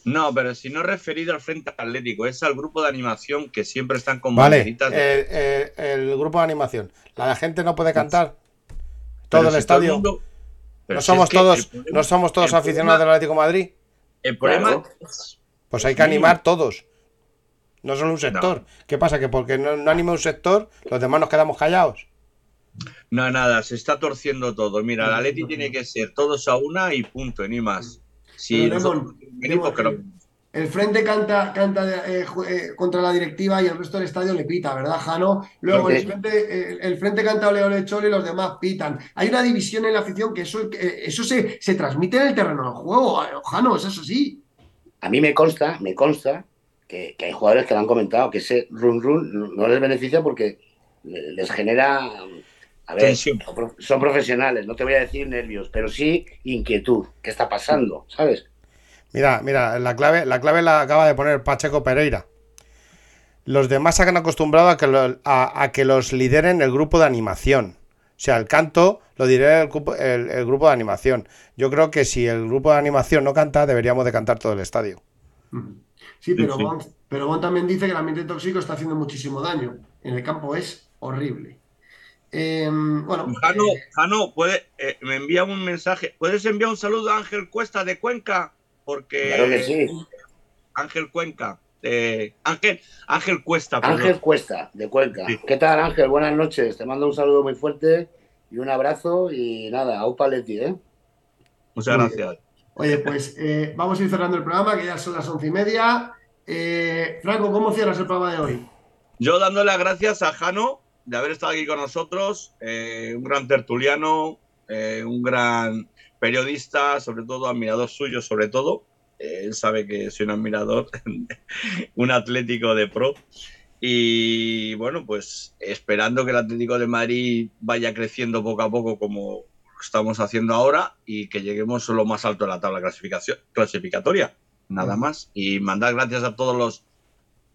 No, pero si no referido al Frente Atlético, es al grupo de animación que siempre están con Vale, eh, eh, el grupo de animación. ¿La gente no puede cantar? ¿Todo el estadio? ¿No, somos todos, ¿No somos todos aficionados del Atlético Madrid? El problema Pues hay que animar todos. No solo un sector. ¿Qué pasa? ¿Que porque no, no anima un sector, los demás nos quedamos callados? No, nada, se está torciendo todo. Mira, la Leti tiene que ser todos a una y punto, ni más. Sí, el frente canta, canta eh, eh, contra la directiva y el resto del estadio le pita, ¿verdad, Jano? Luego el frente, el, frente canta ole ole chole y los demás pitan. Hay una división en la afición que eso, eso se, se transmite en el terreno del juego, Jano, es eso sí. A mí me consta, me consta que, que hay jugadores que lo han comentado, que ese run run no les beneficia porque les genera a ver, son profesionales, no te voy a decir nervios, pero sí inquietud. ¿Qué está pasando? ¿Sabes? Mira, mira, la clave, la clave la acaba de poner Pacheco Pereira. Los demás se han acostumbrado a que, a, que los lideren el grupo de animación. O sea, el canto lo diré el, el, grupo de animación. Yo creo que si el grupo de animación no canta, deberíamos de cantar todo el estadio. Sí, pero, Bon, pero también dice que el ambiente tóxico está haciendo muchísimo daño. En el campo es horrible. Em, bueno, Jano, eh, puede, eh, me envía un mensaje. ¿Puedes enviar un saludo a Ángel Cuesta de Cuenca? Porque. Claro que sí. Ángel Cuenca. Ángel, Ángel Cuesta. Ángel Cuesta, de Cuenca. ¿Qué tal, Ángel? Buenas noches. Te mando un saludo muy fuerte y un abrazo. Y nada, a Paletti, ¿eh? Muchas gracias. Oye, pues eh, vamos a ir cerrando el programa, que ya son las once y media. Franco, ¿cómo cierras el programa de hoy? Yo dándole las gracias a Jano de haber estado aquí con nosotros, eh, un gran tertuliano, eh, un gran periodista, sobre todo admirador suyo, sobre todo. Él sabe que soy un admirador, un atlético de pro. Y bueno, pues esperando que el Atlético de Madrid vaya creciendo poco a poco como estamos haciendo ahora y que lleguemos lo más alto de la tabla clasificación, clasificatoria. Nada más. Y mandar gracias a todos los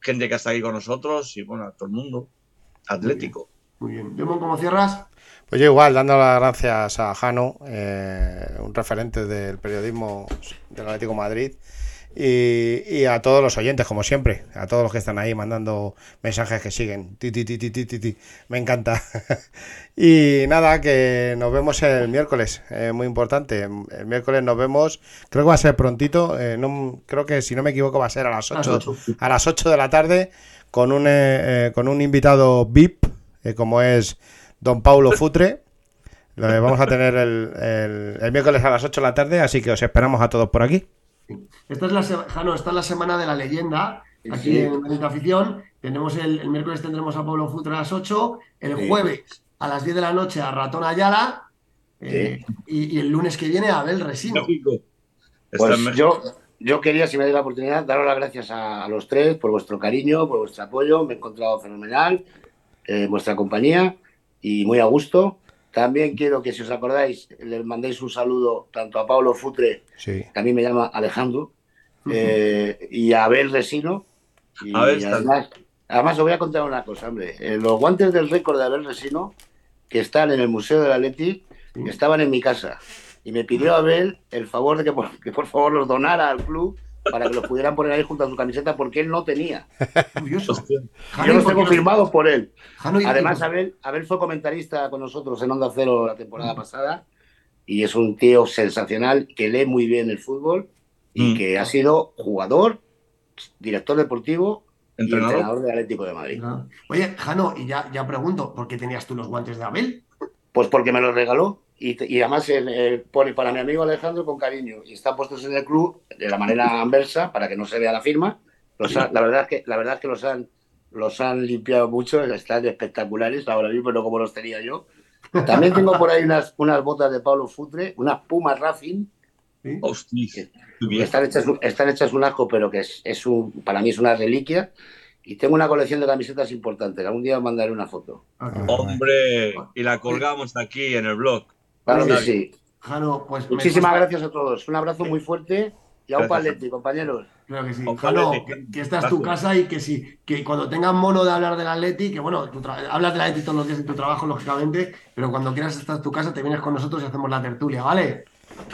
gente que está aquí con nosotros y bueno, a todo el mundo. Atlético. Muy bien. Demon, ¿cómo cierras? Pues yo igual, dando las gracias a Jano, eh, un referente del periodismo del Atlético Madrid, y, a todos los oyentes, como siempre, a todos los que están ahí mandando mensajes que siguen. Ti, ti, ti, Me encanta. y nada, que nos vemos el miércoles, eh, muy importante. El miércoles nos vemos, creo que va a ser prontito, eh, no, creo que si no me equivoco va a ser a las 8, a las 8 de la tarde con un, con un invitado VIP, como es don Paulo Futre. Lo vamos a tener el, el, miércoles a las 8 de la tarde, así que os esperamos a todos por aquí. Esta es la, Jano, esta es la semana de la leyenda, aquí en Benito Afición. Tenemos el, miércoles tendremos a Paulo Futre a las 8, el jueves a las 10 de la noche a Ratón Ayala eh, y, el lunes que viene a Abel Resino. Pues yo, yo quería, si me dais la oportunidad, daros las gracias a, los tres por vuestro cariño, por vuestro apoyo. Me he encontrado fenomenal en vuestra compañía y muy a gusto. También quiero que, si os acordáis, les mandéis un saludo tanto a Pablo Futre, que a mí me llama Alejandro, eh, y a Abel Resino. Y además, además, os voy a contar una cosa, hombre. Eh, los guantes del récord de Abel Resino, que están en el Museo del Atleti, estaban en mi casa. Y me pidió Abel el favor de que por, que por favor los donara al club para que los pudieran poner ahí junto a su camiseta porque él no tenía. Curioso. Yo los tengo firmados por él. Además, Abel, Abel fue comentarista con nosotros en Onda Cero la temporada pasada y es un tío sensacional que lee muy bien el fútbol y mm. que ha sido jugador, director deportivo ¿Entrenador? y entrenador del Atlético de Madrid. Ah. Oye, Jano, y ya, ya pregunto, ¿por qué tenías tú los guantes de Abel? Pues porque me los regaló. Y, además pone para mi amigo Alejandro con cariño y están puestos en el club de la manera anversa para que no se vea la firma. la, verdad es que, la verdad es que los han, los han limpiado mucho, están espectaculares ahora mismo, no como los tenía yo. También tengo por ahí unas, unas botas de Pablo Futre, unas Pumas Racing. están, hechas, están hechas un asco, pero que es, es un, para mí es una reliquia. Y tengo una colección de camisetas importantes. Algún día os mandaré una foto. Hombre, y la colgamos aquí en el blog. Claro que sí. Jano, pues Muchísimas gracias a todos. Un abrazo muy fuerte y a un paletti, compañeros. Claro que sí. Jano, que, esta es tu casa y que sí, que cuando tengas mono de hablar del Atleti, que bueno, hablas del Atleti todos los días en tu trabajo, lógicamente, pero cuando quieras estar en tu casa, te vienes con nosotros y hacemos la tertulia, ¿vale?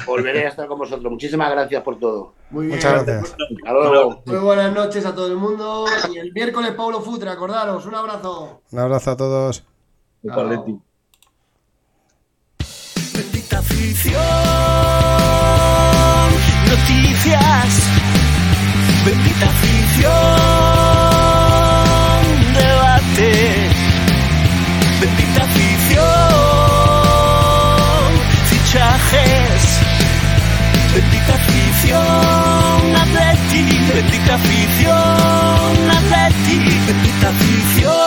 Volveré a estar con vosotros. Muchísimas gracias por todo. Muy bien. Muchas gracias. Hasta luego. Muy buenas noches a todo el mundo. Y el miércoles, Paulo Futre, acordaros. Un abrazo. Un abrazo a todos esta afición. Noticias, bendita afición. Debate, bendita afición. Fichajes, bendita afición. Atleti, bendita afición. Atleti, bendita afición.